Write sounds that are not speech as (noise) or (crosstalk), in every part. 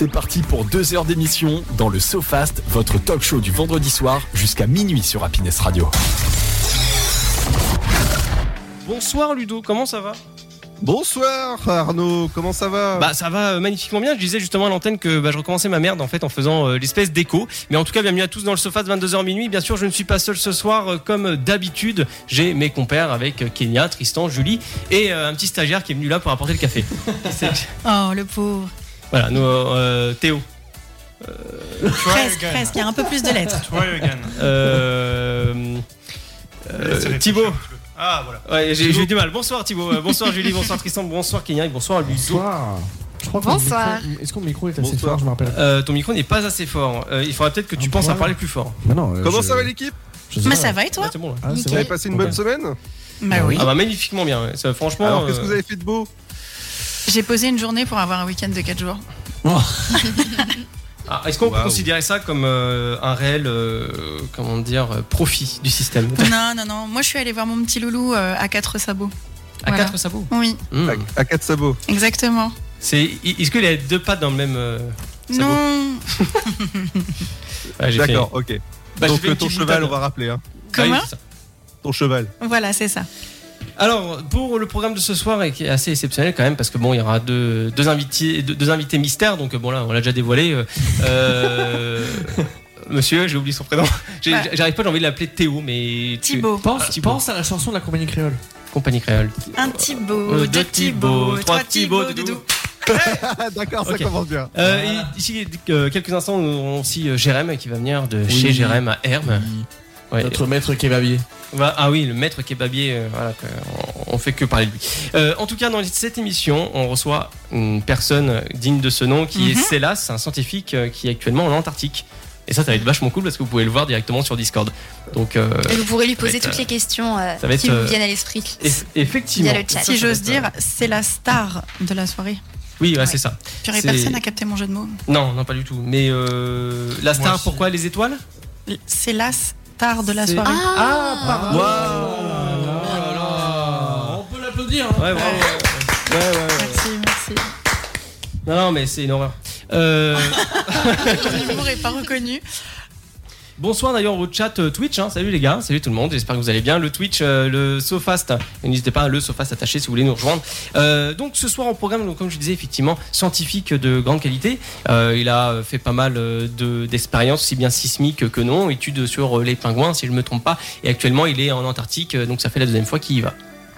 C'est parti pour deux heures d'émission dans le SoFast, votre talk show du vendredi soir jusqu'à minuit sur Happiness Radio. Bonsoir Ludo, comment ça va? Bonsoir Arnaud, comment ça va? Bah ça va euh, magnifiquement bien. Je disais justement à l'antenne que bah, je recommençais ma merde en fait en faisant euh, l'espèce d'écho. Mais en tout cas, bienvenue à tous dans le sofa de 22h minuit. Bien sûr, je ne suis pas seul ce soir euh, comme d'habitude. J'ai mes compères avec Kenya, Tristan, Julie et euh, un petit stagiaire qui est venu là pour apporter le café. (laughs) Oh, le pauvre. Voilà, nous, euh, Théo. Presque, presque. Il y a un peu plus de lettres. (laughs) Ouais, Egan. Euh, euh, Thibaut. Ah, voilà. Ouais, j'ai eu du mal. Bonsoir Thibaut, Euh, bonsoir Julie, bonsoir Tristan, bonsoir Kenya et bonsoir Ludo. Bonsoir. Je crois que mon Bonsoir. micro- Est-ce que mon micro est assez Bonsoir. fort Je me rappelle? Euh, ton micro n'est pas assez fort. Euh, il faudrait peut-être que tu Un penses à parler plus fort. Mais non, euh, Comment je- ça va l'équipe Mais pas. ça va et toi c'est bon. Ah, Vous avez passé une Ok. bonne semaine Bah oui. Ah bah magnifiquement bien. ouais. Ça, franchement. Alors qu'est-ce que euh, vous avez fait de beau J'ai posé une journée pour avoir un week-end de 4 jours. (laughs) Ah, Est-ce qu'on peut Waouh. considérer ça comme euh, un réel, euh, comment dire, euh, profit du système? Non, non, non. Moi, je suis allée voir mon petit loulou euh, à quatre sabots. À Voilà. quatre sabots? Oui, Hmm. à, à quatre sabots. exactement. C'est, est-ce qu'il a deux pattes dans le même euh, sabot? Non. (laughs) D'accord, fait- ok. Bah, Donc ton cheval, on va rappeler. Hein. Ah oui, Comment ça. Ton cheval. Voilà, c'est ça. Alors, pour le programme de ce soir, et qui est assez exceptionnel quand même, parce que bon, il y aura deux, deux invités, deux, deux invités mystères, donc bon là, on l'a déjà dévoilé. euh, euh, (laughs) monsieur, j'ai oublié son prénom. J'arrive pas, j'ai envie de l'appeler Théo, mais tu- Thibaut. Pense, Ah, Thibaut. pense à la chanson de la compagnie créole. compagnie créole. Un Thibaut, Euh, deux Thibaut, trois Thibaut, doudou. (laughs) D'accord, ça commence bien. Euh, et Ici, euh, quelques instants, nous aurons aussi euh, Jérém qui va venir de chez Jérém à Herbe. Ouais. Notre maître kebabier. Voilà, ah oui, le maître kebabier, euh, voilà, on, on fait que parler de lui. Euh, en tout cas, dans cette émission, on reçoit une personne digne de ce nom qui est Mhm. Célas, un scientifique euh, qui est actuellement en Antarctique. Et ça, ça va être vachement cool parce que vous pouvez le voir directement sur Discord. Donc, euh, Et vous pourrez lui poser être, toutes euh, les questions euh, ça va être, qui vous viennent à l'esprit. eff- effectivement. Le chat. Si j'ose dire, c'est la star de la soirée. Oui, ouais, c'est ça. Purée, personne n'a capté mon jeu de mots. Non, non, pas du tout. Mais euh, la star, pourquoi les étoiles? C'est star de la soirée. Ah, pardon. On peut l'applaudir. hein. Ouais. Ouais, ouais, ouais. Merci, merci. Non, non, mais c'est une horreur. Euh, (laughs) L'humour est pas reconnu. Bonsoir d'ailleurs au chat euh, Twitch, hein. salut les gars, salut tout le monde, j'espère que vous allez bien. Le Twitch, euh, le Sofast, n'hésitez pas à le Sofast attaché si vous voulez nous rejoindre. Euh, donc ce soir au programme, donc, comme je disais, effectivement, scientifique de grande qualité. Il a fait pas mal de- d'expériences, aussi bien sismiques que non, études sur les pingouins si je ne me trompe pas. Et actuellement il est en Antarctique, donc ça fait la deuxième fois qu'il y va.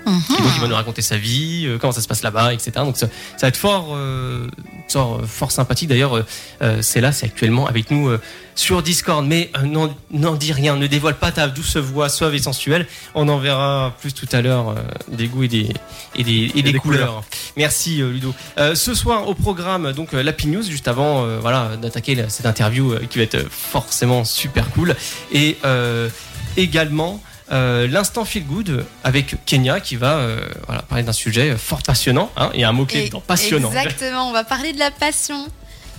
Mhm. Et donc il va nous raconter sa vie, euh, comment ça se passe là-bas, etc. Donc ça, ça va être fort, euh, fort, euh, fort sympathique. D'ailleurs, euh, c'est là, c'est actuellement avec nous euh, sur Discord. Mais euh, n'en dis rien, ne dévoile pas ta douce voix suave et sensuelle. On en verra plus tout à l'heure euh, des goûts et des, et des, et des des couleurs. Merci euh, Ludo. Euh, ce soir au programme, donc euh, l'Happy News, juste avant euh, voilà, d'attaquer la- cette interview euh, qui va être forcément super cool. Et euh, également euh, l'instant feel good avec Kenya qui va euh, voilà, parler d'un sujet fort passionnant. Hein, il y a un mot-clé Et- dedans, passionnant. Exactement, on va parler de la passion.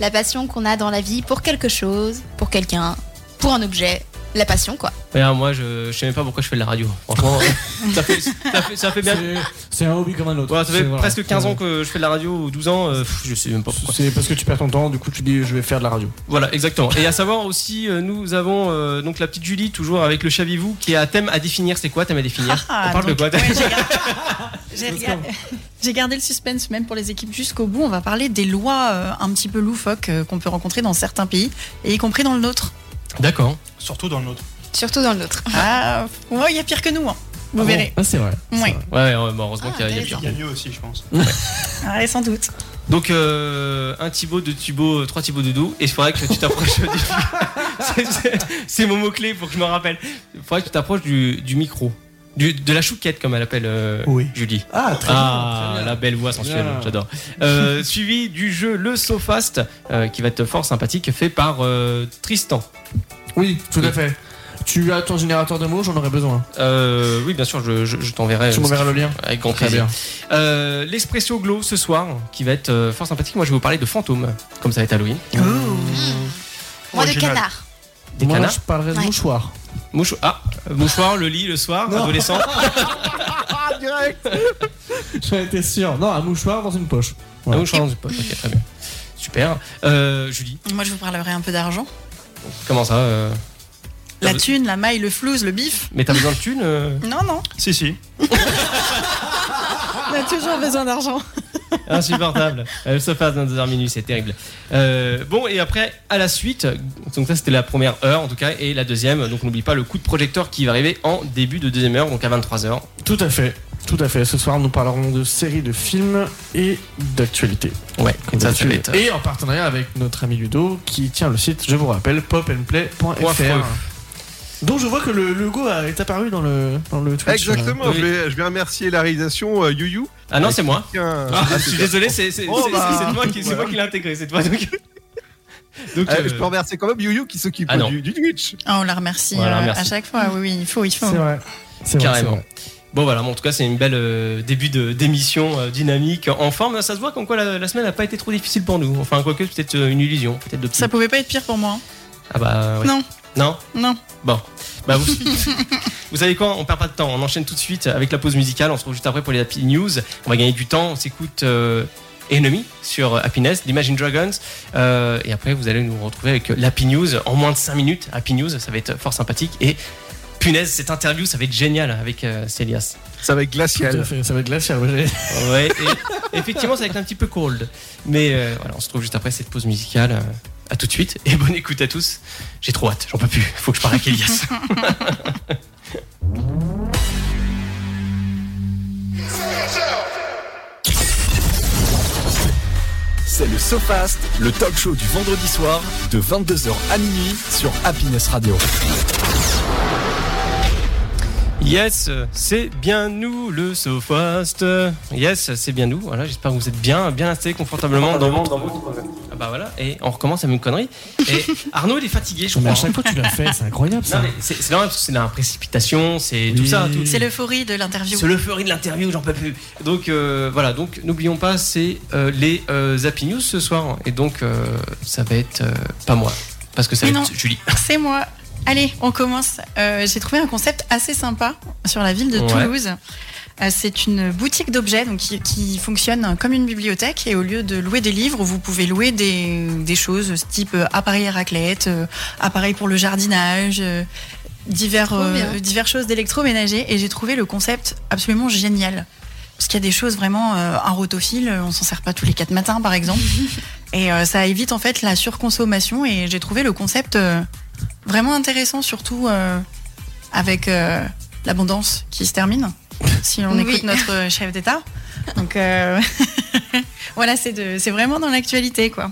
La passion qu'on a dans la vie pour quelque chose, pour quelqu'un, pour un objet. La passion, quoi. Moi, je, je sais même pas pourquoi je fais de la radio. Franchement, (laughs) ça, fait, ça, fait, ça fait bien. C'est- un hobby comme un autre. Ouais, ça fait voilà. presque 15 ans que je fais de la radio, ou 12 ans, euh, pff, je sais même pas pourquoi. C'est parce que tu perds ton temps, du coup tu dis je vais faire de la radio. Voilà, exactement. Et à savoir aussi, euh, nous avons euh, donc la petite Julie, toujours avec le Chavez-vous, qui a thème à définir. C'est quoi thème à définir Ah, On parle de quoi ouais, (laughs) j'ai gardé- le suspense même pour les équipes jusqu'au bout. On va parler des lois un petit peu loufoques qu'on peut rencontrer dans certains pays, et y compris dans le nôtre. D'accord. Surtout dans le nôtre. Surtout dans le nôtre. Ah, (laughs) ouais, il y a pire que nous, hein. vous Ah bon verrez. Ah c'est vrai. Ouais. vrai. Ouais, ouais, bon, heureusement Ah, qu'il y a, il y a pire. Il y a mieux aussi, je pense. (laughs) Ouais, sans doute. Donc, euh, un Thibaut, deux Thibaut, euh, trois Thibaut Doudou. Et il faudrait que tu t'approches du. (laughs) C'est- mon mot-clé pour que je me rappelle. Il faudrait que tu t'approches du, du micro. Du, de la chouquette, comme elle appelle euh, Oui. Julie. Ah très Ah, bien. très bien. la belle voix sensuelle, j'adore. Euh, (laughs) suivi du jeu Le Sofast, euh, qui va être fort sympathique, fait par euh, Tristan. Oui, tout Oui. à fait. Tu as ton générateur de mots, j'en aurais besoin. Euh, oui, bien sûr, je, je- je t'enverrai. Tu m'enverras le lien. Avec grand Très plaisir. bien. Euh, L'Espresso Glow ce soir, qui va être euh, fort sympathique. Moi, je vais vous parler de fantômes, comme ça va être Halloween. Moi, de Original. canard. Des Moi canards je parlerai de Ouais. mouchoirs. Moucho- ah, mouchoir, le lit le soir, Non. adolescent. (laughs) Ah, direct J'en étais sûr. Non, un mouchoir dans une poche. Un mouchoir dans une poche, ok, très bien. Super. Euh, Julie, Moi, je vous parlerai un peu d'argent. comment ça euh, La thune, la maille, le flouze, le bif. Mais t'as besoin de thunes euh Non, non. Si, si. (laughs) On a toujours besoin d'argent. (laughs) Insupportable. Elle se passe dans 2h minuit, c'est terrible. Euh, bon, et après, à la suite, donc ça c'était la première heure en tout cas, et la deuxième, donc n'oublie pas le coup de projecteur qui va arriver en début de deuxième heure, donc à 23h. Tout à fait. Tout à fait. Ce soir, nous parlerons de séries de films et d'actualité. Ouais, Comme ça, ça. Et en partenariat avec notre ami Ludo qui tient le site, je vous rappelle, popandplay.fr. Donc je vois que le logo est apparu dans le, dans le Twitch. Exactement. Oui. Je, vais, je vais remercier la réalisation euh, YouYou. Ah non, c'est moi. Ah, ah, je suis désolé, c'est Oh, bah, c'est moi qui, voilà. l'ai intégré, c'est toi. Donc, (laughs) donc, Euh, euh, Je peux remercier quand même YouYou qui s'occupe Ah du, du Twitch. Ah, on la remercie, euh, à chaque fois. Oui, oui, il faut, il faut. C'est vrai. C'est vrai, Carrément. vrai. Bon voilà, bon, en tout cas c'est une belle euh, début de- d'émission euh, dynamique, en forme. Ça se voit comme quoi la, la semaine n'a pas été trop difficile pour nous. Enfin quoique peut-être une illusion, peut-être de Ça pouvait pas être pire pour moi. hein. Ah bah ouais. Non, Non? Non. Bon. Bah vous, (laughs) vous savez quoi On perd pas de temps. On enchaîne tout de suite avec la pause musicale. On se retrouve juste après pour les Happy News. On va gagner du temps. On s'écoute euh, Enemy sur Happiness d'Imagine Dragons. Euh, et après vous allez nous retrouver avec euh, l'Happy News en moins de 5 minutes. Happy News, ça va être fort sympathique. Et punaise, cette interview, ça va être génial avec euh, Célias. Ça va être Tout à glacial. fait. Ça va être glacial. ouais, j'ai- Ouais, et (laughs) effectivement, ça va être un petit peu cold. Mais euh, voilà, on se retrouve juste après cette pause musicale. À tout de suite et bonne écoute à tous. J'ai trop hâte, j'en peux plus. Faut que je parle avec Elias. (laughs) C'est le SoFast, le talk show du vendredi soir de 22h à minuit sur Happiness Radio. Yes, c'est bien nous, le SoFast. Yes, c'est bien nous. Voilà, j'espère que vous êtes bien, bien installés confortablement dans votre. Ah bah voilà, et on recommence la même connerie. Et (laughs) Arnaud, il est fatigué, je Mais crois. à chaque fois tu l'as fait, c'est incroyable ça. Non, mais c'est normal parce que c'est la précipitation, c'est tout ça. Tout, C'est l'euphorie de l'interview. C'est l'euphorie de l'interview, j'en peux plus. Donc euh, voilà, donc n'oublions pas, c'est euh, les euh, Happy News ce soir. Et donc euh, ça va être euh, pas moi, parce que ça va être non. Julie. C'est moi. Allez, on commence. Euh, J'ai trouvé un concept assez sympa sur la ville de Ouais. Toulouse. Euh, C'est une boutique d'objets donc qui, qui fonctionne comme une bibliothèque et au lieu de louer des livres, vous pouvez louer des, des choses type euh, appareil à raclette, euh, appareil pour le jardinage, euh, divers, euh, divers choses d'électroménager et j'ai trouvé le concept absolument génial. Parce qu'il y a des choses vraiment, euh, un rotophile, on s'en sert pas tous les quatre matins par exemple. (laughs) et euh, ça évite en fait la surconsommation et j'ai trouvé le concept euh, vraiment intéressant, surtout euh, avec euh, l'abondance qui se termine, si on Oui. écoute notre chef d'État. Donc euh, (laughs) voilà, c'est vraiment dans l'actualité quoi.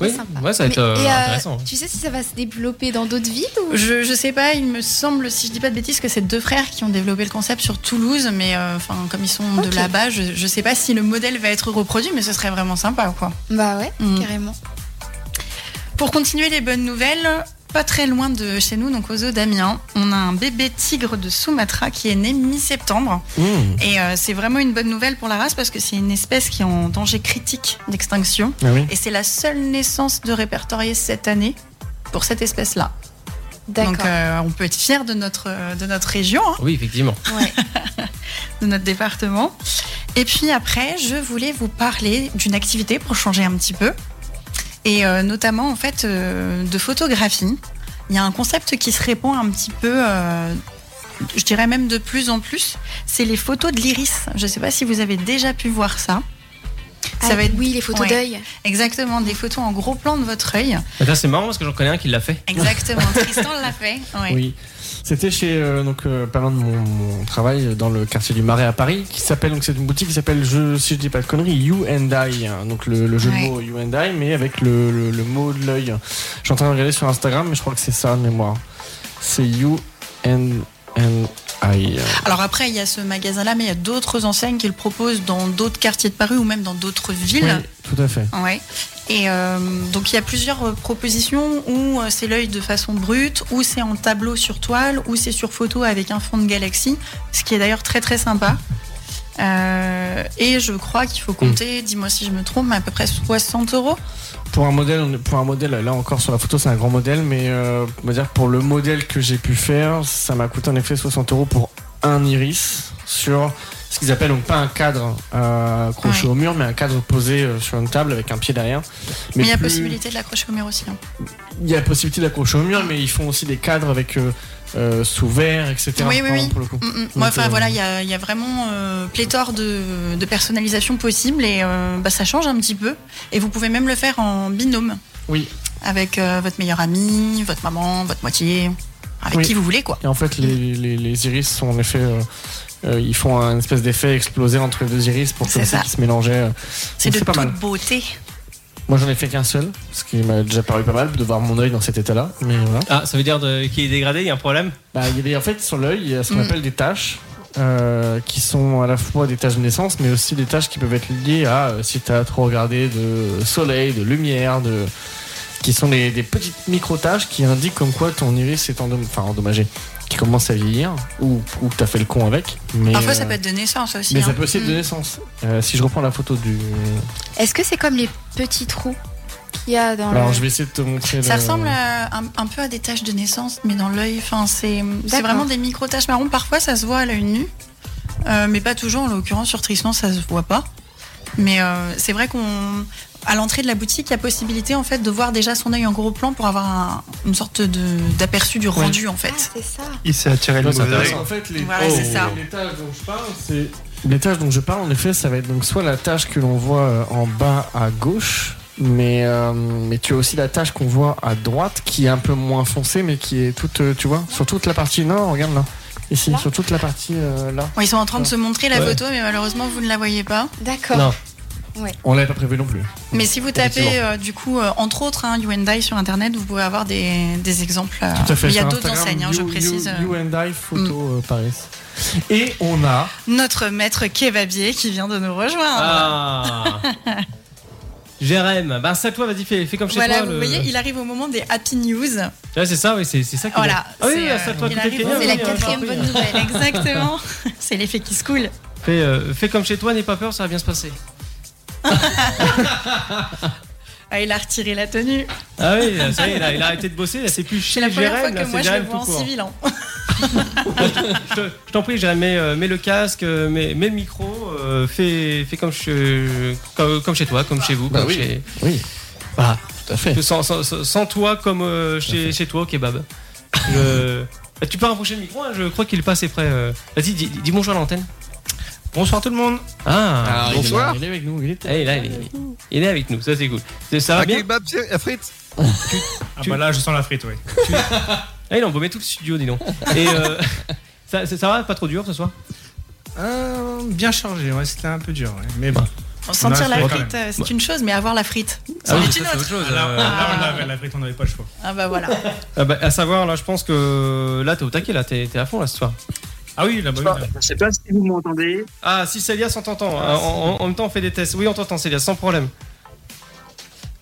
Oui, ouais, ça va être Mais- euh, et, euh, intéressant. Tu sais si ça va se développer dans d'autres villes ou? Je, je sais pas, il me semble, si je dis pas de bêtises, que c'est deux frères qui ont développé le concept sur Toulouse, mais euh, enfin comme ils sont de là-bas, je, je sais pas si le modèle va être reproduit, mais ce serait vraiment sympa quoi. Bah ouais, Mm. carrément. Pour continuer les bonnes nouvelles, pas très loin de chez nous, donc aux eaux d'Amiens, on a un bébé tigre de Sumatra qui est né mi-septembre. Mmh. Et euh, c'est vraiment une bonne nouvelle pour la race parce que c'est une espèce qui est en danger critique d'extinction. Ah oui. Et c'est la seule naissance de répertoriée cette année pour cette espèce-là. D'accord. Donc euh, on peut être fier de notre, de notre région, hein, Oui, effectivement. Ouais. (laughs) de notre département. Et puis après, je voulais vous parler d'une activité pour changer un petit peu. Et euh, notamment en fait euh, de photographie. Il y a un concept qui se répand un petit peu, euh, je dirais même de plus en plus, c'est les photos de l'iris. Je ne sais pas si vous avez déjà pu voir ça. Ça Ah, va être Oui, les photos Ouais. d'œil. exactement des photos en gros plan de votre œil. C'est marrant parce que j'en connais un qui l'a fait. Exactement. (laughs) Tristan l'a fait. ouais. Oui. C'était chez euh, donc euh, pas loin de mon, mon travail euh, dans le quartier du Marais à Paris qui s'appelle donc c'est une boutique qui s'appelle je si je dis pas de conneries You and I hein, donc le, le jeu Ouais. de mots You and I mais avec le, le, le mot de l'œil. Je suis en train de regarder sur Instagram mais je crois que c'est ça de mémoire. C'est You and, and Alors après, il y a ce magasin-là, mais il y a d'autres enseignes qui le proposent dans d'autres quartiers de Paris ou même dans d'autres villes. Oui, tout à fait. Ouais. Et euh, donc il y a plusieurs euh, propositions où euh, c'est l'œil de façon brute, ou c'est en tableau sur toile, ou c'est sur photo avec un fond de galaxie, ce qui est d'ailleurs très très sympa. Euh, et je crois qu'il faut compter, dis-moi si je me trompe, mais à peu près 60 euros. Pour un modèle, pour un modèle, là encore sur la photo, c'est un grand modèle, mais euh, on va dire pour le modèle que j'ai pu faire, ça m'a coûté en effet 60 euros pour un iris sur ce qu'ils appellent donc pas un cadre euh, accroché Ouais. au mur, mais un cadre posé euh, sur une table avec un pied derrière. Mais il y a plus- possibilité de l'accrocher au mur aussi. hein. Il y a possibilité d'accrocher au mur, mais ils font aussi des cadres avec euh, sous verre, etc. Oui, oui, oui. Pour le coup. Mm, mm. Donc, Ouais, enfin voilà, il y a, il y a vraiment pléthore de, de personnalisation possible et bah, ça change un petit peu. Et vous pouvez même le faire en binôme Oui. avec votre meilleur ami, votre maman, votre moitié, avec Oui. qui vous voulez quoi. Et en fait, les, les, les iris sont en effet. euh, euh, ils font un espèce d'effet explosé entre les deux iris pour C'est comme ça se mélangeaient. euh. C'est de pas toute mal. beauté. Moi, j'en ai fait qu'un seul, ce qui m'a déjà paru pas mal de voir mon œil dans cet état-là. Mais voilà. Ah, ça veut dire qu'il est dégradé, il y a un problème? Bah, il y a des- en fait, sur l'œil, il y a ce qu'on Mm. appelle des taches. euh, qui sont à la fois des taches de naissance, mais aussi des taches qui peuvent être liées à euh, si tu as trop regardé de soleil, de lumière, de qui sont des, des petites micro-taches qui indiquent comme quoi ton iris est endom- enfin, endommagé, qui commence à vieillir, ou, ou que tu as fait le con avec. Mais, Parfois ça euh, peut être de naissance aussi. Mais hein. ça peut aussi être de Mm. naissance. Euh, si je reprends la photo du. Est-ce que c'est comme les petits trous qu'il y a dans Alors le... je vais essayer de te montrer. Ça le- ressemble à- un, un peu à des taches de naissance, mais dans l'œil. Enfin, c'est vraiment des micro-taches marron. Parfois, ça se voit à l'œil nu, euh, mais pas toujours. En l'occurrence, sur Tristan, ça se voit pas. Mais euh, c'est vrai qu'on, à l'entrée de la boutique, il y a possibilité en fait de voir déjà son œil en gros plan pour avoir un- une sorte de d'aperçu du rendu en Ah, fait. c'est ça. Il s'est attiré le mauvais. En fait, les, Voilà, c'est ça. les tâches dont je parle, c'est. Les tâches dont je parle, en effet, ça va être donc soit la tâche que l'on voit euh, en bas à gauche, mais, euh, mais tu as aussi la tâche qu'on voit à droite qui est un peu moins foncée, mais qui est toute, euh, tu vois, sur toute la partie nord, regarde là. Ici, Là sur toute la partie euh, là. Ils sont en train de se montrer la Ouais. photo, mais malheureusement, vous ne la voyez pas. D'accord. On l'avait pas prévu non plus. Mais si vous tapez, euh, du coup, euh, entre autres, hein, You and I sur internet, vous pouvez avoir des, des exemples. euh, Tout à fait. Il y a d'autres enseignes, hein, je précise. You, you and I photo euh, Paris. Et on a. Notre maître kebabier qui vient de nous rejoindre. Ah Jérém, bah c'est à toi, vas-y, fais, fais comme chez voilà, toi. vous le- voyez, il arrive au moment des happy news. Ouais, c'est ça, oui, c'est ça qui est Voilà. Ah oui, euh, à toi C'est la quatrième bonne nouvelle. Exactement. (laughs) C'est l'effet qui se coule. Fais, euh, fais comme chez toi, n'aie pas peur, ça va bien se passer. Ah, il a retiré la tenue. Ah oui, ça y est, il a, il a arrêté de bosser, là, c'est plus chez C'est la première Jérém, fois là, que moi c'est je le Jérém vois en tout court. civil. hein. Je te- je t'en prie, Jérém, mets, euh, mets le casque, euh, mets, mets le micro, euh, fais, fais comme, chez, comme, comme chez toi, comme chez vous. Bah comme oui. chez- Oui, Voilà. tout à fait. Sans, sans- sans- sans toi comme euh, chez, chez toi au kebab. Je- Bah, Tu peux rapprocher le micro, hein, je crois qu'il est pas assez près. euh. Vas-y, dis, dis bonjour à l'antenne. Bonsoir tout le monde. Ah, Alors, il est bonsoir. Il est avec nous. Il est Eh, là, il est, il est avec nous, ça c'est cool. C'est- Ça va bien kebab frites Ah Tu- bah là je sens la frite oui. Ah, il a embaumé tout le studio, dis donc. Et euh, (laughs) ça, ça, ça va Pas trop dur ce soir Euh, bien chargé, ouais, c'était un peu dur, ouais. mais bon. Sentir la frite, euh, c'est une chose, mais avoir la frite, Ah c'en oui, est ça, une c'est autre. chose. Ah, là, euh. là, on avait la frite, on n'avait pas le choix. Ah bah voilà. Ah bah, à savoir, là, je pense que là, t'es au taquet, là, t'es t'es à fond là ce soir. Ah oui, là, bah, là. Je sais pas si vous m'entendez. Ah, si Célias, on t'entend. En, en- en même temps, on fait des tests. Oui, on t'entend, Célias, sans problème.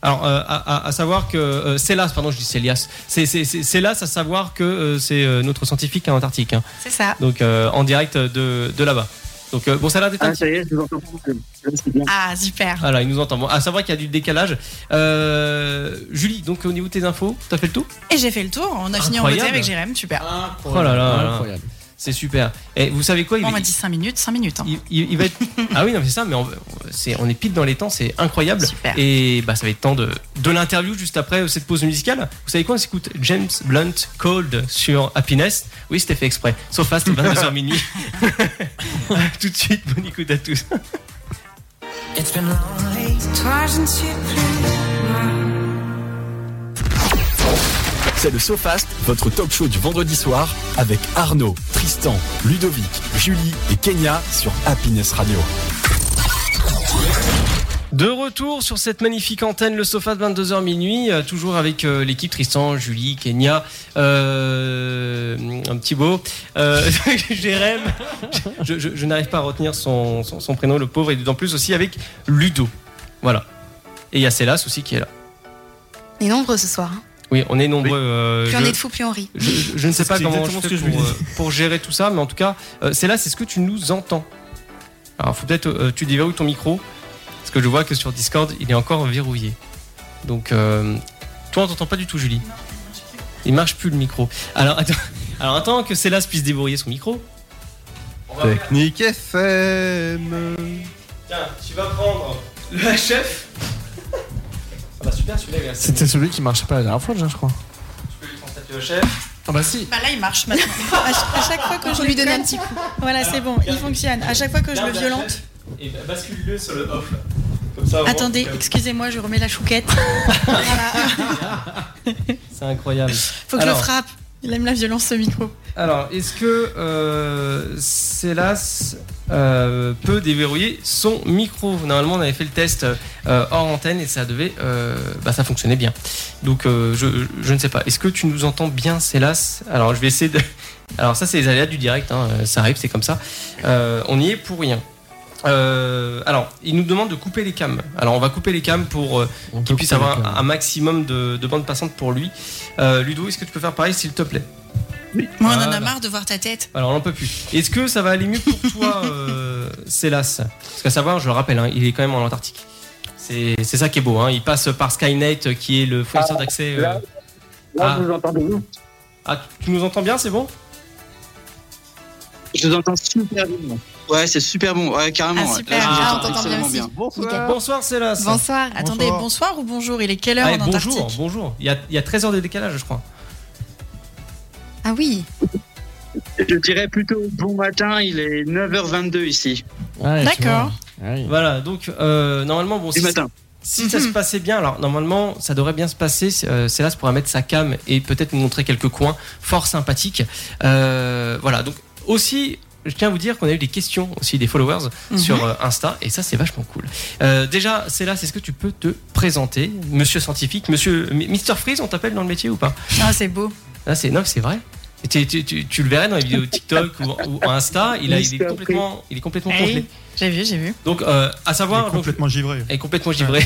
Alors, euh, à, à- à savoir que euh, Célas, pardon, je dis Célias. C'est c'est- c'est- Célas, à savoir que euh, c'est euh, notre scientifique en Antarctique. hein. C'est ça. Donc, euh, en direct de, de là-bas. Donc, euh, bon, ça a l'air d'être Ah, ça y est, je vous entends. Là, c'est bien. Ah super. Voilà, il nous entend. Bon, à savoir qu'il y a du décalage. Euh, Julie, donc au niveau de tes infos, t'as fait le tour? Et j'ai fait le tour. On a fini en Incroyable. beauté avec Jérém. Super. Oh là là là. Incroyable. C'est super. Et vous savez quoi il, on m'a dit 5 minutes, 5 minutes. hein. il, il- il va être... (laughs) Ah oui, non, c'est ça, mais on, c'est, on est pile dans les temps, c'est incroyable. Super. Et bah, ça va être temps de, de l'interview juste après cette pause musicale. Vous savez quoi On s'écoute James Blunt Cold sur Happiness. Oui, c'était fait exprès. Sauf fast, 22h minuit. (laughs) Tout de suite, bonne écoute à tous. Toi, je ne C'est le SoFast, votre talk show du vendredi soir avec Arnaud, Tristan, Ludovic, Julie et Kenya sur Happiness Radio. De retour sur cette magnifique antenne, le sofa de 22h minuit, euh, toujours avec euh, l'équipe Tristan, Julie, Kenya, euh, un petit beau, euh, (laughs) Jérém. Je, je- je n'arrive pas à retenir son, son- son prénom, le pauvre, et d'autant plus aussi avec Ludo. Voilà. Et il y a Célas aussi qui est là. On est nombreux ce soir. hein. Oui, on est nombreux. euh, Plus je- on est de fous, plus on rit. je, je- je ne sais pas comment je exactement fais ce que je pour, euh, pour gérer tout ça, mais en tout cas, euh, c'est là, c'est ce que tu nous entends. Alors, faut peut-être, euh, tu déverrouilles ton micro, parce que je vois que sur Discord, il est encore verrouillé. Donc, euh, toi, on t'entend pas du tout, Julie. Il marche plus le micro. Alors, attends, (laughs) alors attends que Célas puisse déverrouiller son micro. Technique FM. Tiens, tu vas prendre le HF. Ah bah super, celui-là, C'était celui qui marchait pas la dernière fois, déjà, je crois. Tu peux lui transmettre le HF. Ah bah si. Bah là, il marche maintenant. (laughs) À, ch- à chaque fois que je lui colle- un petit coup. Voilà, c'est bon, il fonctionne. À chaque fois que je le violente. Et bah, bascule-le sur le off. là. Comme ça, au Attendez, excusez-moi, je remets la chouquette. (laughs) C'est incroyable. Faut que Alors- je le frappe. Il aime la violence, ce micro. Alors, est-ce que euh, Célas euh, peut déverrouiller son micro? Normalement, on avait fait le test euh, hors antenne et ça devait, bah, ça fonctionnait bien. Donc, je, ne sais pas. Est-ce que tu nous entends bien, Célas? Alors, je vais essayer de. Alors, ça, c'est les aléas du direct. hein, Ça arrive, c'est comme ça. On y est pour rien. Euh, alors, il nous demande de couper les cams. Alors, on va couper les cams pour euh, qu'il puisse avoir un, maximum de, de bandes passantes pour lui. Euh, Ludo, est-ce que tu peux faire pareil, s'il te plaît? Moi, on en a marre de voir ta tête. alors on n'en peut plus. Est-ce que ça va aller mieux pour toi, (laughs) euh, Célas Parce qu'à savoir, je le rappelle, hein, il est quand même en Antarctique. C'est c'est ça qui est beau. Hein. Il passe par Skynet, qui est le fournisseur Ah, d'accès. là, Là, vous entendez vous Ah, tu nous entends bien, c'est bon? Je vous entends super bien. Ouais, c'est super bon. Ouais, carrément. Ah, super. Ah, entends on t'entend bien. Bonsoir. Bonsoir, Célas. Bonsoir. Attendez, Bonsoir. bonsoir ou bonjour? Il est quelle heure Ah, en bonjour, Antarctique? bonjour. Il y, a, il y a 13 heures de décalage, je crois. Ah oui. Je dirais plutôt bon matin, il est 9h22 ici. Ouais, tu D'accord. Ouais. Voilà, donc euh, normalement, bon, Du si, matin. si ça se passait bien, alors normalement, ça devrait bien se passer. Euh, Célas pourra mettre sa cam et peut-être nous montrer quelques coins fort sympathiques. Euh, voilà, donc aussi. Je tiens à vous dire qu'on a eu des questions aussi des followers Mhm. sur euh, Insta et ça c'est vachement cool. Euh, déjà, Célas, est-ce que tu peux te présenter, monsieur scientifique, monsieur M- Mr Freeze, on t'appelle dans le métier ou pas? Ah, c'est beau. Ah, c'est non, c'est vrai. Tu, tu- tu- tu le verrais dans les vidéos TikTok ou, ou Insta, il, a, il est complètement, il est complètement Hey. congelé. J'ai vu, j'ai vu. Donc, euh, à Il savoir, est donc, complètement givré. est complètement givré.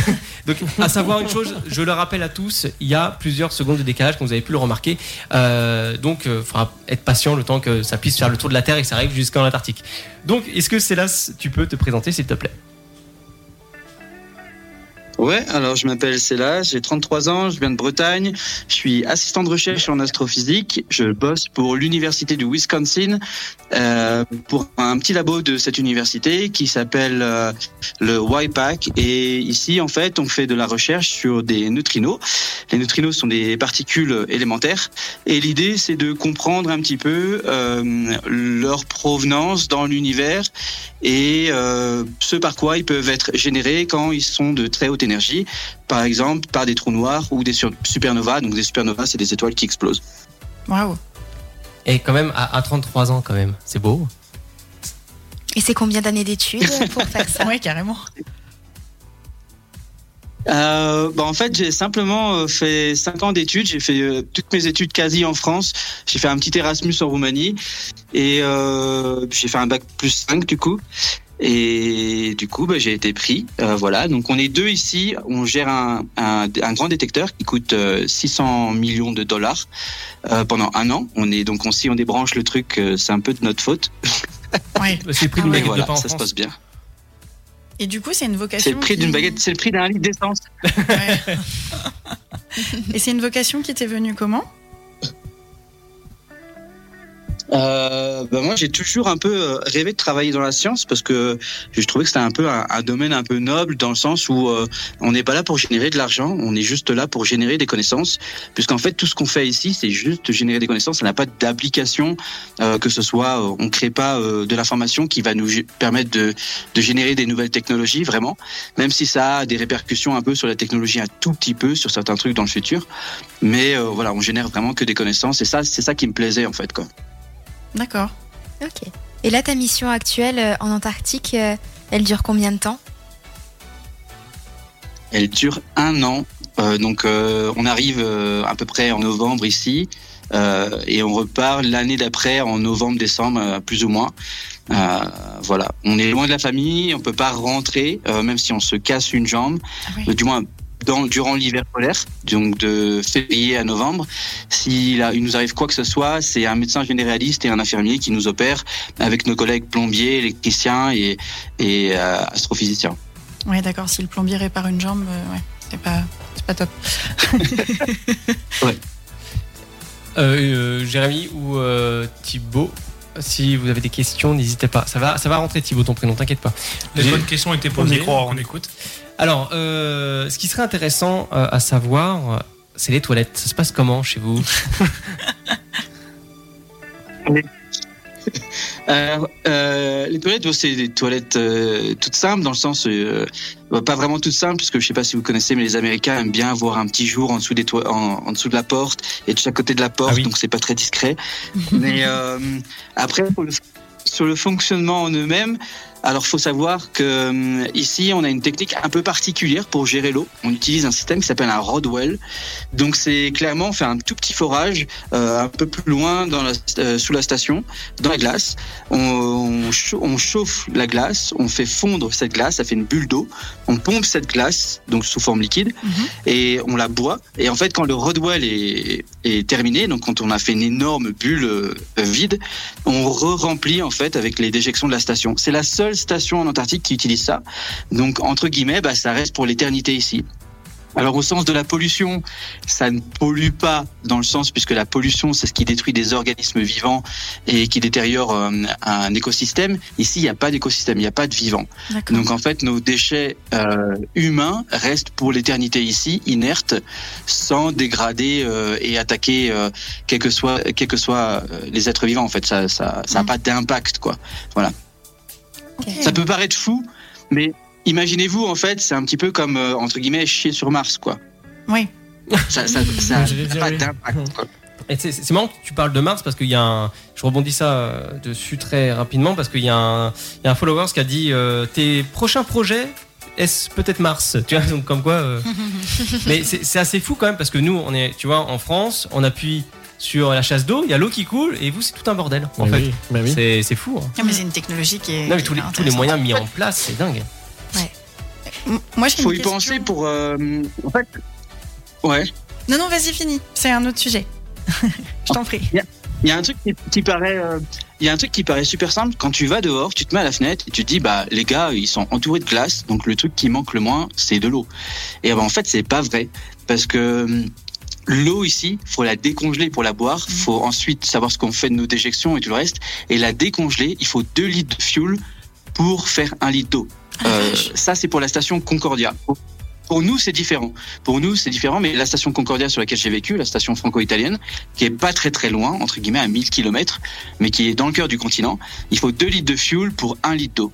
(laughs) Donc, à savoir une chose, je le rappelle à tous, il y a plusieurs secondes de décalage, comme vous avez pu le remarquer. Euh, donc, il faudra être patient le temps que ça puisse faire le tour de la Terre et que ça arrive jusqu'en Antarctique. Donc, est-ce que Célas, tu peux te présenter, s'il te plaît? Ouais, alors je m'appelle Célas, j'ai 33 ans, je viens de Bretagne, je suis assistant de recherche en astrophysique, je bosse pour l'université du Wisconsin, euh, pour un petit labo de cette université qui s'appelle euh, le YPAC et ici en fait on fait de la recherche sur des neutrinos. Les neutrinos sont des particules élémentaires et l'idée c'est de comprendre un petit peu euh, leur provenance dans l'univers et ce par quoi ils peuvent être générés quand ils sont de très haute énergie, par exemple par des trous noirs ou des supernovas. Donc des supernovas, c'est des étoiles qui explosent. Waouh. Et quand même, à, à 33 ans, quand même, c'est beau. Et c'est combien d'années d'études pour faire ça (laughs) Ouais, carrément. Euh, bah, en fait, j'ai simplement euh, fait cinq ans d'études. J'ai fait euh, toutes mes études quasi en France. J'ai fait un petit Erasmus en Roumanie et euh, j'ai fait un bac plus 5 du coup. Et du coup, bah, j'ai été pris. Euh, voilà. Donc, on est deux ici. On gère un, un, un grand détecteur qui coûte euh, 600 millions de dollars euh, pendant un an. On est donc on, si on débranche le truc, euh, c'est un peu de notre faute. (laughs) Ouais. C'est le prix Ah. Mais baguette voilà, de pain en ça se passe bien. Et du coup, c'est une vocation. C'est le prix qui- d'une baguette. C'est le prix d'un litre d'essence. (laughs) Ouais. Et c'est une vocation qui t'est venue comment? Euh, bah moi, j'ai toujours un peu euh, rêvé de travailler dans la science parce que je trouvais que c'était un peu un, domaine un peu noble dans le sens où euh, on n'est pas là pour générer de l'argent, on est juste là pour générer des connaissances. Puisqu'en fait, tout ce qu'on fait ici, c'est juste générer des connaissances. Ça n'a pas d'application, euh, que ce soit, on crée pas de l'information qui va nous permettre de, de générer des nouvelles technologies, vraiment. Même si ça a des répercussions un peu sur la technologie, un tout petit peu sur certains trucs dans le futur. Mais voilà, on génère vraiment que des connaissances et ça, c'est ça qui me plaisait en fait, quoi. D'accord. Ok. Et là, ta mission actuelle euh, en Antarctique, euh, elle dure combien de temps Elle dure un an. Euh, donc euh, on arrive euh, à peu près en novembre ici euh, et on repart l'année d'après en novembre-décembre euh, plus ou moins. Euh, voilà, on est loin de la famille, on peut pas rentrer euh, même si on se casse une jambe, Ah oui. Du moins dans, durant l'hiver polaire, donc de février à novembre. S'il il nous arrive quoi que ce soit, c'est un médecin généraliste et un infirmier qui nous opèrent avec nos collègues plombiers, électriciens et, et euh, astrophysiciens. Ouais, d'accord. Si le plombier répare une jambe, euh, ouais, c'est pas, top. (laughs) Euh, euh, Jérémy ou euh, Thibaut Si vous avez des questions, n'hésitez pas. Ça va, ça va rentrer Thibaut ton prénom, t'inquiète pas. Les bonnes questions ont été On y posées. croit. On écoute. Alors, euh, ce qui serait intéressant euh, à savoir, c'est les toilettes. Ça se passe comment chez vous (laughs) Alors, euh, les toilettes, c'est des toilettes euh, toutes simples dans le sens, euh, bah, pas vraiment toutes simples, puisque je sais pas si vous connaissez, mais les Américains aiment bien avoir un petit jour en dessous des toi- en, en dessous de la porte et de chaque côté de la porte, Ah oui. donc c'est pas très discret. (laughs) mais après, le- sur le fonctionnement en eux-mêmes, alors faut savoir que euh, ici on a une technique un peu particulière pour gérer l'eau. On utilise un système qui s'appelle un rodwell. Donc c'est clairement on fait un tout petit forage euh, un peu plus loin dans la, euh, sous la station, dans la glace. On, on, on chauffe la glace, on fait fondre cette glace, ça fait une bulle d'eau. On pompe cette glace donc sous forme liquide Mhm. et on la boit. Et en fait quand le rodwell est, est terminé, donc quand on a fait une énorme bulle euh, vide, on re-remplit en fait avec les déjections de la station. C'est la seule station en Antarctique qui utilise ça. Donc entre guillemets, bah, ça reste pour l'éternité ici. Alors au sens de la pollution, ça ne pollue pas dans le sens puisque la pollution c'est ce qui détruit des organismes vivants et qui détériore euh, un écosystème. Ici il n'y a pas d'écosystème, il n'y a pas de vivant. Donc en fait nos déchets euh, humains restent pour l'éternité ici, inertes, sans dégrader euh, et attaquer quels que soient que les êtres vivants. En fait ça ça ça a Mm. pas d'impact quoi. Voilà. Ça peut paraître fou, mais imaginez-vous en fait, c'est un petit peu comme euh, entre guillemets chier sur Mars quoi. Oui. Ça ça (laughs) ça J'allais n'a pas oui. d'impact quoi. C'est- marrant que tu parles de Mars parce qu'il y a un. Je rebondis ça euh, dessus très rapidement parce qu'il y, a un- il y a un follower qui a dit euh, tes prochains projets. Est-ce peut-être Mars? (laughs) Tu vois, donc comme quoi. euh, (laughs) Mais c'est c'est assez fou quand même parce que nous, on est, tu vois, en France, on appuie sur la chasse d'eau, il y a l'eau qui coule et vous, c'est tout un bordel. En fait, oui, bah oui. C'est- c'est fou. hein. Non, mais c'est une technologie qui est. Non, mais tous les, tous les moyens mis en place, c'est dingue. M- Moi, j'ai Faut une y question. penser pour euh, en fait. Ouais. Non, non, vas-y, fini. C'est un autre sujet. (laughs) Je t'en prie. Il y a un truc qui, qui paraît, euh, il y a un truc qui paraît super simple. Quand tu vas dehors, tu te mets à la fenêtre et tu te dis, bah les gars, ils sont entourés de glace, donc le truc qui manque le moins, c'est de l'eau. Et bah, en fait, c'est pas vrai parce que hum, l'eau ici, faut la décongeler pour la boire. Faut ensuite savoir ce qu'on fait de nos déjections et tout le reste. Et la décongeler, il faut 2 litres de fuel pour faire un litre d'eau. Euh, ça, c'est pour la station Concordia. Pour nous, c'est différent. Pour nous, c'est différent, mais la station Concordia sur laquelle j'ai vécu, la station franco-italienne, qui est pas très très loin, entre guillemets à 1000 km, mais qui est dans le cœur du continent, il faut 2 litres de fuel pour 1 litre d'eau.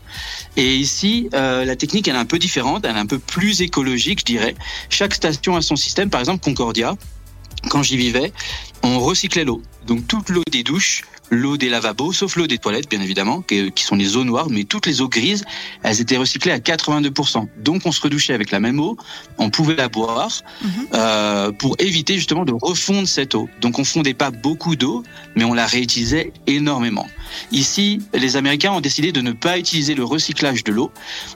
Et ici, euh, la technique, elle est un peu différente, elle est un peu plus écologique, je dirais. Chaque station a son système. Par exemple, Concordia, quand j'y vivais, on recyclait l'eau. Donc toute l'eau des douches, l'eau des lavabos, sauf l'eau des toilettes, bien évidemment, qui, qui sont les eaux noires, mais toutes les eaux grises, elles étaient recyclées à 82%. Donc on se redouchait avec la même eau, on pouvait la boire Mhm. euh, pour éviter justement de refondre cette eau. Donc on fondait pas beaucoup d'eau, mais on la réutilisait énormément. Ici, les Américains ont décidé de ne pas utiliser le recyclage de l'eau,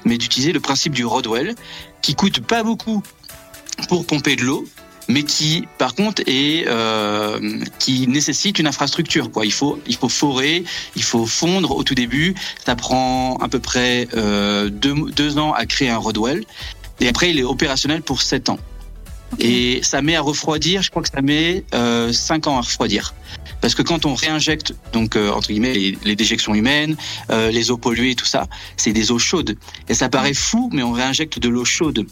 mais d'utiliser le principe du Rodwell, qui coûte pas beaucoup pour pomper de l'eau, mais qui, par contre, est euh, qui nécessite une infrastructure. Quoi. Il faut, il faut forer, il faut fondre au tout début. Ça prend à peu près euh, deux, deux ans à créer un Rodwell, et après, il est opérationnel pour sept ans. Et ça met à refroidir, je crois que ça met euh, 5 ans à refroidir. Parce que quand on réinjecte, donc euh, entre guillemets, les, les déjections humaines, euh, les eaux polluées, tout ça, c'est des eaux chaudes. Et ça paraît fou, mais on réinjecte de l'eau chaude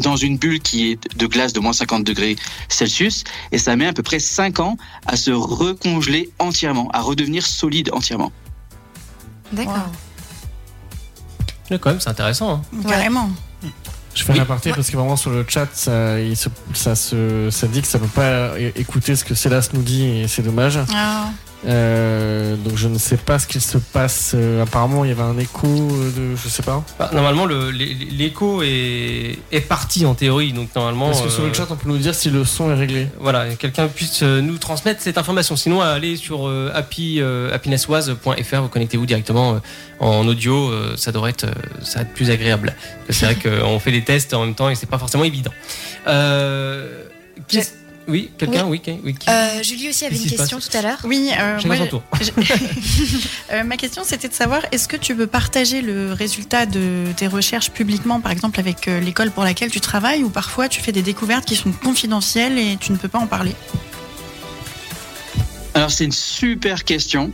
dans une bulle qui est de glace de moins 50 degrés Celsius, et ça met à peu près 5 ans à se recongeler entièrement, à redevenir solide entièrement. D'accord. Là, quand même, c'est intéressant. hein. Carrément. Je fais Oui. un aparté parce que vraiment sur le chat, ça, il se- ça, se, ça dit que ça peut pas écouter ce que Célas nous dit et c'est dommage. Ah, Euh, donc je ne sais pas ce qu'il se passe. Euh, apparemment, il y avait un écho euh, de, je sais pas. Bah, normalement, le- l'é- l'écho est, est parti en théorie, donc normalement. Est-ce que sur le chat, on peut nous dire si le son est réglé? voilà, quelqu'un puisse nous transmettre cette information. Sinon, allez sur euh, happy, euh, happinesswise.fr, vous connectez-vous directement en audio, euh, ça devrait être, ça va être plus agréable. C'est vrai (laughs) qu'on fait des tests en même temps et c'est pas forcément évident. Euh, Oui, quelqu'un, oui, oui, qui- Euh, Julie aussi avait une question tout à l'heure. Oui, euh, moi, son tour. (laughs) Euh, ma question c'était de savoir est-ce que tu veux partager le résultat de tes recherches publiquement, par exemple avec euh, l'école pour laquelle tu travailles, ou parfois tu fais des découvertes qui sont confidentielles et tu ne peux pas en parler? Alors c'est une super question.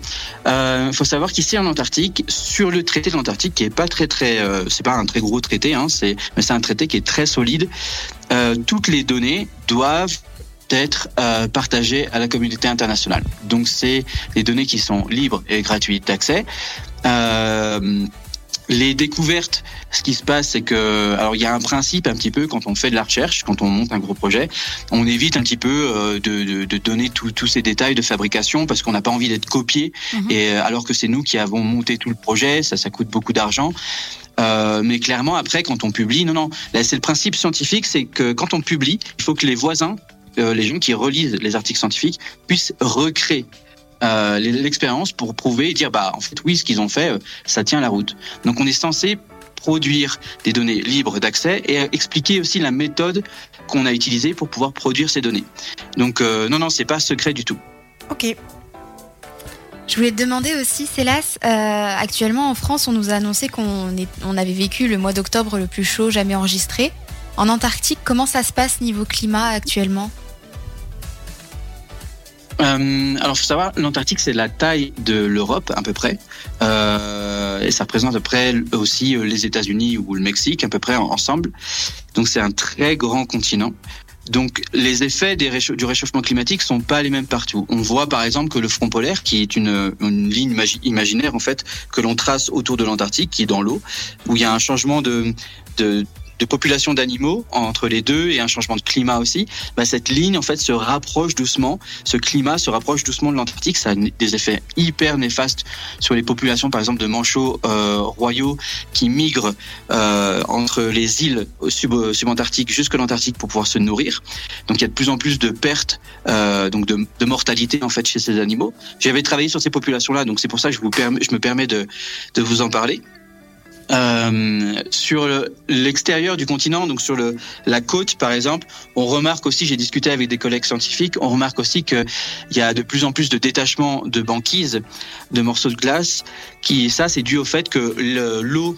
Il faut savoir qu'ici en Antarctique, sur le traité de l'Antarctique, qui est pas très très, euh, c'est pas un très gros traité, hein, c'est, mais c'est un traité qui est très solide. euh, toutes les données doivent être euh, partagées à la communauté internationale. Donc c'est des données qui sont libres et gratuites d'accès. Euh, les découvertes, ce qui se passe, c'est que, alors il y a un principe un petit peu quand on fait de la recherche, quand on monte un gros projet, on évite un petit peu euh, de, de, de donner tous ces détails de fabrication parce qu'on n'a pas envie d'être copié. Mhm. Et euh, alors que c'est nous qui avons monté tout le projet, ça, ça coûte beaucoup d'argent. Euh, mais clairement, après, quand on publie, non, non, c'est le principe scientifique, c'est que quand on publie, il faut que les voisins, euh, les gens qui relisent les articles scientifiques, puissent recréer euh, l'expérience pour prouver et dire, bah, en fait, oui, ce qu'ils ont fait, euh, ça tient la route. Donc, on est censé produire des données libres d'accès et expliquer aussi la méthode qu'on a utilisée pour pouvoir produire ces données. Donc, euh, non, non, c'est pas secret du tout. Ok. Je voulais te demander aussi, Célas, actuellement en France, on nous a annoncé qu'on avait vécu le mois d'octobre le plus chaud jamais enregistré. En Antarctique, comment ça se passe niveau climat actuellement? Euh, alors, faut savoir, l'Antarctique, c'est la taille de l'Europe, à peu près. Euh, et ça représente à peu près aussi euh, les États-Unis ou le Mexique, à peu près en- ensemble. Donc, c'est un très grand continent. Donc, les effets du réchauffement climatique sont pas les mêmes partout. On voit, par exemple, que le front polaire, qui est une, une ligne magi- imaginaire, en fait, que l'on trace autour de l'Antarctique, qui est dans l'eau, où il y a un changement de, de, de population d'animaux entre les deux et un changement de climat aussi, bah, cette ligne en fait se rapproche doucement, ce climat se rapproche doucement de l'Antarctique, ça a des effets hyper néfastes sur les populations par exemple de manchots euh, royaux qui migrent euh, entre les îles sub- subantarctiques jusqu'à l'Antarctique pour pouvoir se nourrir. Donc il y a de plus en plus de pertes, euh, donc de, de mortalité en fait chez ces animaux. J'avais travaillé sur ces populations-là, donc c'est pour ça que je, vous permets, je me permets de, de vous en parler. Euh, sur le- l'extérieur du continent, donc sur le, la côte par exemple, on remarque aussi, j'ai discuté avec des collègues scientifiques, on remarque aussi qu'il y a de plus en plus de détachement de banquises, de morceaux de glace, qui ça c'est dû au fait que le- l'eau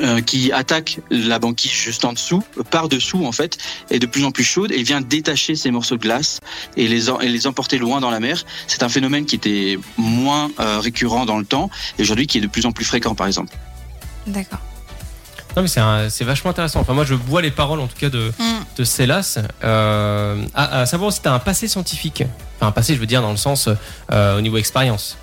euh, qui attaque la banquise juste en dessous, par dessous en fait, est de plus en plus chaude et vient détacher ces morceaux de glace et les, en- et les emporter loin dans la mer. C'est un phénomène qui était moins euh, récurrent dans le temps et aujourd'hui qui est de plus en plus fréquent par exemple. D'accord. Non, mais c'est vachement intéressant. Enfin, moi, je bois les paroles, en tout cas, de, Mm. de Célas. Euh, à, à savoir aussi, tu as un passé scientifique. Enfin, un passé, je veux dire, dans le sens euh, au niveau expérience.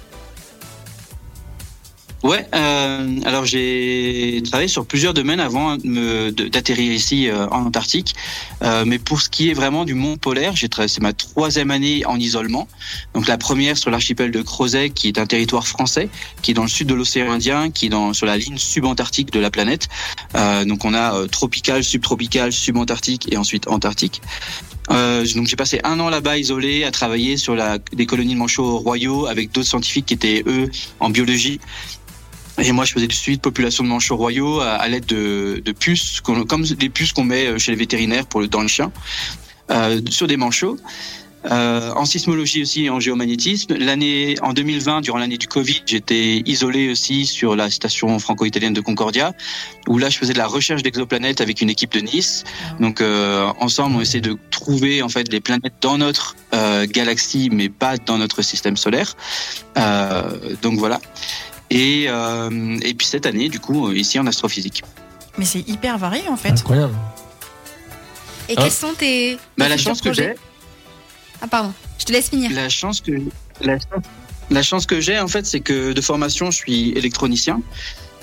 Ouais, euh, alors j'ai travaillé sur plusieurs domaines avant d'atterrir ici euh, en Antarctique. Euh, mais pour ce qui est vraiment du monde polaire, j'ai c'est ma troisième année en isolement. Donc la première sur l'archipel de Crozet, qui est un territoire français, qui est dans le sud de l'océan Indien, qui est dans, sur la ligne subantarctique de la planète. Euh, donc on a euh, tropical, subtropical, subantarctique et ensuite antarctique. Euh, donc j'ai passé un an là-bas isolé à travailler sur la, des colonies de manchots royaux avec d'autres scientifiques qui étaient eux en biologie. Et moi, je faisais du suivi de population de manchots royaux à, à l'aide de, de puces, comme des puces qu'on met chez les vétérinaires pour le, dans le chien, euh, sur des manchots. Euh, en sismologie aussi et en géomagnétisme. L'année en 2020, durant l'année du Covid, j'étais isolé aussi sur la station franco-italienne de Concordia, où là je faisais de la recherche d'exoplanètes avec une équipe de Nice. Donc euh, ensemble, on essaie de trouver en fait des planètes dans notre euh, galaxie, mais pas dans notre système solaire. Euh, donc voilà. Et, euh, et puis cette année, du coup, ici en astrophysique. Mais c'est hyper varié en fait. Incroyable. Et Hein quels sont tes, Bah, la chance que j'ai, Ah pardon, je te laisse finir. la chance que la, la chance que j'ai en fait, c'est que de formation, je suis électronicien.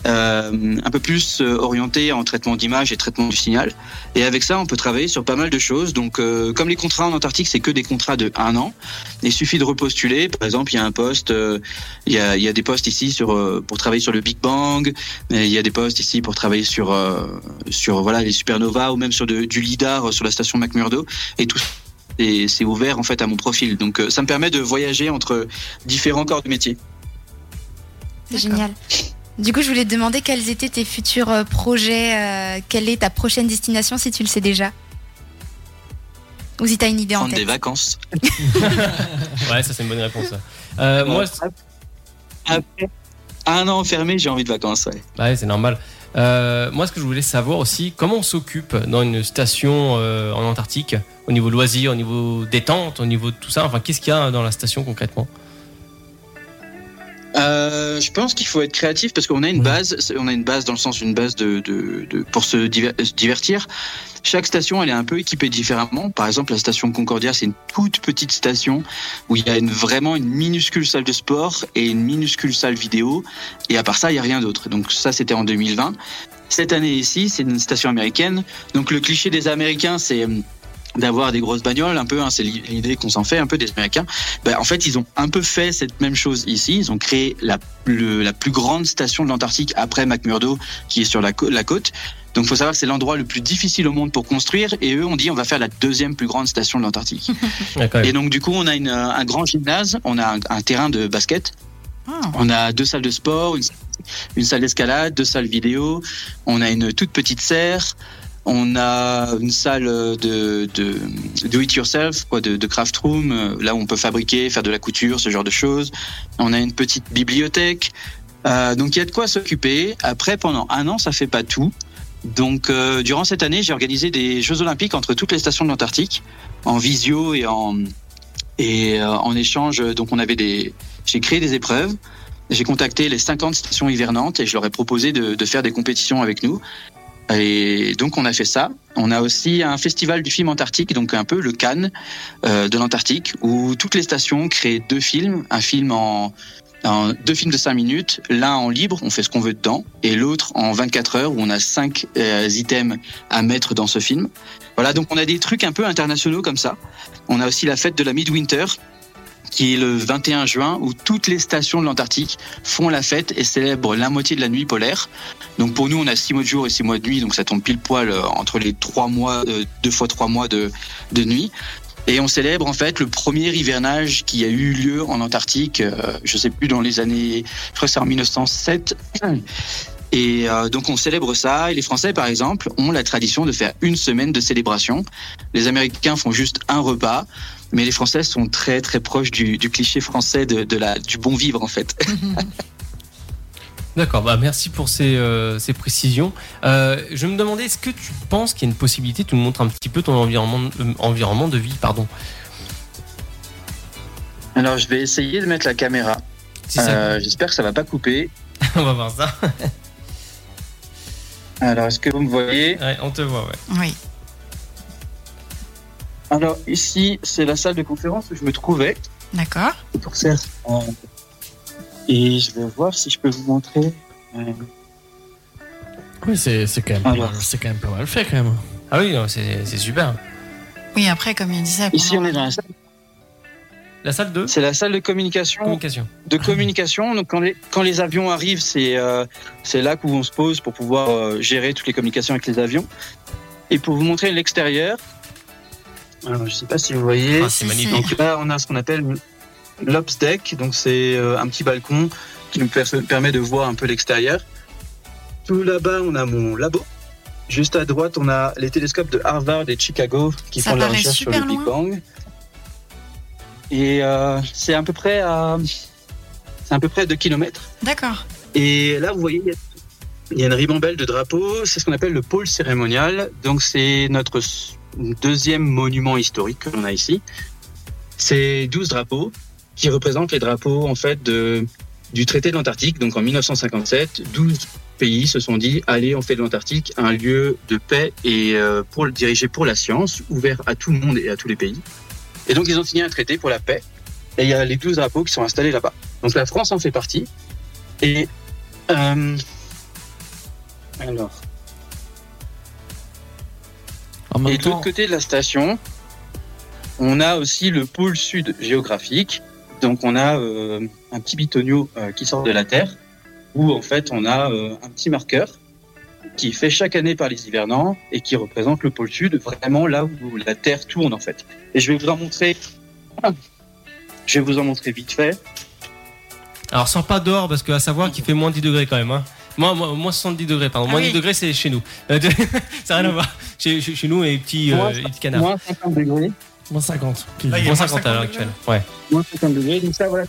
Euh, un peu plus euh, orienté en traitement d'image et traitement du signal. Et avec ça, on peut travailler sur pas mal de choses. Donc, euh, comme les contrats en Antarctique, c'est que des contrats de un an. Il suffit de repostuler. Par exemple, il y a un poste, euh, il, y a, il y a des postes ici sur euh, pour travailler sur le Big Bang. Il y a des postes ici pour travailler sur euh, sur voilà les supernovas ou même sur de- du lidar sur la station McMurdo. Et tout et c'est ouvert en fait à mon profil. Donc, euh, ça me permet de voyager entre différents corps de métier. C'est génial. Du coup, je voulais te demander quels étaient tes futurs euh, projets, euh, quelle est ta prochaine destination si tu le sais déjà? Ou si tu as une idée en Prendre des tête vacances. (laughs) Ouais, ça, c'est une bonne réponse. ça. Euh, moi, Après un an enfermé, j'ai envie de vacances. Ouais. Ouais, c'est normal. Euh, moi, ce que je voulais savoir aussi, comment on s'occupe dans une station euh, en Antarctique, au niveau loisirs, au niveau détente, au niveau de tout ça? Enfin, qu'est-ce qu'il y a dans la station concrètement? Euh, je pense qu'il faut être créatif parce qu'on a une base, on a une base dans le sens d'une base de, de, de- pour se diver- se divertir. Chaque station, elle est un peu équipée différemment. Par exemple, la station Concordia, c'est une toute petite station où il y a une, vraiment une minuscule salle de sport et une minuscule salle vidéo. Et à part ça, il y a rien d'autre. Donc ça, c'était en 2020. Cette année ici, c'est une station américaine. Donc le cliché des Américains, c'est d'avoir des grosses bagnoles, un peu. Hein, c'est l'idée qu'on s'en fait un peu des Américains. Ben, en fait, ils ont un peu fait cette même chose ici. Ils ont créé la, le- la plus grande station de l'Antarctique après McMurdo, qui est sur la, la côte. Donc, faut savoir que c'est l'endroit le plus difficile au monde pour construire. Et eux, on dit, on va faire la deuxième plus grande station de l'Antarctique. (laughs) Et donc, du coup, on a une, un grand gymnase, on a un, un terrain de basket, Ah. on a deux salles de sport, une, une salle d'escalade, deux salles vidéo, on a une toute petite serre. On a une salle de, de do it yourself, quoi, de, de craft room, euh, là où on peut fabriquer, faire de la couture, ce genre de choses. On a une petite bibliothèque. Euh, donc il y a de quoi s'occuper. Après, pendant un an, ça fait pas tout. Donc euh, durant cette année, j'ai organisé des Jeux Olympiques entre toutes les stations de l'Antarctique, en visio et en et euh, en échange. Donc on avait des, j'ai créé des épreuves. J'ai contacté les 50 stations hivernantes et je leur ai proposé de, de faire des compétitions avec nous. Et donc on a fait ça. On a aussi un festival du film antarctique, donc un peu le Cannes euh, de l'Antarctique, où toutes les stations créent deux films, un film en, deux films de 5 minutes, l'un en libre, on fait ce qu'on veut dedans, et l'autre en 24 heures où on a cinq euh, items à mettre dans ce film. Voilà, donc on a des trucs un peu internationaux comme ça. On a aussi la fête de la Midwinter qui est le 21 juin, où toutes les stations de l'Antarctique font la fête et célèbrent la moitié de la nuit polaire. Donc pour nous, on a six mois de jour et six mois de nuit, donc ça tombe pile poil euh, entre les trois mois, euh, deux fois trois mois de, de nuit. Et on célèbre en fait le premier hivernage qui a eu lieu en Antarctique, euh, je sais plus dans les années, je crois que c'est en 1907. (clears throat) Et euh, donc on célèbre ça. Et les Français, par exemple, ont la tradition de faire une semaine de célébration. Les Américains font juste un repas, mais les Français sont très très proches du, du cliché français de, de la du bon vivre en fait. (laughs) D'accord, bah merci pour ces, euh, ces précisions. Euh, je me demandais, est-ce que tu penses qu'il y a une possibilité, tu nous montres un petit peu ton environnement, euh, environnement de vie, pardon. Alors je vais essayer de mettre la caméra. Euh, J'espère que ça va pas couper. (laughs) on va voir ça. Alors est-ce que vous me voyez? Ouais, on te voit, ouais. Oui. Alors ici c'est la salle de conférence où je me trouvais. D'accord. pour ça. Euh, et je vais voir si je peux vous montrer. Euh, Oui, c'est c'est quand, même Alors. mal- quand même pas mal fait quand même. Ah oui, non, c'est c'est super. Oui, après, comme il disait. Ici on est dans la salle. La salle de C'est la salle de communication. communication. De communication. Donc quand les, quand les avions arrivent, c'est euh, c'est là où on se pose pour pouvoir euh, gérer toutes les communications avec les avions. Et pour vous montrer l'extérieur. Alors je sais pas si vous voyez. Ah, c'est magnifique. Donc là, on a ce qu'on appelle l'Ops Deck. Donc, c'est euh, un petit balcon qui nous per- permet de voir un peu l'extérieur. Tout là-bas, on a mon labo. Juste à droite, on a les télescopes de Harvard et de Chicago qui Ça font paraît recherche sur le Big. Bang. Et euh, c'est à peu près à, c'est à peu près 2 km. D'accord. Et là, vous voyez, il y a- une ribambelle de drapeaux. C'est ce qu'on appelle le pôle cérémonial. Donc, c'est notre deuxième monument historique que l'on a ici. C'est 12 drapeaux qui représentent les drapeaux, en fait, de, du traité de l'Antarctique. Donc, en 1957, 12 pays se sont dit, allez, on fait de l'Antarctique un lieu de paix et euh, pour le diriger pour la science, ouvert à tout le monde et à tous les pays. Et donc, ils ont signé un traité pour la paix. Et il y a les 12 drapeaux qui sont installés là-bas. Donc, la France en fait partie. Et euh, alors, En même et de l'autre côté de la station, on a aussi le pôle sud géographique. Donc on a euh, un petit bitonio euh, qui sort de la Terre, où en fait on a euh, un petit marqueur qui est fait chaque année par les hivernants et qui représente le pôle sud, vraiment là où la Terre tourne en fait. Et je vais vous en montrer. Je vais vous en montrer vite fait. Alors, sors pas dehors parce qu'à savoir qu'il fait moins 10 degrés quand même. Hein. Moins, moins, moins 70 degrés, pardon. Ah moins oui. 10 degrés, c'est chez nous. Euh, (laughs) ça n'a rien à voir. Chez, chez, chez nous, et les petits, euh, Moins les petits canards. Moins 50 degrés. moins 50. Là, il y a Moins moins 50 à l'heure 50 actuelle. Ouais. moins 50 degrés. Donc ça, voilà.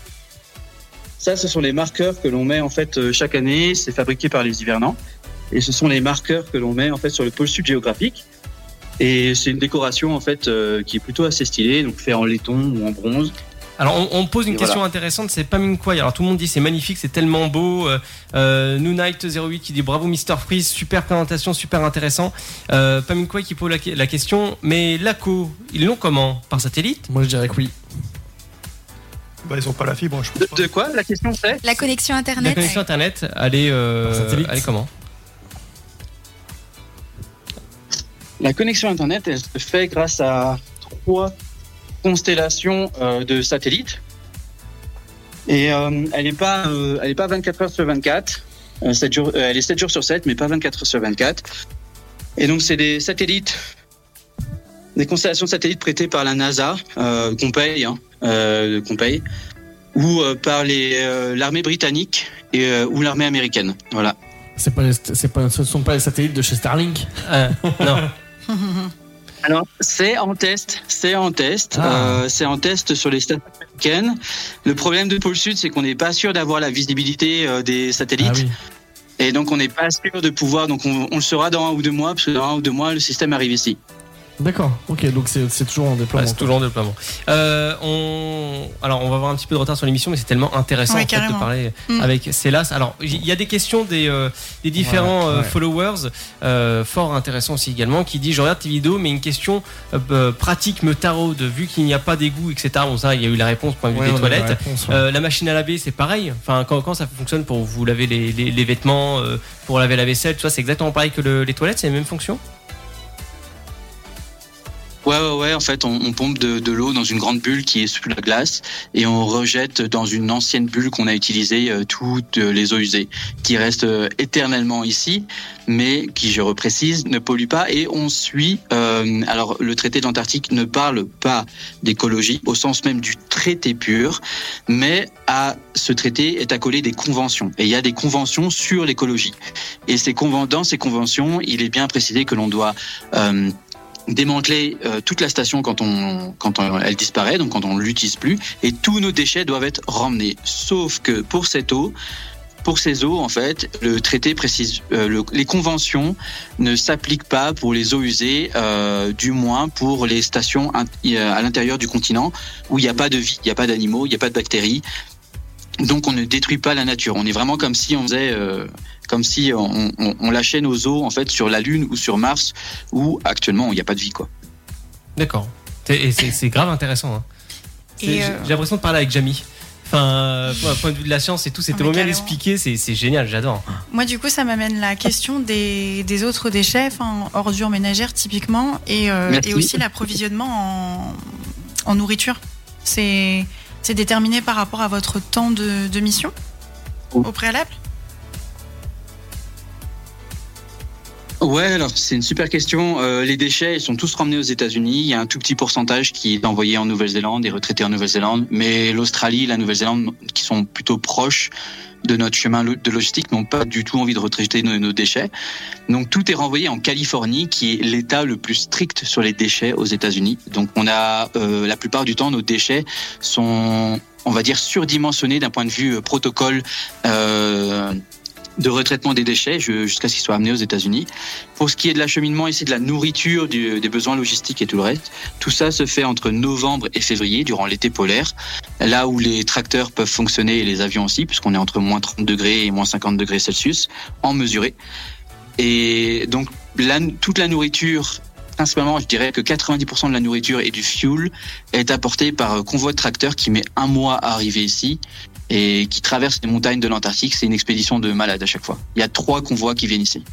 Ça, ce sont les marqueurs que l'on met en fait euh, chaque année. C'est fabriqué par les hivernants. et ce sont les marqueurs que l'on met en fait sur le pôle sud géographique. Et c'est une décoration en fait euh, qui est plutôt assez stylée, donc fait en laiton ou en bronze. Alors on, on pose une Et question voilà. intéressante, c'est Paminkwai. Alors tout le monde dit c'est magnifique, c'est tellement beau. Euh, euh, New Night 08 qui dit bravo Mister Freeze, super présentation, super intéressant. Euh, Paminkwai qui pose la, la question, mais l'ACO, ils l'ont comment? Par satellite? Moi je dirais que oui. Bah, ils ont pas la fibre, je pense De, pas. de quoi La question c'est? La connexion La internet. connexion internet, elle est, euh, Par satellite. elle est comment? La connexion Internet, elle se fait grâce à trois constellations euh, de satellites. Et euh, elle n'est pas, euh, elle est pas 24 heures sur 24. Euh, sept jours- euh, elle est 7 jours sur 7, mais pas 24 heures sur 24. Et donc, c'est des satellites, des constellations de satellites prêtées par la NASA, euh, qu'on paye, hein, euh, qu'on paye, ou euh, par les, euh, l'armée britannique et, euh, ou l'armée américaine. Voilà. C'est pas, les- c'est pas, ce sont pas les satellites de chez Starlink? Euh, Non. (laughs) Alors, c'est en test, c'est en test, Ah. euh, c'est en test sur les stations américaines. Le problème de Pôle Sud, c'est qu'on n'est pas sûr d'avoir la visibilité euh, des satellites, Ah oui. et donc on n'est pas sûr de pouvoir. Donc on, on le saura dans un ou deux mois, parce que dans un ou deux mois, le système arrive ici. D'accord, ok, donc c'est toujours en déploiement. C'est toujours en déploiement. Euh, on... Alors, on va avoir un petit peu de retard sur l'émission, mais c'est tellement intéressant Ouais, en fait, de parler Mm. avec Célas. Alors, il y a des questions des, euh, des différents Ouais, euh, ouais. followers, euh, fort intéressant aussi également, qui dit Je regarde tes vidéos, mais une question pratique me taraude, vu qu'il n'y a pas d'égout, etc. Bon, ça, il y a eu la réponse point de vue Ouais, des la toilettes. réponse, ouais. Euh, la machine à laver, c'est pareil. Enfin, quand, quand ça fonctionne pour vous laver les, les- les vêtements, euh, pour laver la vaisselle, tout ça, c'est exactement pareil que le- les toilettes, c'est la même fonction? Ouais, ouais, ouais. En fait, on, pompe de, de l'eau dans une grande bulle qui est sous la glace et on rejette dans une ancienne bulle qu'on a utilisée euh, toutes les eaux usées, qui restent euh, éternellement ici, mais qui, je reprécise, ne polluent pas. Et on suit. euh, alors, le traité de l'Antarctique ne parle pas d'écologie au sens même du traité pur, mais à ce traité est accolé des conventions. Et il y a des conventions sur l'écologie. Et ces dans ces conventions, il est bien précisé que l'on doit euh, démanteler euh, toute la station quand on quand elle disparaît, donc quand on l'utilise plus, et tous nos déchets doivent être ramenés. Sauf que pour cette eau, pour ces eaux, en fait, le traité précise, euh, le- les conventions ne s'appliquent pas pour les eaux usées, euh, du moins pour les stations euh, à l'intérieur du continent où il n'y a pas de vie, il n'y a pas d'animaux, il n'y a pas de bactéries. Donc on ne détruit pas la nature. On est vraiment comme si on faisait, euh, comme si on, on- on lâchait nos eaux en fait sur la Lune ou sur Mars, où actuellement il n'y a pas de vie quoi. D'accord. C'est- Et c'est c'est grave intéressant. hein. Euh, j'ai l'impression de parler avec Jamie. Enfin, euh, point- point de vue de la science et tout, c'est Ah, mais tellement bien expliqué, c'est c'est génial, j'adore. Moi, du coup, ça m'amène la question des, des autres déchets, enfin, ordures ménagères typiquement, et, euh, et aussi l'approvisionnement en, en nourriture. C'est c'est déterminé par rapport à votre temps de, de mission au préalable Ouais, alors c'est une super question. Euh, les déchets, ils sont tous ramenés aux États-Unis. Il y a un tout petit pourcentage qui est envoyé en Nouvelle-Zélande et retraité en Nouvelle-Zélande. Mais l'Australie, la Nouvelle-Zélande, qui sont plutôt proches de notre chemin de logistique, n'ont pas du tout envie de retraiter nos, nos déchets. Donc tout est renvoyé en Californie, qui est l'État le plus strict sur les déchets aux États-Unis. Donc on a euh, la plupart du temps nos déchets sont, on va dire, surdimensionnés d'un point de vue euh, protocole. Euh, de retraitement des déchets jusqu'à ce qu'ils soient amenés aux États-Unis. Pour ce qui est de l'acheminement ici de la nourriture, du- des besoins logistiques et tout le reste, tout ça se fait entre novembre et février, durant l'été polaire, là où les tracteurs peuvent fonctionner et les avions aussi, puisqu'on est entre moins 30 degrés et moins 50 degrés Celsius, en mesuré. Et donc, la- toute la nourriture, principalement, je dirais que 90% de la nourriture et du fuel est apporté par convoi de tracteurs qui met un mois à arriver ici et qui traverse les montagnes de l'Antarctique. C'est une expédition de malades à chaque fois. Il y a trois convois qui viennent ici.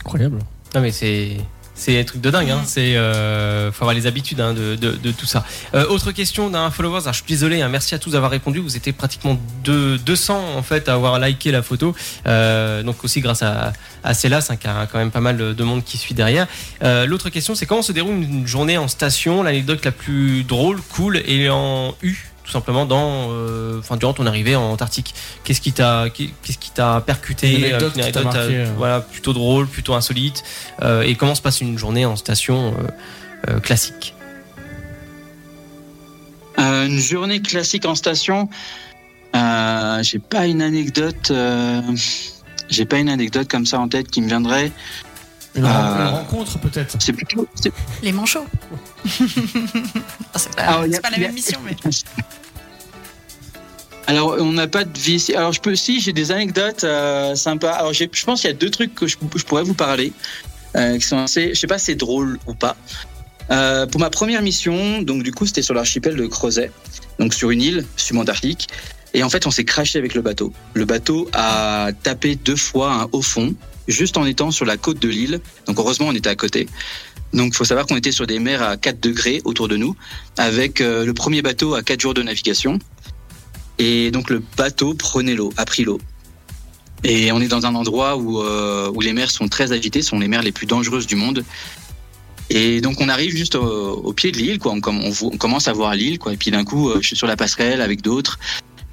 Incroyable. Non mais c'est c'est un truc de dingue. Hein. C'est euh, faut avoir les habitudes hein, de, de, de tout ça. Euh, autre question d'un follower. Alors, je suis désolé. hein, merci à tous d'avoir répondu. Vous étiez pratiquement deux- 200 en fait à avoir liké la photo. Euh, donc aussi grâce à à Célas, hein, qui a quand même pas mal de monde qui suit derrière. Euh, L'autre question, c'est comment se déroule une journée en station? L'anecdote la plus drôle, cool et en U? Tout simplement dans euh, enfin durant ton arrivée en Antarctique qu'est-ce qui t'a qu'est-ce qui t'a percuté Une anecdote euh, qui t'a marqué, euh, voilà plutôt drôle plutôt insolite euh, et comment se passe une journée en station euh, euh, classique? Euh, une journée classique en station. Euh, J'ai pas une anecdote. euh, j'ai pas une anecdote comme ça en tête qui me viendrait. Une, Euh, ren- une rencontre peut-être. C'est plutôt. c'est- Les manchots. (laughs) Ah, c'est pas, Alors, il y c'est a- pas la a- même mission, mais. (laughs) Alors, on n'a pas de vie ici. Alors, je peux, si, j'ai des anecdotes euh, sympas. Alors, j'ai- je pense qu'il y a deux trucs que je, je pourrais vous parler, euh, qui sont assez, je sais pas si c'est drôle ou pas. Euh, pour ma première mission, donc du coup, c'était sur l'archipel de Crozet, donc sur une île subantarctique. Et en fait, on s'est craché avec le bateau. Le bateau a tapé deux fois un haut fond, juste en étant sur la côte de l'île. Donc, heureusement, on était à côté. Donc, faut savoir qu'on était sur des mers à 4 degrés autour de nous, avec euh, le premier bateau à 4 jours de navigation. Et donc le bateau prenait l'eau, a pris l'eau. Et on est dans un endroit où, euh, où les mers sont très agitées, sont les mers les plus dangereuses du monde. Et donc on arrive juste au, pied de l'île, quoi. On, on commence à voir l'île, quoi. Et puis d'un coup, euh, je suis sur la passerelle avec d'autres.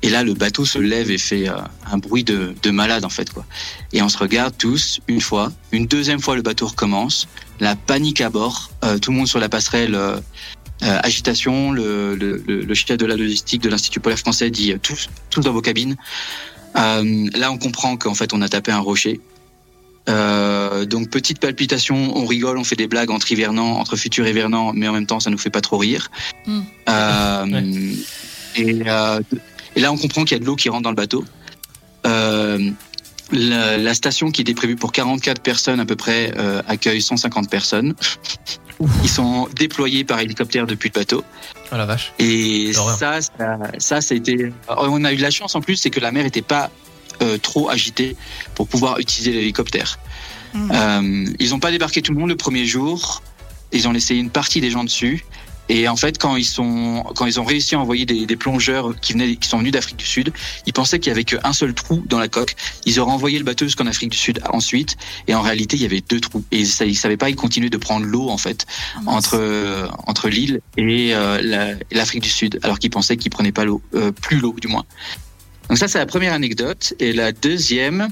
Et là, le bateau se lève et fait euh, un bruit de, de malade, en fait, quoi. Et on se regarde tous, une fois. Une deuxième fois, le bateau recommence. La panique à bord. Euh, tout le monde sur la passerelle. euh, agitation, le, le, le, le chef de la logistique de l'Institut polaire français dit tous, tous dans vos cabines. Euh, là, on comprend qu'en fait, on a tapé un rocher. Euh, donc petite palpitation, on rigole, on fait des blagues entre hivernants, entre futurs hivernants, mais en même temps, ça nous fait pas trop rire. Mm. Euh, et, euh, et là, on comprend qu'il y a de l'eau qui rentre dans le bateau. Euh, la, la station qui était prévue pour 44 personnes à peu près euh, accueille 150 personnes. Ils sont déployés par hélicoptère depuis le bateau. Oh la vache. Et ça, ça, ça, ça a été. On a eu de la chance en plus, c'est que la mer n'était pas euh, trop agitée pour pouvoir utiliser l'hélicoptère. Mm. Euh, ils n'ont pas débarqué tout le monde le premier jour. Ils ont laissé une partie des gens dessus. Et en fait, quand ils sont, quand ils ont réussi à envoyer des, des plongeurs qui venaient, qui sont venus d'Afrique du Sud, ils pensaient qu'il y avait qu'un seul trou dans la coque. Ils auraient envoyé le bateau jusqu'en Afrique du Sud ensuite, et en réalité, il y avait deux trous. Et ça, ils savaient pas, ils continuaient de prendre l'eau en fait Ah, entre euh, entre l'île et euh, la- et l'Afrique du Sud, alors qu'ils pensaient qu'ils prenaient pas l'eau, euh, plus l'eau du moins. Donc ça, c'est la première anecdote. Et la deuxième,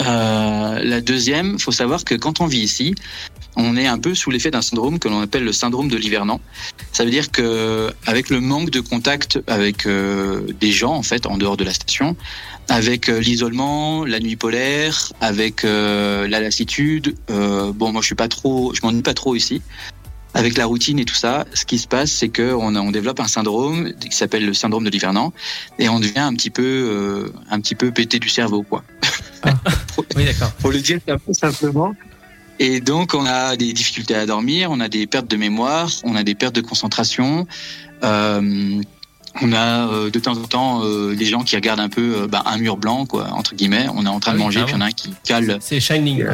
euh, la deuxième, faut savoir que quand on vit ici, on est un peu sous l'effet d'un syndrome que l'on appelle le syndrome de l'hivernant. Ça veut dire que avec le manque de contact avec euh, des gens en fait en dehors de la station, avec euh, l'isolement, la nuit polaire, avec euh, la lassitude, bon moi je suis pas trop, je m'ennuie pas trop ici. Avec la routine et tout ça, ce qui se passe, c'est que on, développe un syndrome qui s'appelle le syndrome de l'hivernant, et on devient un petit peu, un petit peu pété du cerveau, quoi. (laughs) (laughs) Oui, d'accord. Pour le dire un peu simplement. Et donc, on a des difficultés à dormir, on a des pertes de mémoire, on a des pertes de concentration. Euh, on a euh, de temps en temps euh, des gens qui regardent un peu euh, bah, un mur blanc, quoi, entre guillemets. On est en train Ah de oui, manger, puis il y en a un qui cale. C'est Shining.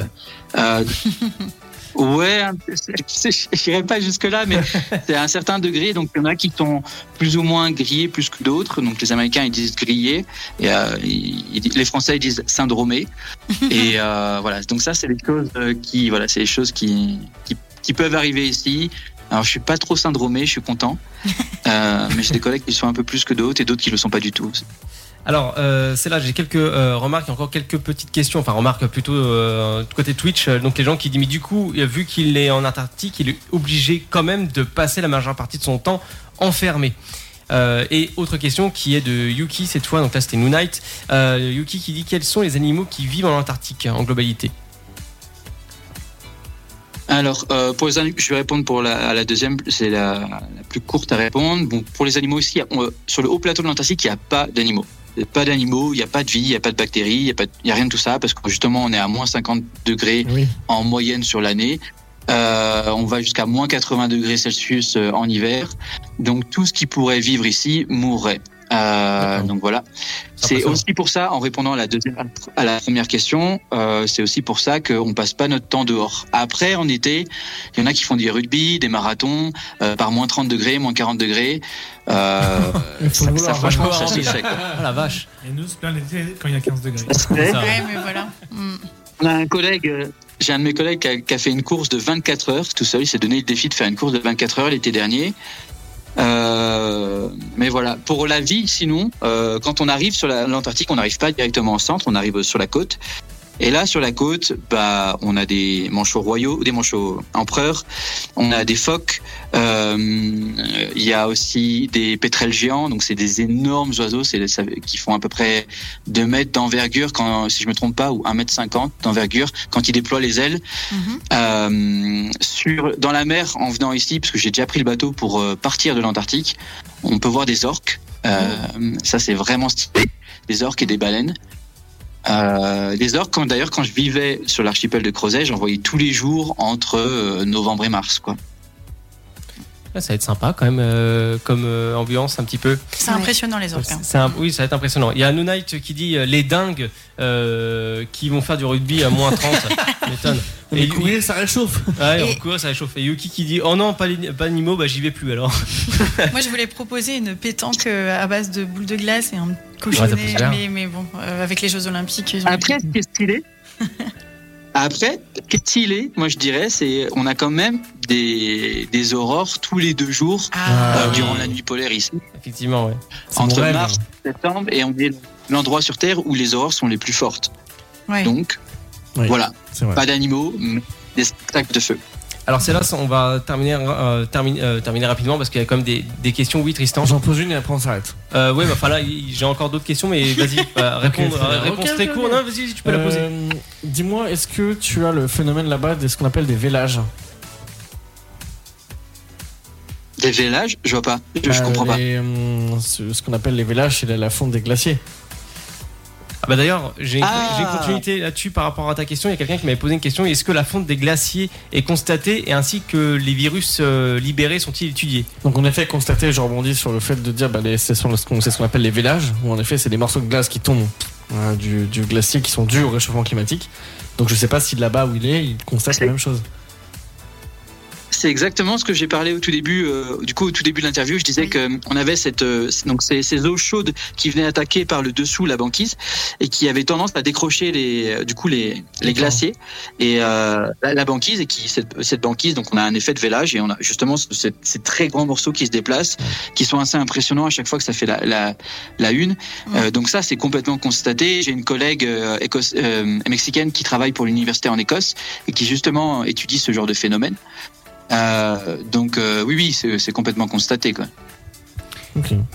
(laughs) ouais, je dirais pas jusque là, mais (laughs) c'est à un certain degré. Donc il y en a qui sont plus ou moins grillés plus que d'autres. Donc les Américains ils disent grillés, et euh, ils- les Français ils disent syndromés. (laughs) et euh, voilà. Donc ça c'est des choses euh, qui, voilà, c'est des choses qui, qui qui peuvent arriver ici. Alors je suis pas trop syndromé, je suis content. (laughs) Euh, mais j'ai des collègues qui le sont un peu plus que d'autres et d'autres qui le sont pas du tout. Alors, euh, c'est là, j'ai quelques euh, remarques encore quelques petites questions. Enfin, remarques plutôt euh, côté Twitch. Euh, Donc, les gens qui disent, mais du coup, euh, vu qu'il est en Antarctique, il est obligé quand même de passer la majeure partie de son temps enfermé. Et autre question qui est de Yuki cette fois, donc là c'était Noonite. Yuki qui dit quels sont les animaux qui vivent en Antarctique en globalité? Alors, pour les animaux, je vais répondre pour la, deuxième, c'est la, la plus courte à répondre. Bon, pour les animaux on- sur le haut plateau de l'Antarctique, il n'y a pas d'animaux. Pas d'animaux, il n'y a pas de vie, il n'y a pas de bactéries, il n'y a, pas de- il y a rien de tout ça, parce que justement, on est à moins 50 degrés Oui. en moyenne sur l'année. Euh, on va jusqu'à moins 80 degrés Celsius euh, en hiver. Donc, tout ce qui pourrait vivre ici mourrait. Euh, donc voilà. C'est aussi pour ça, en répondant à la deuxième, à la première question, euh, c'est aussi pour ça qu'on passe pas notre temps dehors. Après, en été, il y en a qui font du rugby, des marathons, euh, par moins 30 degrés, moins 40 degrés. Euh, (laughs) ça, ça, franchement, ça se fait. Ah la vache Et nous, c'est plein l'été quand il y a 15 degrés. Ça. Ouais, mais voilà. Mm. On a un collègue, euh, j'ai un de mes collègues qui a, qui a fait une course de 24 heures tout seul. Il s'est donné le défi de faire une course de 24 heures l'été dernier. Euh, mais voilà, pour la vie, sinon, euh, quand on arrive sur la- l'Antarctique, on n'arrive pas directement au centre, on arrive sur la côte. Et là, sur la côte, bah, on a des manchots royaux, des manchots empereurs, on a des phoques, euh, il y a aussi des pétrels géants, donc c'est des énormes oiseaux, c'est ça- qui font à peu près 2 mètres d'envergure, quand, si je me trompe pas, ou 1 mètre 50 d'envergure, quand ils déploient les ailes. Mhm. Euh, sur, dans la mer, en venant ici, parce que j'ai déjà pris le bateau pour euh, partir de l'Antarctique, on peut voir des orques. Euh, Ça, c'est vraiment stylé. Des orques et des baleines. Euh, des orques, quand- d'ailleurs, quand je vivais sur l'archipel de Crozet, j'en voyais tous les jours entre euh, novembre et mars. Quoi. Ça va être sympa quand même euh, comme euh, ambiance un petit peu. C'est impressionnant les orques. hein. Oui, ça va être impressionnant. Il y a Noonite qui dit euh, les dingues euh, qui vont faire du rugby à moins 30. (laughs) Ça m'étonne. Mais Et- courir, ça réchauffe. Ouais, Et- courir, ça réchauffe. Et Yuki qui dit Oh non, pas d'animaux, bah j'y vais plus alors. (laughs) (laughs) Moi, je voulais proposer une pétanque à base de boules de glace et un cochonnet, mais, mais bon, euh, avec les Jeux Olympiques. ils ont- Après, ce qui est stylé, après, ce qui est stylé, moi je dirais, c'est on a quand même des, des aurores tous les deux jours Ah, euh, oui. durant la nuit polaire ici, Effectivement, ouais. Entre rêve. mars et septembre, et on est l'endroit sur Terre où les aurores sont les plus fortes. ouais. Donc, Oui. voilà, pas d'animaux, mais des spectacles de feu. Alors c'est là, on va terminer, euh, terminer, euh, terminer rapidement parce qu'il y a quand même des, des questions. Oui, Tristan. J'en pose une et après on s'arrête. Euh, ouais, bah, enfin là, j'ai encore d'autres questions, mais vas-y, (laughs) euh, réponds, réponse très courte. Non, vas-y, tu peux la poser. Dis-moi, est-ce que tu as le phénomène là-bas de ce qu'on appelle des vélages Des vélages, je vois pas, je, je comprends pas. les, hum, ce ce qu'on appelle les vélages, c'est la, la fonte des glaciers. Ah bah d'ailleurs, j'ai une, Ah. j'ai une continuité là-dessus par rapport à ta question. Il y a quelqu'un qui m'avait posé une question. Est-ce que la fonte des glaciers est constatée et ainsi que les virus euh, libérés sont-ils étudiés? Donc en effet, constaté, je rebondis sur le fait de dire, bah, c'est ce qu'on c'est ce qu'on appelle les vélages, où en effet c'est des morceaux de glace qui tombent euh, du, du glacier qui sont dus au réchauffement climatique. Donc je sais pas si là-bas où il est, il constate la même chose. C'est exactement ce que j'ai parlé au tout début. euh, du coup, au tout début de l'interview, je disais Oui. que euh, on avait cette euh, donc ces, ces eaux chaudes qui venaient attaquer par le dessous la banquise et qui avaient tendance à décrocher les euh, du coup les les glaciers et euh, la, la banquise et qui cette, cette banquise donc on a un effet de vélage et on a justement ce- ces, ces très grands morceaux qui se déplacent, qui sont assez impressionnants à chaque fois que ça fait la la, la une. Donc ça c'est complètement constaté. J'ai une collègue écosse- mexicaine qui travaille pour l'université en Écosse et qui justement étudie ce genre de phénomène. Euh, donc euh, oui, oui, c'est c'est complètement constaté. Quoi.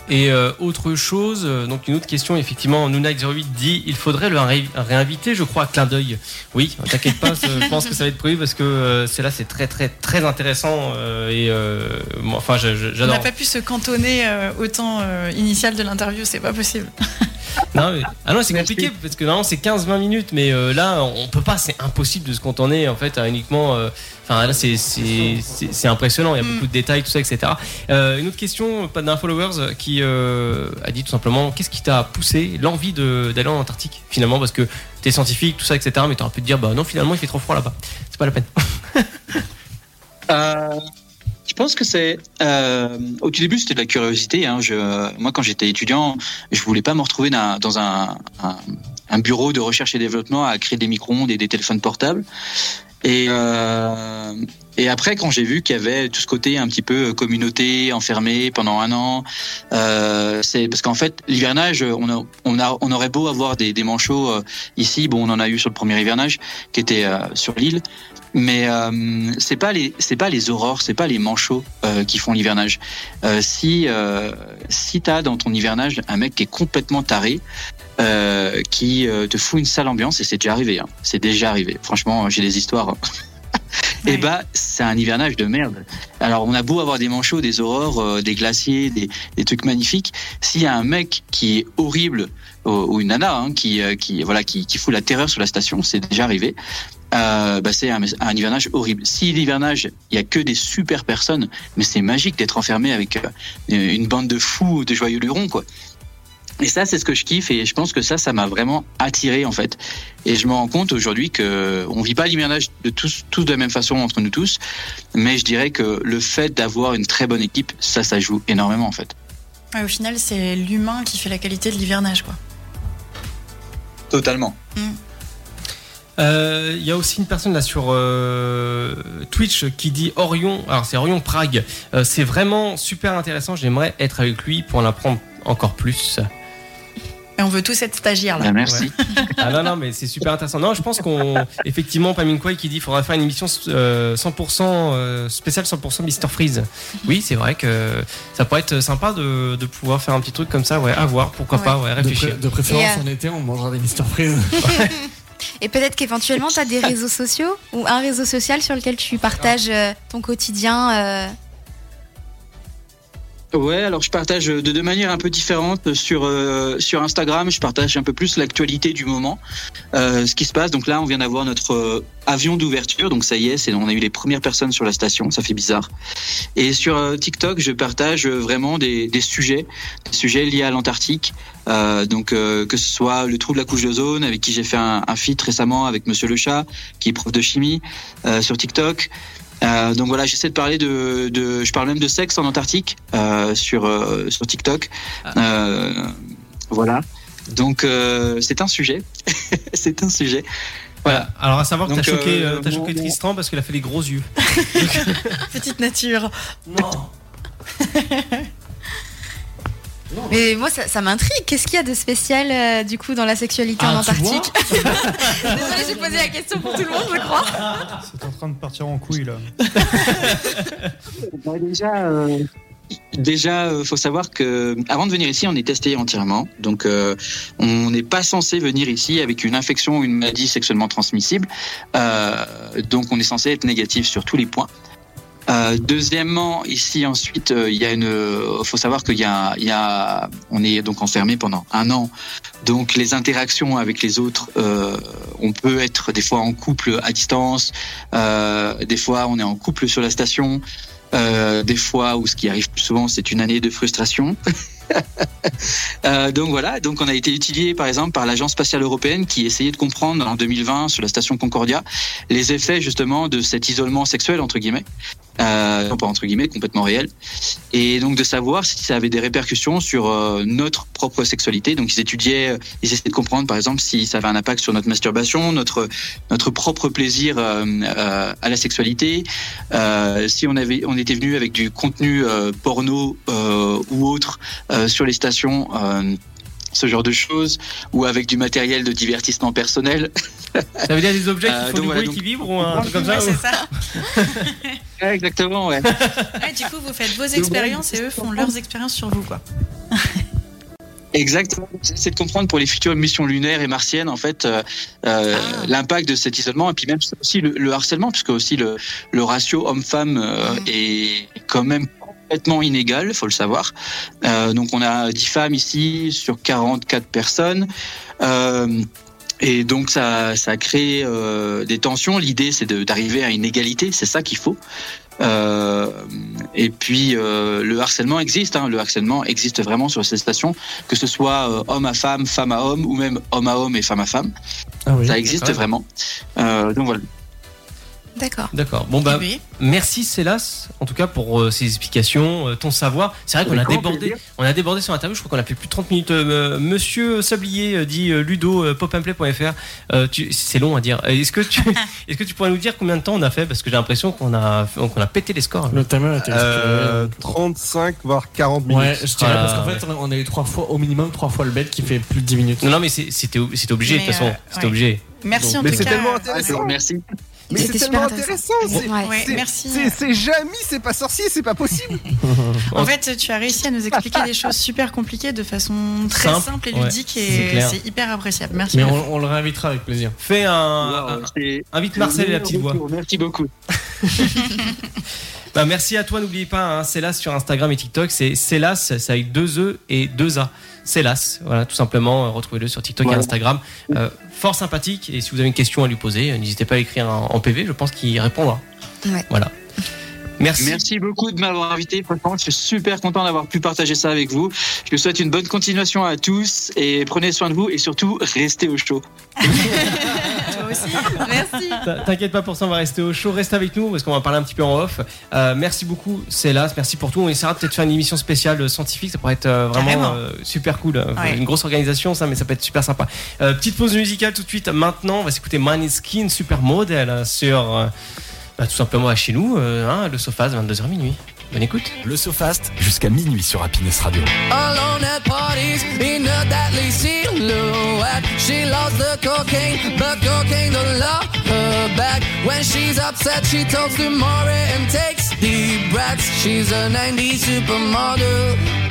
Et euh, autre chose, euh, donc une autre question, effectivement, Nuna08 dit il faudrait le ré- réinviter, je crois, à clin d'œil. Oui, t'inquiète pas, je (laughs) pense que ça va être prévu parce que euh, c'est là, c'est très, très, très intéressant euh, et euh, enfin, je- je- On n'a j'adore. pas pu se cantonner euh, au temps euh, initial de l'interview, c'est pas possible. (laughs) Non, mais- ah non, c'est Merci. compliqué parce que normalement c'est 15-20 minutes, mais euh, là on peut pas, c'est impossible de se cantonner en fait à uniquement. euh, Enfin là c'est impressionnant, il y a Mm. beaucoup de détails, tout ça, etc. Euh, une autre question, pas d'un followers qui euh, a dit tout simplement qu'est-ce qui t'a poussé l'envie de- d'aller en Antarctique finalement parce que t'es scientifique, tout ça, etc. Mais t'aurais pu te dire bah non finalement il fait trop froid là-bas, c'est pas la peine. (laughs) Je pense que c'est euh, au tout début c'était de la curiosité. Hein. Je, moi quand j'étais étudiant, je voulais pas me retrouver dans, dans un, un, un bureau de recherche et développement à créer des micro-ondes et des téléphones portables. Et, euh, et après, quand j'ai vu qu'il y avait tout ce côté un petit peu communauté, enfermé pendant un an, euh, c'est parce qu'en fait, l'hivernage, on, a, on, a, on aurait beau avoir des, des manchots euh, ici, bon, on en a eu sur le premier hivernage qui était euh, sur l'île, mais euh, c'est pas les c'est pas les aurores, c'est pas les manchots euh, qui font l'hivernage. Euh, si euh, si t'as dans ton hivernage un mec qui est complètement taré, euh, qui euh, te fout une sale ambiance et c'est déjà arrivé. Hein. C'est déjà arrivé. Franchement, j'ai des histoires. hein. (laughs) Et Ouais. bah, c'est un hivernage de merde. Alors, on a beau avoir des manchots, des aurores, euh, des glaciers, des, des trucs magnifiques. S'il y a un mec qui est horrible ou, une nana hein, qui, euh, qui voilà qui, fout la terreur sur la station, c'est déjà arrivé. Euh, bah, c'est un, hivernage horrible. Si l'hivernage, il y a que des super personnes, mais c'est magique d'être enfermé avec euh, une bande de fous, de joyeux lurons, quoi. Et ça, c'est ce que je kiffe et je pense que ça, ça m'a vraiment attiré en fait. Et je me rends compte aujourd'hui que on vit pas l'hivernage de tous, de la même façon entre nous tous, mais je dirais que le fait d'avoir une très bonne équipe, ça, ça joue énormément en fait. Au final, c'est l'humain qui fait la qualité de l'hivernage, quoi. Totalement. Euh, Il y a aussi une personne là sur euh, Twitch qui dit Orion. Alors c'est Orion Prague. Euh, c'est vraiment super intéressant. J'aimerais être avec lui pour en apprendre encore plus. Et on veut tous être stagiaires là. Ah, merci. Ah non, non, mais c'est super intéressant. Non, je pense qu'on. Effectivement, Pamine Kwai qui dit qu'il faudra faire une émission euh, 100% euh, spéciale 100% Mister Freeze. Oui, c'est vrai que ça pourrait être sympa de, de pouvoir faire un petit truc comme ça, ouais, à voir, pourquoi Ouais. pas, ouais, De, réfléchir. pré- de préférence euh, en été, on mangera des Mister Freeze. (laughs) Et peut-être qu'éventuellement, tu as des réseaux sociaux ou un réseau social sur lequel tu partages euh, ton quotidien. euh, Ouais, alors je partage de deux manières un peu différentes sur euh, sur Instagram. Je partage un peu plus l'actualité du moment, euh, ce qui se passe. Donc là, on vient d'avoir notre euh, avion d'ouverture. Donc ça y est, c'est on a eu les premières personnes sur la station. Ça fait bizarre. Et sur TikTok, je partage vraiment des, des sujets, des sujets liés à l'Antarctique. Donc que ce soit le trou de la couche d'ozone, avec qui j'ai fait un, un feat récemment avec Monsieur Le Chat, qui est prof de chimie sur TikTok. Euh, donc voilà, j'essaie de parler de, de, je parle même de sexe en Antarctique euh, sur euh, sur TikTok. Euh, voilà. Donc euh, c'est un sujet, (laughs) c'est un sujet. Voilà. Alors à savoir que t'as choqué, euh, euh, Tristan parce qu'il a fait des gros yeux. (laughs) Petite nature. Non. (laughs) Mais moi, ça, ça m'intrigue. Qu'est-ce qu'il y a de spécial, euh, du coup, dans la sexualité Ah, en vois Antarctique (laughs) Désolée, j'ai posé la question pour tout le monde, je crois. C'est en train de partir en couille là. (laughs) Bah, déjà, euh, déjà, euh, faut savoir que avant de venir ici, on est testé entièrement. Donc, euh, on n'est pas censé venir ici avec une infection ou une maladie sexuellement transmissible. Euh, donc, on est censé être négatif sur tous les points. Euh, deuxièmement, ici ensuite, euh, il y a une. euh, faut savoir qu'il y y a, on est donc enfermé pendant un an. Donc les interactions avec les autres, euh, on peut être des fois en couple à distance, euh, des fois on est en couple sur la station, euh, des fois où ce qui arrive plus souvent, c'est une année de frustration. (laughs) Donc voilà, donc on a été étudié par exemple par l'agence spatiale européenne qui essayait de comprendre en 2020 sur la station Concordia les effets justement de cet isolement sexuel entre guillemets, euh, pas entre guillemets, complètement réel, et donc de savoir si ça avait des répercussions sur euh, notre propre sexualité. Donc ils étudiaient, euh, ils essayaient de comprendre par exemple si ça avait un impact sur notre masturbation, notre notre propre plaisir euh, euh, à la sexualité, si on avait, on était venu avec du contenu porno ou autre sur les stations. Ce genre de choses, ou avec du matériel de divertissement personnel. Ça veut dire des objets qui Euh, font donc du voilà, bruit donc- qui vibrent ou un truc comme Ouais, ça ou- c'est ça. (laughs) Ouais, exactement, ouais. (laughs) Ouais, du coup, vous faites vos expériences et eux font leurs expériences sur vous, quoi. Exactement. C'est de comprendre pour les futures missions lunaires et martiennes, en fait, euh, euh, Ah. l'impact de cet isolement, et puis même aussi le, le harcèlement, puisque aussi le, le ratio homme-femme euh, Mm. est quand même complètement inégal, faut le savoir. Euh, donc on a 10 femmes ici sur 44 personnes. Euh, et donc ça, ça crée euh, des tensions. L'idée, c'est d'arriver à une égalité. C'est ça qu'il faut. Euh, et puis euh, le harcèlement existe. Hein, le harcèlement existe vraiment sur ces stations, que ce soit euh, homme à femme, femme à homme, ou même homme à homme et femme à femme. Ah oui. ça existe d'accord. vraiment. Donc voilà. D'accord. D'accord. Bon bah Oui. merci Célas en tout cas pour euh, ces explications, euh, ton savoir. C'est vrai qu'on a débordé, plaisir. on a débordé sur l'interview. Je crois qu'on a fait plus de 30 minutes. Euh, Monsieur Sablier euh, dit euh, Ludo euh, popandplay.fr. Euh, c'est long à dire. Est-ce que tu (laughs) est-ce que tu pourrais nous dire combien de temps on a fait? Parce que j'ai l'impression qu'on a qu'on a pété les scores. Le timer était Euh, expiré. 35 voire 40 minutes. Ouais, je dirais parce qu'en fait, on a eu trois fois, au minimum trois fois le bet qui fait plus de 10 minutes. Non non mais c'était c'était obligé de toute façon. C'était ouais. obligé. Merci en Mais tout c'est cas. tellement intéressant. Merci. Mais c'est C'était tellement super intéressant. intéressant. c'est- Ouais. Ouais, c'est- merci. C'est c'est Jamy, c'est pas sorcier, c'est pas possible. (laughs) En fait, tu as réussi à nous expliquer des choses super compliquées de façon très Simple, simple, et ludique c'est et c'est hyper appréciable. Merci. Mais beaucoup. on, on le réinvitera avec plaisir. Fais un, Wow, c'est- invite Marcel et la petite voix. Merci beaucoup. (laughs) Bah, merci à toi, n'oubliez pas, hein, Célas sur Instagram et TikTok, c'est Célas, c'est avec deux E et deux A. Célas, voilà, tout simplement, euh, retrouvez-le sur TikTok et. Instagram. Euh, fort sympathique, et si vous avez une question à lui poser, euh, n'hésitez pas à l'écrire en, en PV, je pense qu'il répondra. Ouais. Voilà. Merci. Merci beaucoup de m'avoir invité. Franchement, je suis super content d'avoir pu partager ça avec vous. Je vous souhaite une bonne continuation à tous et prenez soin de vous et surtout restez au chaud. (laughs) Toi aussi. Merci. T'inquiète pas pour ça, on va rester au chaud. Reste avec nous parce qu'on va parler un petit peu en off. Euh, merci beaucoup, Célas. Merci pour tout. On essaiera peut-être de faire une émission spéciale euh, scientifique. Ça pourrait être euh, vraiment euh, super cool. Ouais. Une grosse organisation, ça, mais ça peut être super sympa. Euh, petite pause musicale tout de suite. Maintenant, on va s'écouter Skin Supermodel sur. Bah, tout simplement à chez nous, euh, hein, le Sofast, 22h minuit. Bonne écoute. Le SoFast jusqu'à minuit sur Happiness Radio. Alone at parties in a deadly silhouette. She loves the cocaine, but cocaine don't love her back. When she's upset, she talks to Maury and takes deep breaths. She's a 90s supermodel.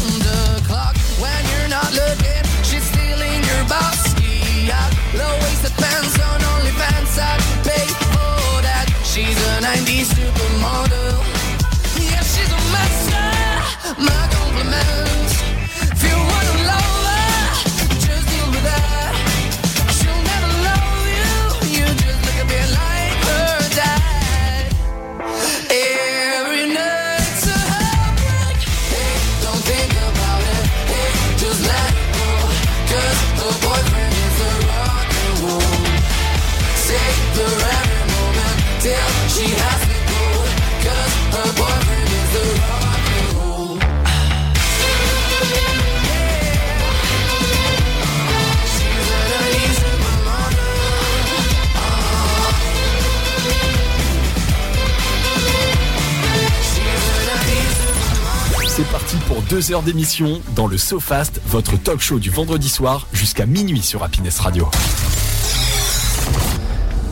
deux heures d'émission dans le SoFast, votre talk show du vendredi soir jusqu'à minuit sur Happiness Radio.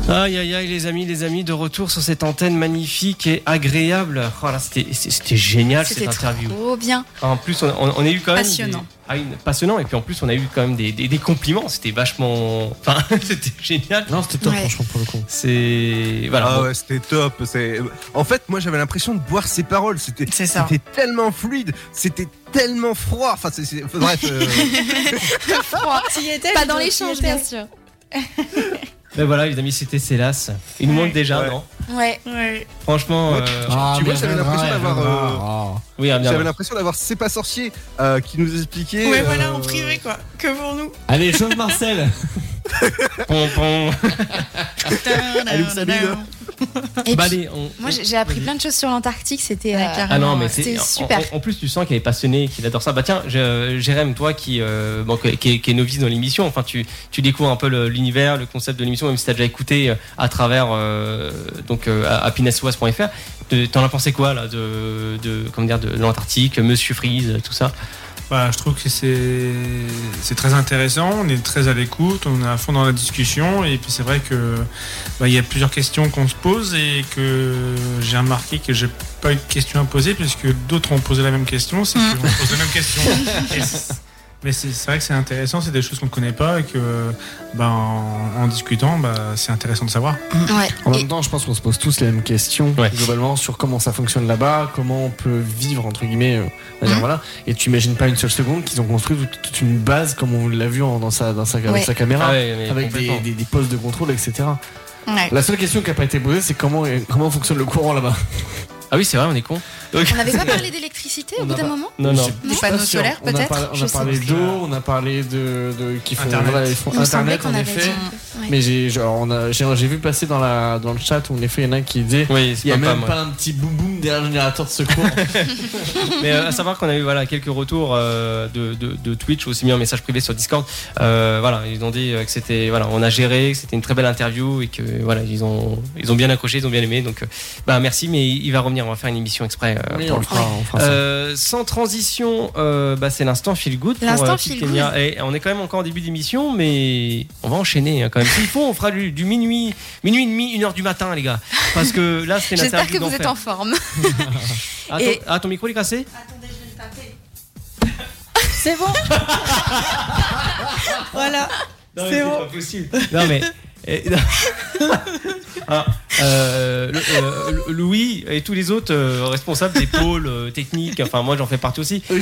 Aïe aïe aïe les amis, les amis, de retour sur cette antenne magnifique et agréable. Oh c'était c'était génial cette C'était interview. trop bien. En plus, on, on- on a eu quand même Passionnant. des- ah, une- passionnant. Et puis en plus, on a eu quand même des, des- des compliments. C'était vachement, enfin, (laughs) c'était génial. Non, c'était top, Ouais. franchement, pour le coup. C'est voilà. Ah bon. ouais, c'était top. C'est... En fait, moi j'avais l'impression de boire ses paroles. C'était, c'était tellement fluide, c'était tellement froid. Enfin, c'est, bref. euh, (laughs) (laughs) T'y étais, Pas dans l'échange, bien sûr. Ben voilà, les amis, c'était Célas. Il nous manque déjà, Ouais. non Ouais. Ouais. Franchement, euh, Ah, tu vois, mais j'avais l'impression d'avoir, euh, oui, bien. J'avais l'impression d'avoir C'est pas sorcier euh, qui nous expliquait. Ouais, voilà, euh, en privé, quoi. Que pour nous. Allez, chose Marcel (laughs) Pom, pom. Elle nous salue, là. Et Bah, puis, allez, on- moi, j'ai appris plein de choses sur l'Antarctique. C'était Ouais, euh. Ah non, mais C'était super. En, en plus, tu sens qu'elle est passionnée, qu'il adore ça. Bah tiens, je- Jérém, toi qui, euh, bon, qui, qui est, qui est novice dans l'émission, enfin, tu, tu découvres un peu l'univers, le concept de l'émission, même si tu as déjà écouté euh, à travers euh, donc euh, happinesswas.fr. De- T'en as pensé quoi là de, de comment dire de l'Antarctique, Monsieur Freeze, tout ça? Bah, je trouve que c'est très intéressant, on est très à l'écoute, on est à fond dans la discussion et puis c'est vrai que bah, il y a plusieurs questions qu'on se pose et que j'ai remarqué que j'ai pas eu de questions à poser puisque d'autres ont posé la même question, c'est Mm. qu'on pose la même question. (laughs) Mais c'est vrai que c'est intéressant, c'est des choses qu'on ne connaît pas et que bah, en, en discutant, bah, c'est intéressant de savoir. Ouais. En même temps, je pense qu'on se pose tous les mêmes questions Ouais. globalement sur comment ça fonctionne là-bas, comment on peut vivre entre guillemets. euh, on va dire, Mhm. voilà. Et tu imagines pas une seule seconde qu'ils ont construit toute, toute une base comme on l'a vu en- dans sa, dans sa, avec sa caméra, Ah avec des, complètement. des, des postes de contrôle, etc. Ouais. La seule question qui a pas été posée, c'est comment comment fonctionne le courant là-bas. Ah oui, c'est vrai, on est con. Donc- On n'avait pas parlé d'électricité au bout a d'un moment Non, non. Des pas panneaux solaires, On a peut-être on a parlé d'eau, on a parlé de, de qui font, Internet. en effet. Mais j'ai genre on a j'ai j'ai vu passer dans la dans le chat où en effet il y en a un qui disait Oui, c'est il y a pas même pas un petit boum boum derrière le générateur de secours. (laughs) (laughs) Mais euh, à savoir qu'on a eu voilà quelques retours euh, de, de, de Twitch aussi mis en message privé sur Discord. Euh, voilà, ils ont dit que c'était voilà, on a géré, que c'était une très belle interview et que voilà, ils ont ils ont bien accroché, ils ont bien aimé. Donc bah merci, mais il va revenir. On va faire une émission exprès euh, Oui, pour on le le fera, on fera ça. Euh, sans transition, euh, bah, c'est l'instant feel good. L'instant euh, feel. Et on est quand même encore en début d'émission, mais on va enchaîner hein, quand même. S'il faut, on fera du, du minuit, minuit et demi, une heure du matin, les gars. Parce que là, une J'espère que vous êtes en forme. (laughs) Ah, ton- Et- ah, ton micro il est cassé C'est bon (laughs) Voilà. C'est bon. pas possible. Non, mais. (laughs) Ah, euh, le- euh, Louis et tous les autres euh, responsables des pôles euh, techniques, enfin moi j'en fais partie aussi. Me,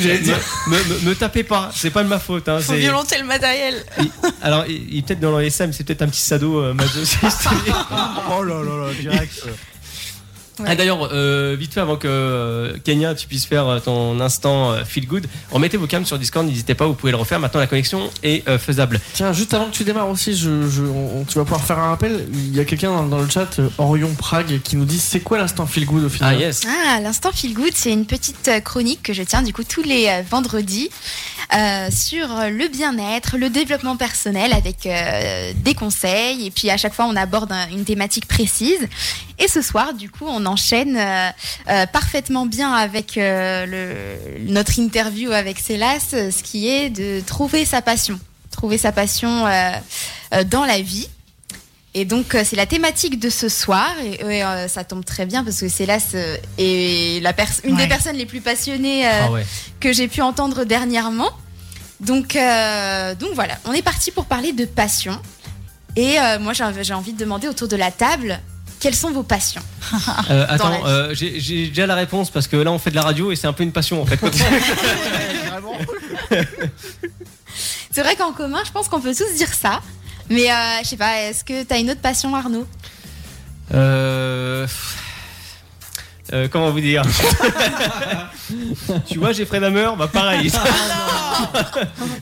me- me tapez pas, c'est pas de ma faute. Hein, Faut c'est- violenter le matériel. il- alors il, il est peut-être dans l'OSM, c'est peut-être un petit sado euh, masochiste. (laughs) Oh là là là, direct. Ah, D'ailleurs, euh, vite fait avant que euh, Kenya tu puisses faire euh, ton instant euh, feel good, remettez vos cams sur Discord, n'hésitez pas, vous pouvez le refaire. Maintenant la connexion est euh, faisable. Tiens, juste avant que tu démarres aussi, je, je- on- tu vas pouvoir faire un rappel. Il y a quelqu'un dans, dans le chat, Orion Prague, qui nous dit c'est quoi l'instant feel good au final Ah yes. Ah, l'instant feel good, c'est une petite chronique que je tiens du coup tous les vendredis euh, sur le bien-être, le développement personnel avec euh, des conseils et puis à chaque fois on aborde un- une thématique précise. Et ce soir, du coup, on enchaîne euh, euh, parfaitement bien avec euh, le, notre interview avec Célas, ce qui est de trouver sa passion, trouver sa passion dans la vie. Et donc c'est la thématique de ce soir et, et, euh, ça tombe très bien parce que Célas est la une Ouais. des personnes les plus passionnées euh, Ah ouais. que j'ai pu entendre dernièrement. Donc, euh, donc voilà, on est parti pour parler de passion. Et moi j'ai envie de demander autour de la table quelles sont vos passions (laughs) Euh, attends, euh, j'ai déjà la réponse parce que là on fait de la radio et c'est un peu une passion en fait. (laughs) C'est vrai qu'en commun, je pense qu'on peut tous dire ça. Mais euh, je sais pas, est-ce que t'as une autre passion, Arnaud? Euh, euh, comment vous dire (laughs) Tu vois, j'ai Fred Hammer, bah pareil.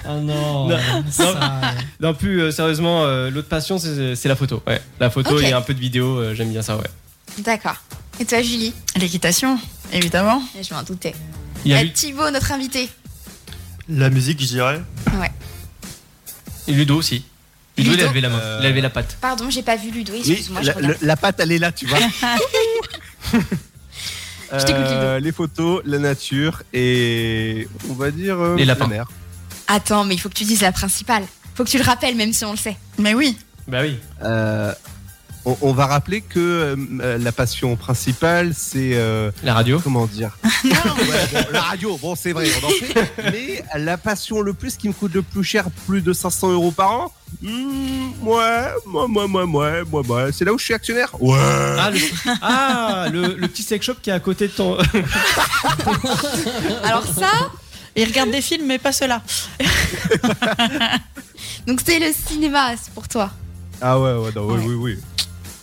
Ah non, (laughs) Non, ça, non. non, plus euh, sérieusement, euh, l'autre passion c'est c'est la photo. Ouais, la photo Ok. et un peu de vidéo, euh, j'aime bien ça. Ouais. D'accord. Et toi, Julie L'équitation, évidemment. Et Je m'en doutais. Il y a Lu- Thibaut, notre invité. La musique, je dirais. Ouais. et Ludo aussi. Ludo, il a Ludo. levé la main, Euh, il a levé la patte. Pardon, j'ai pas vu Ludo, excuse-moi. je la, regarde. le- la patte, elle est là, tu vois. (laughs) Je t'écoute, Euh, les photos, la nature et on va dire euh, Les lapins. la mer. Attends, mais il faut que tu dises la principale. Faut que tu le rappelles, même si on le sait. Mais oui. Bah oui. Euh, on, on va rappeler que euh, la passion principale, c'est euh, La radio. comment dire (laughs) Ouais, bon, La radio, bon c'est vrai, on en fait. Mais la passion le plus qui me coûte le plus cher, plus de 500 euros par an. hmm, ouais, moi, moi, moi, moi, moi, moi. C'est là où je suis actionnaire. Ouais. Ah, le, ah, le, le petit sex shop qui est à côté de ton. (laughs) Alors ça, il regarde des films, mais pas ceux-là. (laughs) Donc c'est le cinéma, c'est pour toi. Ah ouais, ouais, non, oui, Ouais. oui, oui.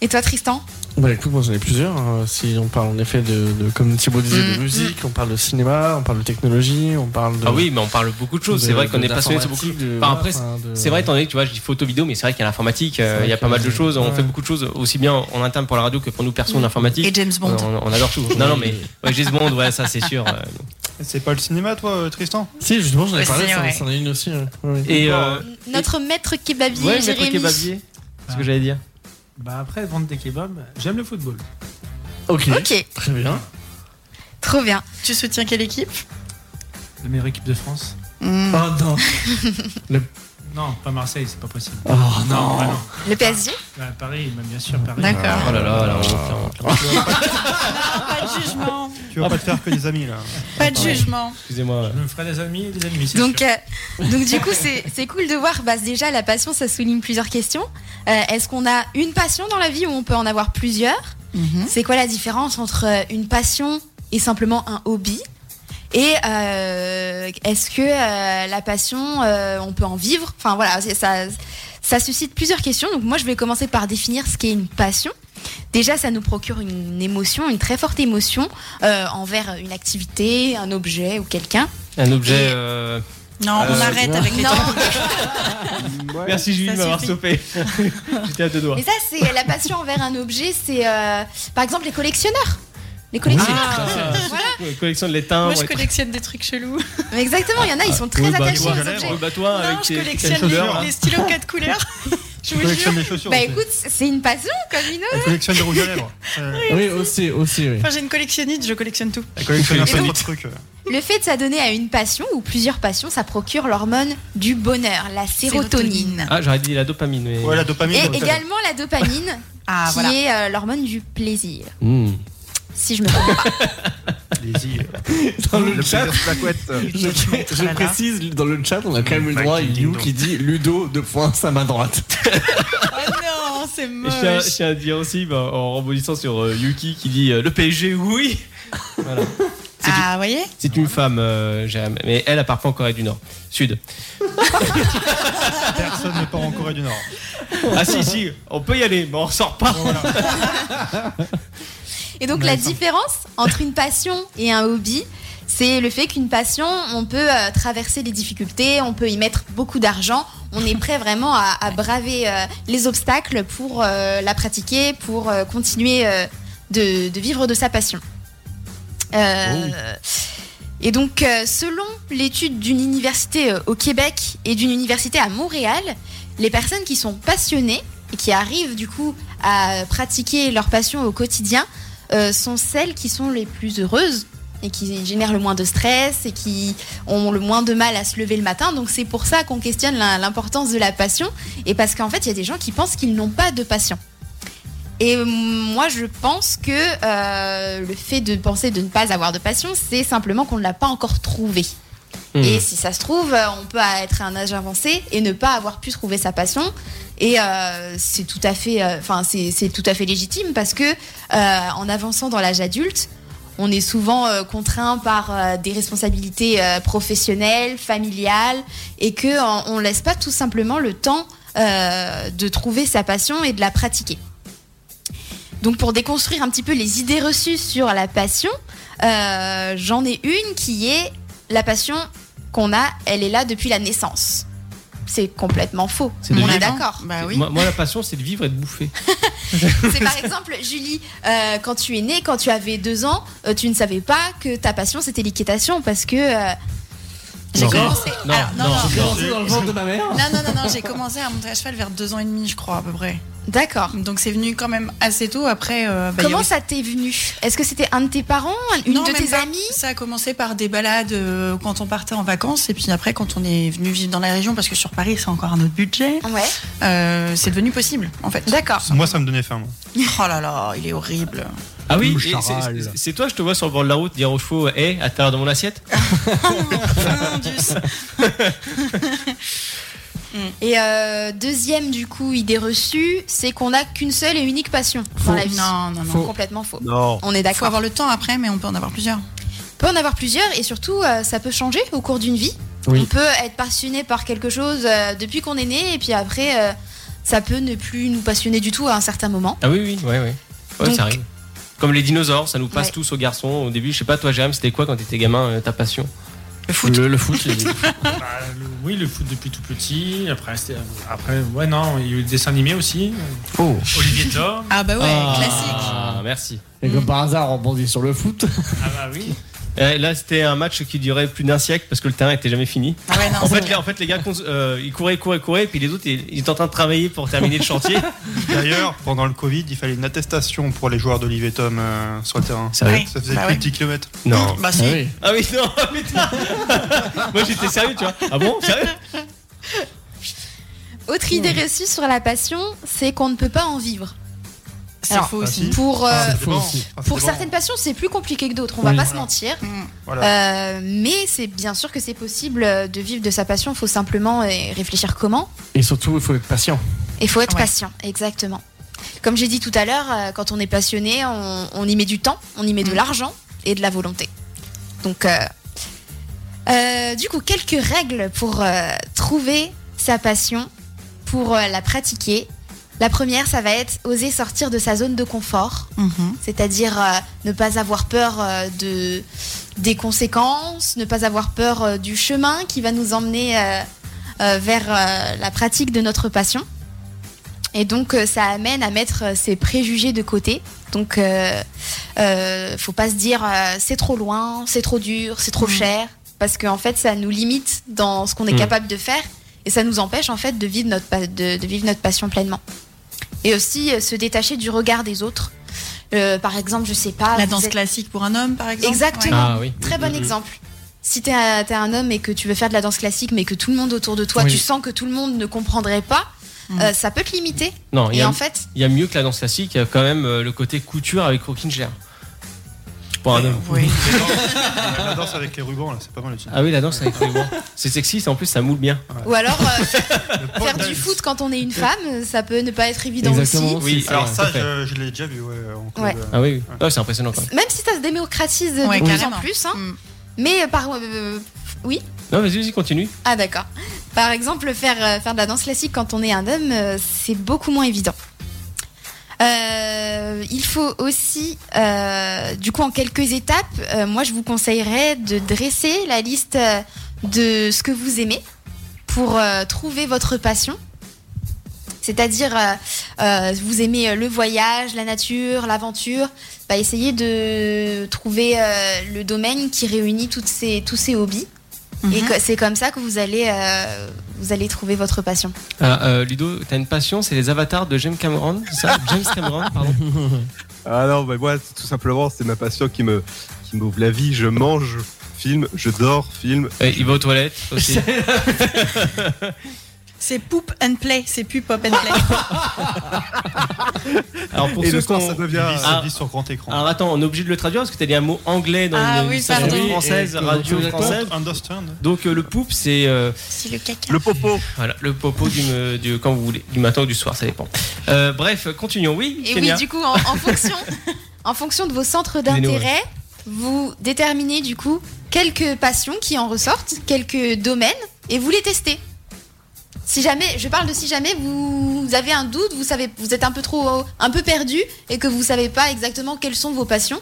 Et toi, Tristan Bah écoute, moi j'en ai plusieurs. hein. Si on parle en effet de, de- comme Thibaut disait, de Mm, musique, on parle de cinéma, on parle de technologie, on parle de. Ah oui, mais on parle beaucoup de choses. C'est vrai qu'on est passionné sur beaucoup de Enfin, après, voilà, enfin, de- C'est vrai, étant donné que tu vois, je dis photo vidéo, mais c'est vrai qu'il y a l'informatique, euh, il y a pas mal de choses. On ouais. fait beaucoup de choses, aussi bien en interne pour la radio que pour nous perso en informatique. Et James Bond. On, on adore tout. Non, non, mais (laughs) ouais, James Bond, ouais, ça c'est sûr. euh. C'est pas le cinéma, toi, euh, Tristan? Si, justement, j'en ai parlé, ça- ouais. c'en est une aussi. Et euh, Notre maître kebabier, ouais, maître Jérémy. kebabier, c'est ce que j'allais dire. Bah après, vendre des kebabs, j'aime le football. Ok, Ok, très bien. trop bien. Tu soutiens quelle équipe? La meilleure équipe de France. Oh non. (laughs) Non, pas Marseille, c'est pas possible. Oh non. bah non. Le PSG Bah, Paris, bah, bien sûr, Paris. D'accord. Oh là là, là, on fait un- (laughs) Pas de jugement. Tu vas pas te faire que des amis là. Pas de jugement. Excusez-moi. Je me ferai des amis et des ennemis, c'est donc, euh, donc du coup, c'est c'est cool de voir. Bah, déjà, la passion, ça souligne plusieurs questions. Euh, Est-ce qu'on a une passion dans la vie ou on peut en avoir plusieurs? Mhm. C'est quoi la différence entre euh, une passion et simplement un hobby? Et euh, est-ce que euh, la passion, euh, on peut en vivre? Enfin voilà, ça, ça suscite plusieurs questions. Donc moi, je vais commencer par définir ce qu'est une passion. Déjà, ça nous procure une émotion, une très forte émotion euh, envers une activité, un objet ou quelqu'un. Un objet. Et- euh, Non, on arrête avec les Non, Ouais. (laughs) Merci Julie de m'avoir sauvé. (laughs) J'étais à deux doigts. mais ça, c'est la passion envers un objet. C'est euh, par exemple les collectionneurs. Les collectionneurs. Ah, Voilà. Collection de l'étain. Moi, je collectionne des trucs chelous. Mais exactement, il y en a, ils sont très Oui, bah, attachés aux objets. oui, bah, toi, non, avec je collectionne les, là. les stylos 4 couleurs. (laughs) Je collectionne jure. des chaussures. Bah aussi. écoute, c'est une passion comme une autre. Elle collectionne des rouges à lèvres. Euh, Oui, aussi, aussi, oui. Enfin, j'ai une collectionnite, je collectionne tout. Elle collectionne un peu de trucs. euh. Le fait de s'adonner à une passion ou plusieurs passions, ça procure l'hormone du bonheur, la sérotonine. Ah, j'aurais dit la dopamine. Mais... Ouais, la dopamine. Et également la dopamine, Ah, qui voilà. est euh, l'hormone du plaisir. Hmm. Si je me. (laughs) Dans le, Le chat, plaisir de la couette. je, je précise, dans le chat, on a quand même eu le droit à You qui dit Ludo, deux points, sa main droite. Oh (laughs) non, c'est Et je tiens, moche. je tiens à dire aussi, bah, en rebondissant sur euh, Yuki qui dit euh, le PSG, oui. Voilà. Ah, vous voyez? C'est une femme, euh, Jérém, mais elle, elle part pas en Corée du Nord, Sud. (laughs) Personne ne part en Corée du Nord. Ah si, si, on peut y aller, mais on ressort pas. Et donc la différence entre une passion et un hobby, c'est le fait qu'une passion, on peut euh, traverser les difficultés, on peut y mettre beaucoup d'argent, on est prêt vraiment à, à braver euh, les obstacles pour euh, la pratiquer, pour continuer de, de vivre de sa passion. Euh, Et donc, selon l'étude d'une université au Québec et d'une université à Montréal, les personnes qui sont passionnées et qui arrivent du coup à pratiquer leur passion au quotidien euh, sont celles qui sont les plus heureuses et qui génèrent le moins de stress et qui ont le moins de mal à se lever le matin. Donc c'est pour ça qu'on questionne l'importance de la passion et parce qu'en fait il y a des gens qui pensent qu'ils n'ont pas de passion. Et euh, moi je pense que euh, le fait de penser de ne pas avoir de passion, c'est simplement qu'on ne l'a pas encore trouvé. Hmm. Et si ça se trouve, euh, on peut être à un âge avancé et ne pas avoir pu trouver sa passion. Et euh, c'est tout à fait, euh, tout à fait légitime parce que en avançant dans l'âge adulte, on est souvent contraint par des responsabilités professionnelles, familiales, et que on, laisse pas tout simplement le temps de trouver sa passion et de la pratiquer. Donc pour déconstruire un petit peu les idées reçues sur la passion, j'en ai une qui est la passion qu'on a, elle est là depuis la naissance. C'est complètement faux. On est d'accord. Bah oui. Moi, moi, la passion, c'est de vivre et de bouffer. (laughs) C'est par exemple, Julie, euh, quand tu es née, quand tu avais deux ans, euh, tu ne savais pas que ta passion c'était l'équitation parce que euh, j'ai commencé. Non, Alors, non, non, non, J'ai commencé dans le ventre de ma mère. Non, non, non, non, j'ai commencé à monter à cheval vers deux ans et demi, je crois, à peu près. D'accord. Donc c'est venu quand même assez tôt. Après, euh, bah, Comment avait- ça t'est venu? Est-ce que c'était un de tes parents, une Non, de tes pas. amies Ça a commencé par des balades euh, quand on partait en vacances. Et puis après, quand on est venu vivre dans la région, parce que sur Paris, c'est encore un autre budget, Ouais. euh, c'est devenu possible, en fait. D'accord. Moi, ça me donnait faim. moi. Oh là là, il est horrible. Ah oui, c'est- toi, je te vois sur le bord de la route dire aux chevaux, hé, à l'intérieur de mon assiette. (laughs) Indus. (laughs) Et euh, deuxième, du coup, idée reçue, c'est qu'on n'a qu'une seule et unique passion dans la vie. Non, non, non. Faux. Complètement faux. Non. On est Il faut d'accord. avoir le temps après, mais on peut en avoir plusieurs. On peut en avoir plusieurs et surtout, euh, ça peut changer au cours d'une vie. Oui. On peut être passionné par quelque chose euh, depuis qu'on est né et puis après, euh, ça peut ne plus nous passionner du tout à un certain moment. Ah oui, oui. Ouais, Donc- ça arrive. Comme les dinosaures, ça nous passe Ouais. tous aux garçons. Au début, je sais pas, toi, Jérém, c'était quoi quand t'étais gamin, euh, ta passion Le foot. Le, le foot, (laughs) Bah, le- oui, le foot depuis tout petit. Après, c'était- après, ouais, non, il y a eu des dessins animés aussi. Oh. Olivier Tom. Ah bah ouais, Ah, classique. merci. Et comme par hasard, on rebondit sur le foot. Ah bah oui. Euh, là, c'était un match qui durait plus d'un siècle parce que le terrain était jamais fini. Ah ouais, non, En fait, les, en fait, les gars, euh, ils couraient, couraient, couraient, puis les autres, ils, ils étaient en train de travailler pour terminer le chantier. (laughs) D'ailleurs, pendant le Covid, il fallait une attestation pour les joueurs d'Olivier Tom euh, sur le terrain. Oui. Ça faisait Bah plus ouais. de 10 km. Non. Bah si. Ah oui. Ah oui, non, (laughs) putain. Moi, j'étais sérieux, tu vois. Ah bon, sérieux Autre idée reçue sur la passion, c'est qu'on ne peut pas en vivre. C'est faux Ah, aussi. Pour, euh, Ah, ça faux dépend. aussi. Ah, pour certaines passions, c'est plus compliqué que d'autres, on va Oui. pas se mentir. Mm. Voilà. Euh, mais c'est bien sûr que c'est possible de vivre de sa passion, il faut simplement euh, réfléchir comment. Et surtout, il faut être patient. Il faut être Ouais. patient, exactement. Comme j'ai dit tout à l'heure, quand on est passionné, on, on y met du temps, on y met de Mm. l'argent et de la volonté. Donc, euh, euh, du coup, quelques règles pour euh, trouver sa passion, pour euh, la pratiquer. La première, ça va être oser sortir de sa zone de confort, Mhm. c'est-à-dire euh, ne pas avoir peur euh, de, des conséquences, ne pas avoir peur euh, du chemin qui va nous emmener vers la pratique de notre passion. Et donc, ça amène à mettre ses préjugés de côté. Donc, euh, faut pas se dire c'est trop loin, c'est trop dur, c'est trop Mhm. cher, parce qu'en fait, ça nous limite dans ce qu'on est Mhm. capable de faire. Et ça nous empêche en fait de vivre notre, de vivre notre passion pleinement. Et aussi euh, se détacher du regard des autres. Euh, par exemple, je sais pas. La danse êtes- classique pour un homme, par exemple. Exactement. Ah oui. Très bon Mhm. exemple. Si t'es un, un homme et que tu veux faire de la danse classique, mais que tout le monde autour de toi, Oui. tu sens que tout le monde ne comprendrait pas, euh, ça peut te limiter. Non, il y et a, en fait, il y a mieux que la danse classique, il y a quand même le côté couture avec Rockin' Pour un homme. (laughs) La danse avec les rubans, là, c'est pas mal aussi. Ah oui, la danse avec les rubans. C'est sexy, c'est- en plus ça moule bien. ou alors euh, (laughs) faire du foot quand on est une femme, ça peut ne pas être évident Exactement. aussi. Oui, Alors ça, je, je l'ai déjà vu, ouais, en club. Ouais. Ah oui, oui. Ah, c'est impressionnant quand même. Même si ça se démocratise de Ouais, plus en plus, hein. mais par euh, oui. Non, vas-y, vas-y, continue. Ah d'accord. Par exemple, faire, euh, faire de la danse classique quand on est un homme, euh, c'est beaucoup moins évident. Euh, il faut aussi, euh, du coup, en quelques étapes, euh, moi je vous conseillerais de dresser la liste de ce que vous aimez pour trouver votre passion. C'est-à-dire, vous aimez le voyage, la nature, l'aventure, bah, essayez de trouver le domaine qui réunit tous ces hobbies. Et que- c'est comme ça que vous allez, euh, vous allez trouver votre passion. Ah, euh, Ludo, t'as une passion, c'est les avatars de James Cameron, ça (laughs) James Cameron, pardon. Ah non, bah moi, tout simplement, c'est ma passion qui me, qui m'ouvre la vie. Je mange, film, je dors, film. Ouais, il va aux toilettes aussi. (laughs) C'est poop and play, c'est plus pop and play. (laughs) Alors pour Et ceux le soir, ça devient- Ah. Sur grand écran. Alors attends, on est obligé de le traduire parce que t'as dit un mot anglais dans Ah une oui, française, radio française. Understand Donc euh, le poop, c'est euh, c'est le caca. Le popo. voilà, le popo du, me- du- quand vous voulez, du matin ou du soir, ça dépend. Euh, bref, continuons. Oui, Et Kenya. oui, du coup, en, en fonction, (laughs) en fonction de vos centres d'intérêt, vous déterminez du coup quelques passions qui en ressortent, quelques domaines, et vous les testez. Si jamais, je parle de si jamais vous avez un doute, vous savez, vous êtes un peu trop, un peu perdu et que vous savez pas exactement quelles sont vos passions.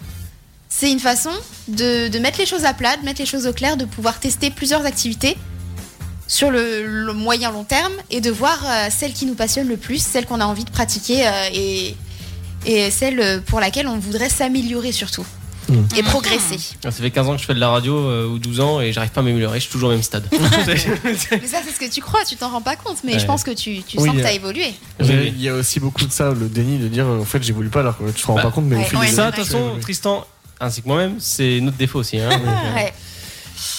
C'est une façon de, mettre les choses à plat, de mettre les choses au clair, de pouvoir tester plusieurs activités sur le, moyen long terme et de voir euh, celle qui nous passionne le plus, celle qu'on a envie de pratiquer euh, et, et celle pour laquelle on voudrait s'améliorer surtout Mm. et progresser. Ah, Ça fait 15 ans que je fais de la radio euh, ou 12 ans et j'arrive pas à m'améliorer, je suis toujours au même stade. (laughs) (laughs) mais ça, c'est ce que tu crois, tu t'en rends pas compte, mais Ouais. je pense que tu, tu Oui, sens que euh, tu as évolué. Il y a aussi beaucoup de ça, le déni de dire en fait j'évolue pas alors que tu te rends Bah, pas compte, mais au ouais, fil ouais, des ça, de toute façon. Tristan, ainsi que moi-même, c'est notre défaut aussi. Hein, (laughs) euh, Ouais.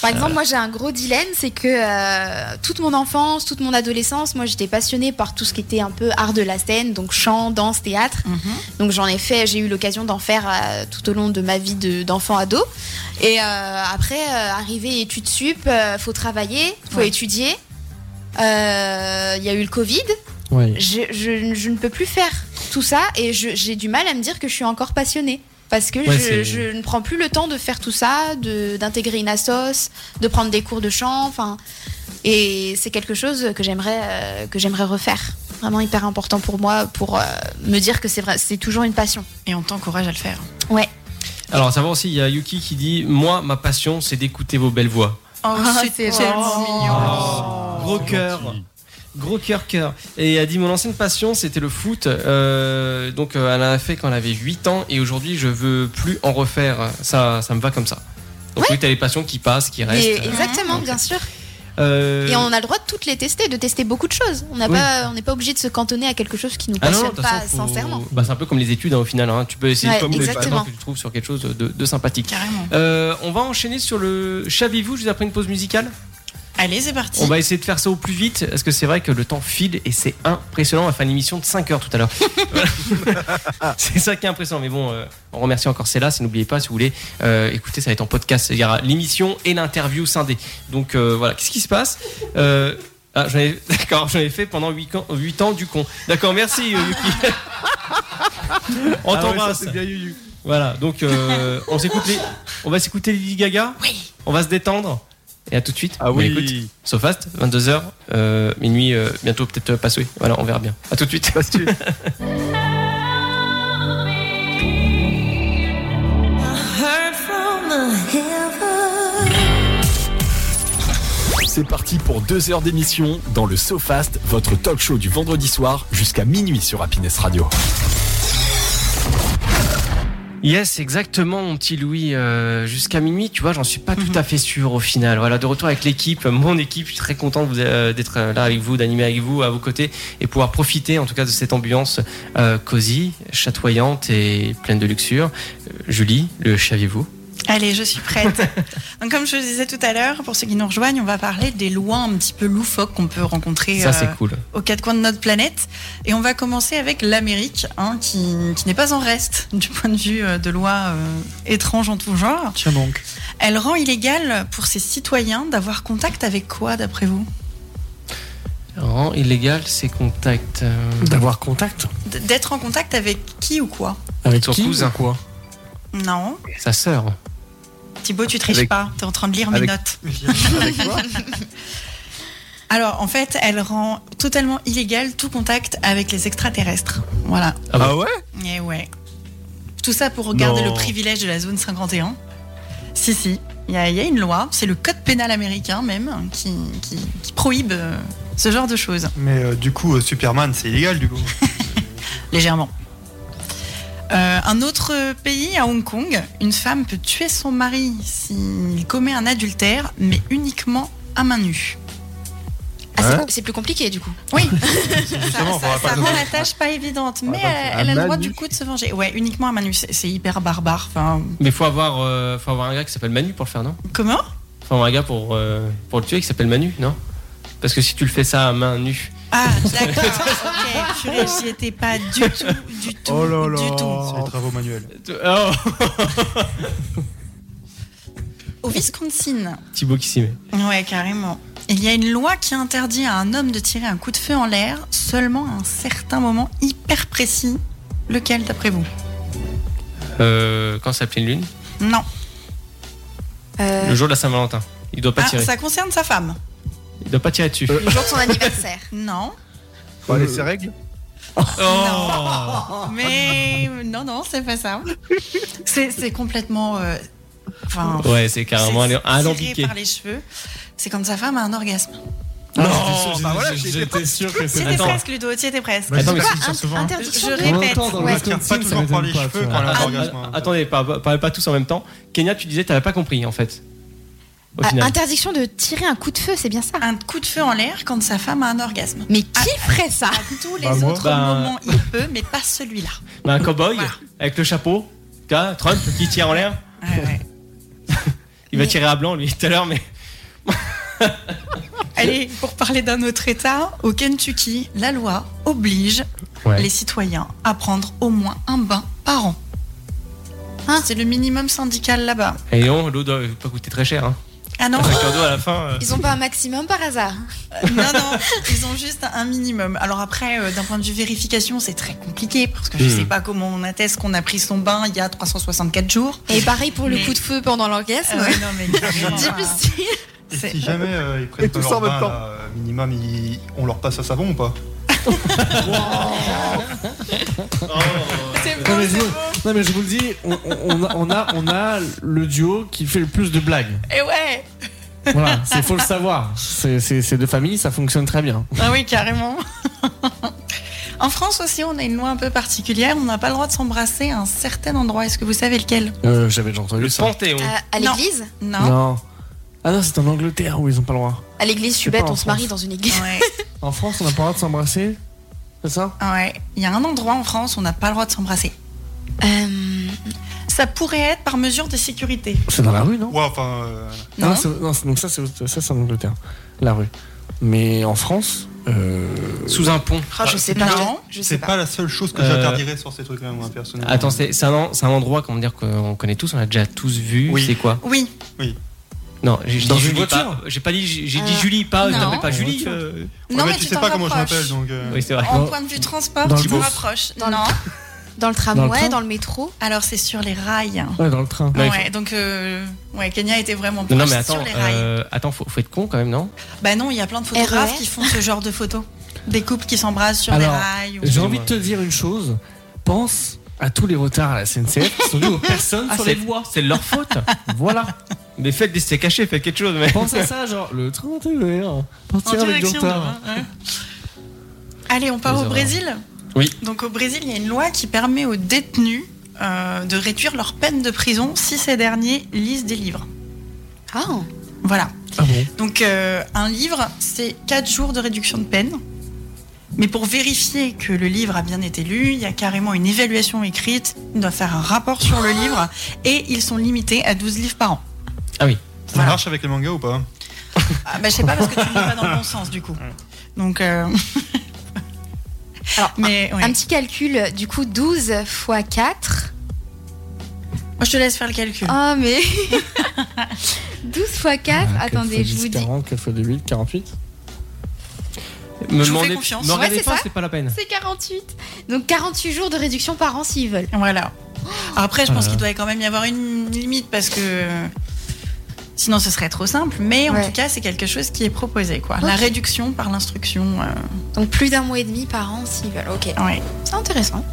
Par exemple, moi j'ai un gros dilemme, c'est que euh, toute mon enfance, toute mon adolescence, moi j'étais passionnée par tout ce qui était un peu art de la scène, donc chant, danse, théâtre. Donc j'en ai fait, j'ai eu l'occasion d'en faire euh, tout au long de ma vie de- d'enfant ado. Et euh, après, arrivé études sup, faut travailler, faut Ouais. étudier. Il y a eu le Covid. Ouais. Je, je- je ne peux plus faire tout ça et j'ai du mal à me dire que je suis encore passionnée. Parce que Ouais, je, ne prends plus le temps de faire tout ça, de- d'intégrer une assos, de prendre des cours de chant. Enfin, et c'est quelque chose que j'aimerais euh, que j'aimerais refaire. Vraiment hyper important pour moi, pour euh, me dire que c'est vrai, c'est toujours une passion. Et on t'encourage à le faire. Ouais. Alors, savoir aussi, il y a Yuki qui dit Moi, ma passion, c'est d'écouter vos belles voix. Oh, Ah, c'est gentil. mignon. Gros cœur. Gros cœur, cœur. Et elle a dit Mon ancienne passion, c'était le foot. Euh, donc, euh, elle en a fait quand elle avait 8 ans. Et aujourd'hui, je veux plus en refaire. Ça, ça me va comme ça. Donc, oui, t'as les passions qui passent, qui restent. Et- exactement, bien sûr. Euh, Et on a le droit de toutes les tester, de tester beaucoup de choses. On n'a Oui. pas, on n'est pas obligé de se cantonner à quelque chose qui nous Ah non, passionne pas façon, faut- sincèrement. Bah, c'est un peu comme les études hein, au final. hein. Tu peux essayer Ouais, comme les passions que tu trouves sur quelque chose de, de sympathique. Carrément. Euh, on va enchaîner sur le Savez-vous juste après une pause musicale? Allez, c'est parti. On va essayer de faire ça au plus vite parce que c'est vrai que le temps file et c'est impressionnant. On va faire une émission de 5 heures tout à l'heure. (laughs) C'est ça qui est impressionnant. Mais bon, euh, on remercie encore Célas et n'oubliez pas si vous voulez euh, écouter, ça va être en podcast. Il y aura l'émission et l'interview scindée. Donc euh, voilà, qu'est-ce qui se passe Euh, ah, j'en ai- (laughs) D'accord, j'en ai fait pendant 8 ans, 8 ans du con. D'accord, merci euh, Yuki. on Ah ouais, t'embrasse. c'est bien, Yuyu. Voilà, donc euh, on s'écoute les... on va s'écouter Lady Gaga. Oui. On va se détendre. Et à tout de suite. Ah Bon, oui. écoute, Sofast, 22h, euh, minuit, euh, bientôt peut-être euh, passé. Voilà, on verra bien. À tout de suite. (laughs) C'est parti pour deux heures d'émission dans le SoFast, votre talk show du vendredi soir jusqu'à minuit sur Happiness Radio. Yes, exactement, mon petit Louis. Euh, Jusqu'à minuit, tu vois, j'en suis pas tout à fait sûr au final. Voilà, de retour avec l'équipe, mon équipe, je suis très content euh, d'être là avec vous, d'animer avec vous, à vos côtés, et pouvoir profiter en tout cas de cette ambiance euh, cosy, chatoyante et pleine de luxure. Euh, Julie, le saviez-vous Allez, je suis prête. (laughs) Donc, comme je le disais tout à l'heure, pour ceux qui nous rejoignent, on va parler des lois un petit peu loufoques qu'on peut rencontrer Ça, euh, cool. aux quatre coins de notre planète. Et on va commencer avec l'Amérique, hein, qui, qui n'est pas en reste (laughs) du point de vue euh, de lois euh, étranges en tout genre. Tiens donc. Elle rend illégal pour ses citoyens d'avoir contact avec quoi, d'après vous? Rend illégal ces contacts. euh, D'avoir contact? D- D'être en contact avec qui ou quoi? Avec Son cousin. ou quoi? Non. Sa sœur. Thibaut, tu triches Avec- pas. T'es en train de lire mes notes. (laughs) Avec quoi (laughs) Alors, en fait, elle rend totalement illégal tout contact avec les extraterrestres. Voilà. Ah bah. Ah ouais? Et ouais. Tout ça pour garder Non. le privilège de la zone 51. Si, si. Il y, a il y a une loi, c'est le code pénal américain même, hein, qui, qui- qui prohibe euh, ce genre de choses, Mais euh, du coup, euh, Superman, c'est illégal du coup. (laughs) légèrement. Euh, un autre pays, à Hong Kong, une femme peut tuer son mari s'il commet un adultère, mais uniquement à main nue. Ah, c'est- Hein c'est plus compliqué du coup. Oui, (laughs) Justement, ça, rend la tâche pas évidente, mais pas- elle, à a le main droit nue. du coup de se venger. Ouais, uniquement à main nue, c'est c'est hyper barbare. Enfin, Mais faut avoir, euh, faut avoir un gars qui s'appelle Manu pour le faire, non? Comment? Faut avoir un gars pour, euh, pour le tuer qui s'appelle Manu, non? Parce que si tu le fais ça à main nue. Ah, d'accord. ok, purée, j'y étais pas du tout, du tout, Oh là là. du C'est tout. les travaux manuels. Oh Au Wisconsin, Thibaut qui s'y met. ouais, carrément. Il y a une loi qui interdit à un homme de tirer un coup de feu en l'air seulement à un certain moment hyper précis. Lequel, d'après vous? Euh, quand c'est la pleine lune? Non. Euh, Le jour de la Saint-Valentin. Il doit pas Ah, tirer. ça concerne sa femme. Il doit pas tirer dessus. le jour de son anniversaire. (laughs) Non. Faut aller ses règles Oh Mais non, non, c'est pas ça. C'est complètement. euh, Enfin. Ouais, c'est carrément alambiqué. par les cheveux. C'est quand sa femme a un orgasme. Non, bah voilà, j'étais sûr que Tu c'était presque, Ludo, tu étais presque. Attends, mais c'est souvent. Je répète. Ouais. pas toujours par les cheveux quand a un Ah, orgasme. hein. attendez, parlez pas, pas tous en même temps. Kenya, tu disais, t'avais pas compris en fait. Au Ah, final. interdiction de tirer un coup de feu, c'est bien ça? Un coup de feu en l'air quand sa femme a un orgasme. Mais qui ferait ça? À tous les Bah, moi. autres Bah, moments, il peut, mais pas celui-là. Bah, un cowboy Voilà. avec le chapeau. Tu vois, Trump qui tire en l'air. Ouais, ouais. (laughs) Il va tirer à blanc lui tout à l'heure, mais. Allez, pour parler d'un autre État, au Kentucky, la loi oblige Ouais. les citoyens à prendre au moins un bain par an. Hein? C'est le minimum syndical là-bas. Et non, l'eau doit pas coûter très cher. Hein. Ah non, à la fin. euh, Ils ont pas un maximum par hasard non, non, ils ont juste un minimum. Alors après, euh, d'un point de vue vérification, c'est très compliqué parce que je Hmm. sais pas comment on atteste qu'on a pris son bain il y a 364 jours. Et pareil pour le Mais- coup de feu pendant l'orgasme. Ouais, non, mais. Difficile. Et si jamais euh, ils prennent pas leur bain, là, euh, minimum, ils- on leur passe à savon ou pas? C'est Non beau, mais, je c'est vous, beau. non, mais je vous le dis, on, on- on a, on, a, on a le duo qui fait le plus de blagues. Et ouais, Voilà, il faut le savoir. C'est c'est- c'est de famille, ça fonctionne très bien. ah oui, carrément. En France aussi, on a une loi un peu particulière. On n'a pas le droit de s'embrasser à un certain endroit. Est-ce que vous savez lequel? Euh, J'avais déjà entendu Le ça. Panthéon. À, à Non. l'église? Non. Non. Ah non, c'est en Angleterre où ils ont pas le droit. À l'église, je suis bête, on se marie France. dans une église. Ouais. (laughs) En France, on n'a pas le droit de s'embrasser C'est ça? Ouais. Il y a un endroit en France où on n'a pas le droit de s'embrasser. Euh, Ça pourrait être par mesure de sécurité. C'est dans la rue, non? Ouais, enfin. euh, Ah, Non. c'est- non, c'est- donc ça, c'est ça, c'est en Angleterre. La rue. Mais en France, euh, Sous un pont. oh, je sais pas. Non. Je, je sais C'est pas. pas la seule chose que Euh, j'interdirais sur ces trucs-là, moi, personnellement. Attends, c'est c'est un, en- c'est un endroit comment dire qu'on connaît tous, on a déjà tous vu. Oui. C'est quoi? Oui. Non, j'ai Dans dit une Julie, voiture pas. J'ai pas dit. J'ai dit Euh, Julie, pas. non. T'appelles pas Julie. euh, Ouais, non, mais mais tu sais pas comment je m'appelle, donc. euh, Oui, c'est vrai. En Dans- point de vue transport, dans tu bus. rapproches. Dans le- non. Dans le Dans le tramway, train dans le métro. Alors c'est sur les rails. ouais, dans le train. Ouais, donc euh, ouais, Kenya était vraiment Non, proche non, mais attends, sur les rails. euh, attends, faut, faut être con quand même, non? Bah non, il y a plein de photographes RER. qui font ce genre de photos. Des couples qui s'embrassent sur Alors, les rails. ou- J'ai envie de te dire une chose. Pense à tous les retards à la SNCF qui sont dus aux personnes Ah, sur c'est les voies. c'est de leur faute. (laughs) Voilà. mais faites des c'est caché, faites quelque chose. Mais... Pense à ça, genre le train TER. En Partir avec du retard. ouais. Allez, on part Les au. Brésil Oui. Donc au Brésil, il y a une loi qui permet aux détenus euh, de réduire leur peine de prison si ces derniers lisent des livres. Ah, Voilà. Ah bon Donc euh, un livre, c'est 4 jours de réduction de peine. Mais pour vérifier que le livre a bien été lu, il y a carrément une évaluation écrite, on doit faire un rapport sur le livre, et ils sont limités à 12 livres par an. Ça Voilà. marche avec les mangas ou pas? Ah, bah, je sais pas parce que tu ne lis pas dans le bon sens du coup. Donc... euh, Alors, (laughs) Mais ouais. un petit calcul, du coup, 12 fois 4. Moi, je te laisse faire le calcul. Ah, mais. (laughs) 12 fois 4. Ah, Attendez, je vous dis. 40, 4 fois 2, 8, 48. Me vous fais confiance. Me Ouais, c'est pas, ça. c'est pas la peine. C'est 48. Donc 48 jours de réduction par an s'ils veulent. Voilà. Après, je pense Voilà. qu'il doit quand même y avoir une limite parce que sinon ce serait trop simple. Mais en Ouais. tout cas, c'est quelque chose qui est proposé. Quoi. La réduction par l'instruction. euh, Donc plus d'un mois et demi par an s'ils veulent. Ok. ouais. C'est intéressant.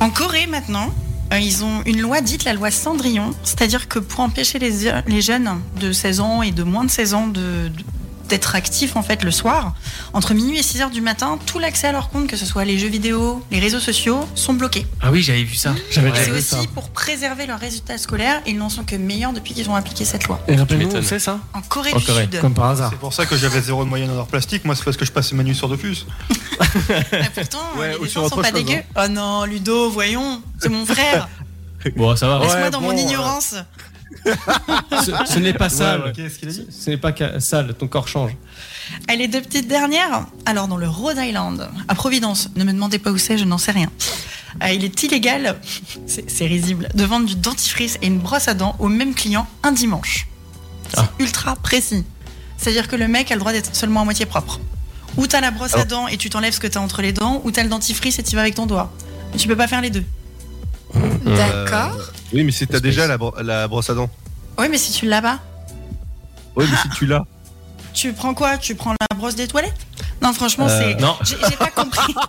En Corée maintenant, euh, ils ont une loi dite la loi Cendrillon, c'est-à-dire que pour empêcher les, les jeunes de 16 ans et de moins de 16 ans de- de- d'être actifs en fait le soir, entre minuit et 6 heures du matin, tout l'accès à leur compte, que ce soit les jeux vidéo, les réseaux sociaux, sont bloqués. Ah oui, j'avais vu ça. J'avais C'est aussi ça. pour préserver leurs résultats scolaires ils n'en sont que meilleurs depuis qu'ils ont appliqué cette loi. Et rappelez-nous, on sait ça En Corée En du Corée. Sud. Comme par hasard. C'est pour ça que j'avais zéro de moyenne en art plastique. Moi, c'est parce que je passais ma nuit sur Dofus. Et (laughs) pourtant, Ouais, ou les sur dessins sont pas chose, dégueux. Oh non, Ludo, voyons, c'est mon (laughs) frère. Bon, ça va. Laisse-moi Ouais, dans bon, mon euh, ignorance. Ce, ce n'est pas sale. Qu'est-ce qu'il a dit Ce n'est pas sale, ton corps change. Elle les deux petites dernières. Alors, dans le Rhode Island, à Providence, ne me demandez pas où c'est, je n'en sais rien. Euh, il est illégal, (laughs) c'est c'est risible, de vendre du dentifrice et une brosse à dents au même client un dimanche. C'est Ah. ultra précis. C'est-à-dire que le mec a le droit d'être seulement à moitié propre. Ou t'as la brosse à dents et tu t'enlèves ce que t'as entre les dents, ou t'as le dentifrice et tu vas avec ton doigt. Mais tu peux pas faire les deux. D'accord. Oui, mais si t'as déjà la, bro- la brosse à dents. Oui, mais si tu l'as pas, Oui, mais si tu l'as. (laughs) tu prends quoi? Tu prends la brosse des toilettes? Non, franchement, Euh, c'est. non. J'ai j'ai pas compris. (laughs)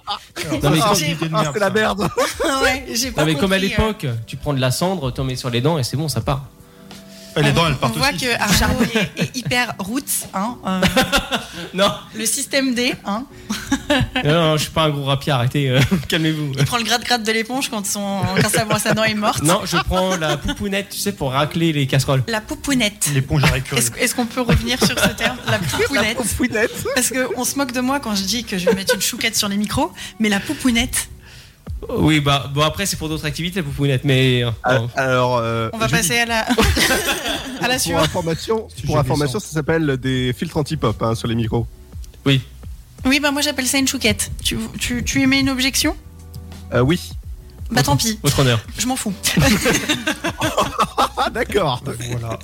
Non, mais Ah, merde, c'est la merde. (laughs) ouais, j'ai pas Non, mais comme à compris, euh. l'époque, tu prends de la cendre, t'en mets sur les dents et c'est bon, ça part. Dents, elles On voit aussi. que Arnaud (laughs) est, est hyper roots, hein, euh, Non, le système D, hein. non, non, je suis pas un gros rapier, arrêtez, euh, (laughs) calmez-vous. Il prend le gratte-gratte de l'éponge quand, son, quand sa brosse à dents est morte. Non, je prends la poupounette, tu sais, pour racler les casseroles. La poupounette. L'éponge à récurer. Est-ce est-ce qu'on peut revenir sur ce terme La poupounette? Poupounette. Parce qu'on se moque de moi quand je dis que je vais mettre une chouquette sur les micros, mais la poupounette, Oui, bah, bon, après, c'est pour d'autres activités, la poupounette, mais. euh, Ah. Alors, euh, on va passer à la, (laughs) à la Pour suivante. information, Sujet pour information, ça s'appelle des filtres anti-pop hein, sur les micros. Oui, bah moi j'appelle ça une chouquette. Tu, tu, tu émets une objection? Euh, oui. Bah tant pis, Votre honneur. je m'en fous. (laughs) D'accord. Voilà.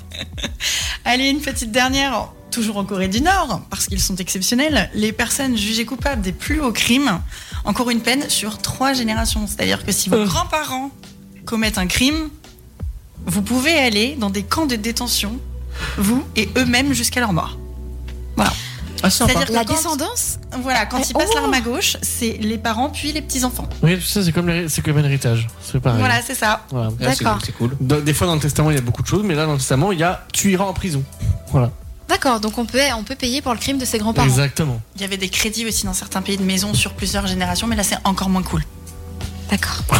Allez, une petite dernière, toujours en Corée du Nord, parce qu'ils sont exceptionnels. Les personnes jugées coupables des plus hauts crimes encourent une peine sur trois générations. C'est-à-dire que si vos Euh. grands-parents commettent un crime, vous pouvez aller dans des camps de détention, vous et eux-mêmes jusqu'à leur mort. Ah, sympa. C'est-à-dire que La quand- descendance Voilà, quand Eh, ils passent oh. l'arme à gauche, c'est les parents puis les petits-enfants. Oui, tout ça, c'est comme, les- comme l'héritage. C'est pareil. Voilà, c'est ça. Voilà. Ah, D'accord. c'est cool. Des fois, dans le testament, il y a beaucoup de choses, mais là, dans le testament, il y a tu iras en prison. Voilà. D'accord, donc on peut, on peut payer pour le crime de ses grands-parents. Exactement. Il y avait des crédits aussi dans certains pays de maison sur plusieurs générations, mais là c'est encore moins cool. D'accord. (laughs)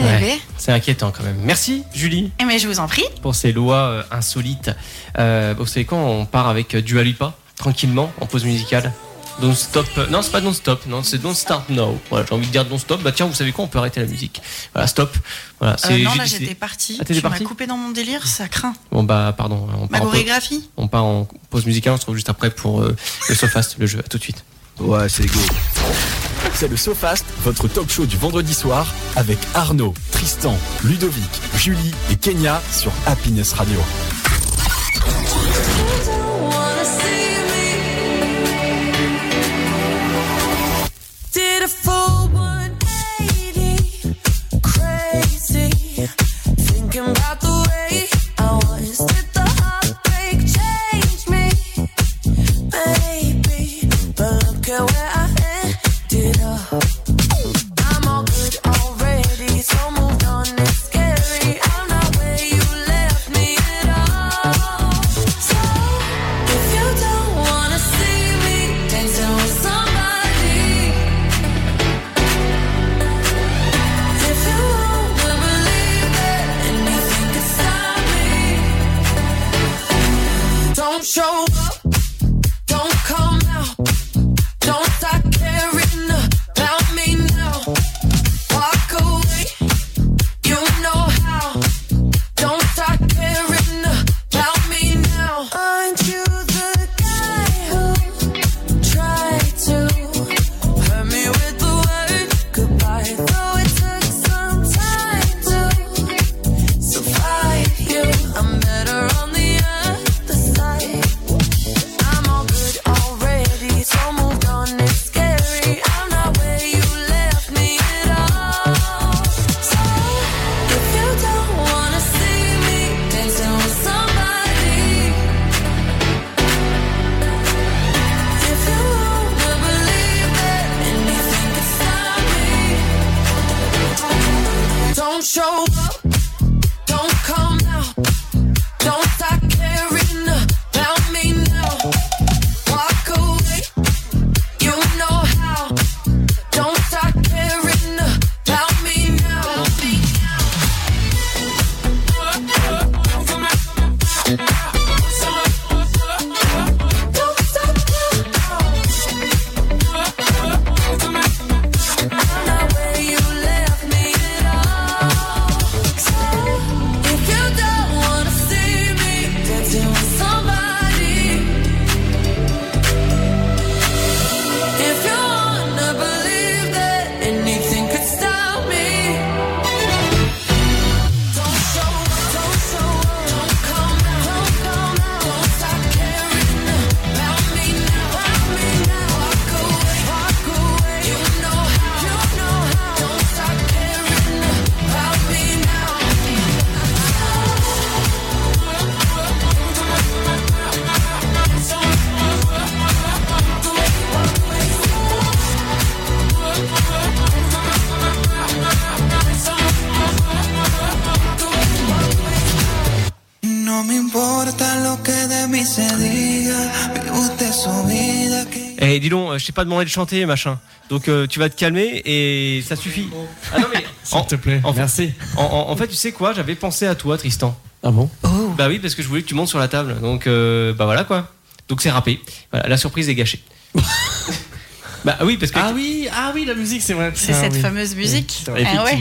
Eh Ouais. ben, C'est inquiétant quand même. Merci, Julie, Eh mais je vous en prie. pour ces lois euh, insolites. Euh, vous savez quoi On part avec euh, Dua Lipa, tranquillement, en pause musicale. Don't stop. Non, c'est pas don't stop. Non, c'est don't start now. Voilà, j'ai envie de dire don't stop. Bah tiens, vous savez quoi On peut arrêter la musique. Voilà, stop. Voilà, Euh, non, là j'étais partie. Ah, tu m'as partie coupé dans mon délire, ça craint. Bon bah pardon. On Ma part, chorégraphie on part en pause musicale. On se retrouve juste après pour euh, le Sofast, le jeu. À tout de suite. Ouais, c'est go. C'est le SoFast, votre talk show du vendredi soir avec Arnaud, Tristan, Ludovic, Julie et Kenya sur Happiness Radio. Look at where I ended up. Show je t'ai pas demandé de chanter, machin. Donc euh, tu vas te calmer et ça suffit. Ah non mais (laughs) S'il te plaît. en, Merci. En, en- en fait, tu sais quoi? J'avais pensé à toi, Tristan. Ah bon? Bah oui, parce que je voulais que tu montes sur la table. Donc euh, bah voilà quoi. Donc c'est râpé. Voilà, la surprise est gâchée. (laughs) bah oui, parce que Ah oui, ah oui, la musique, c'est vrai. C'est Ah cette oui. fameuse musique. Ah ouais.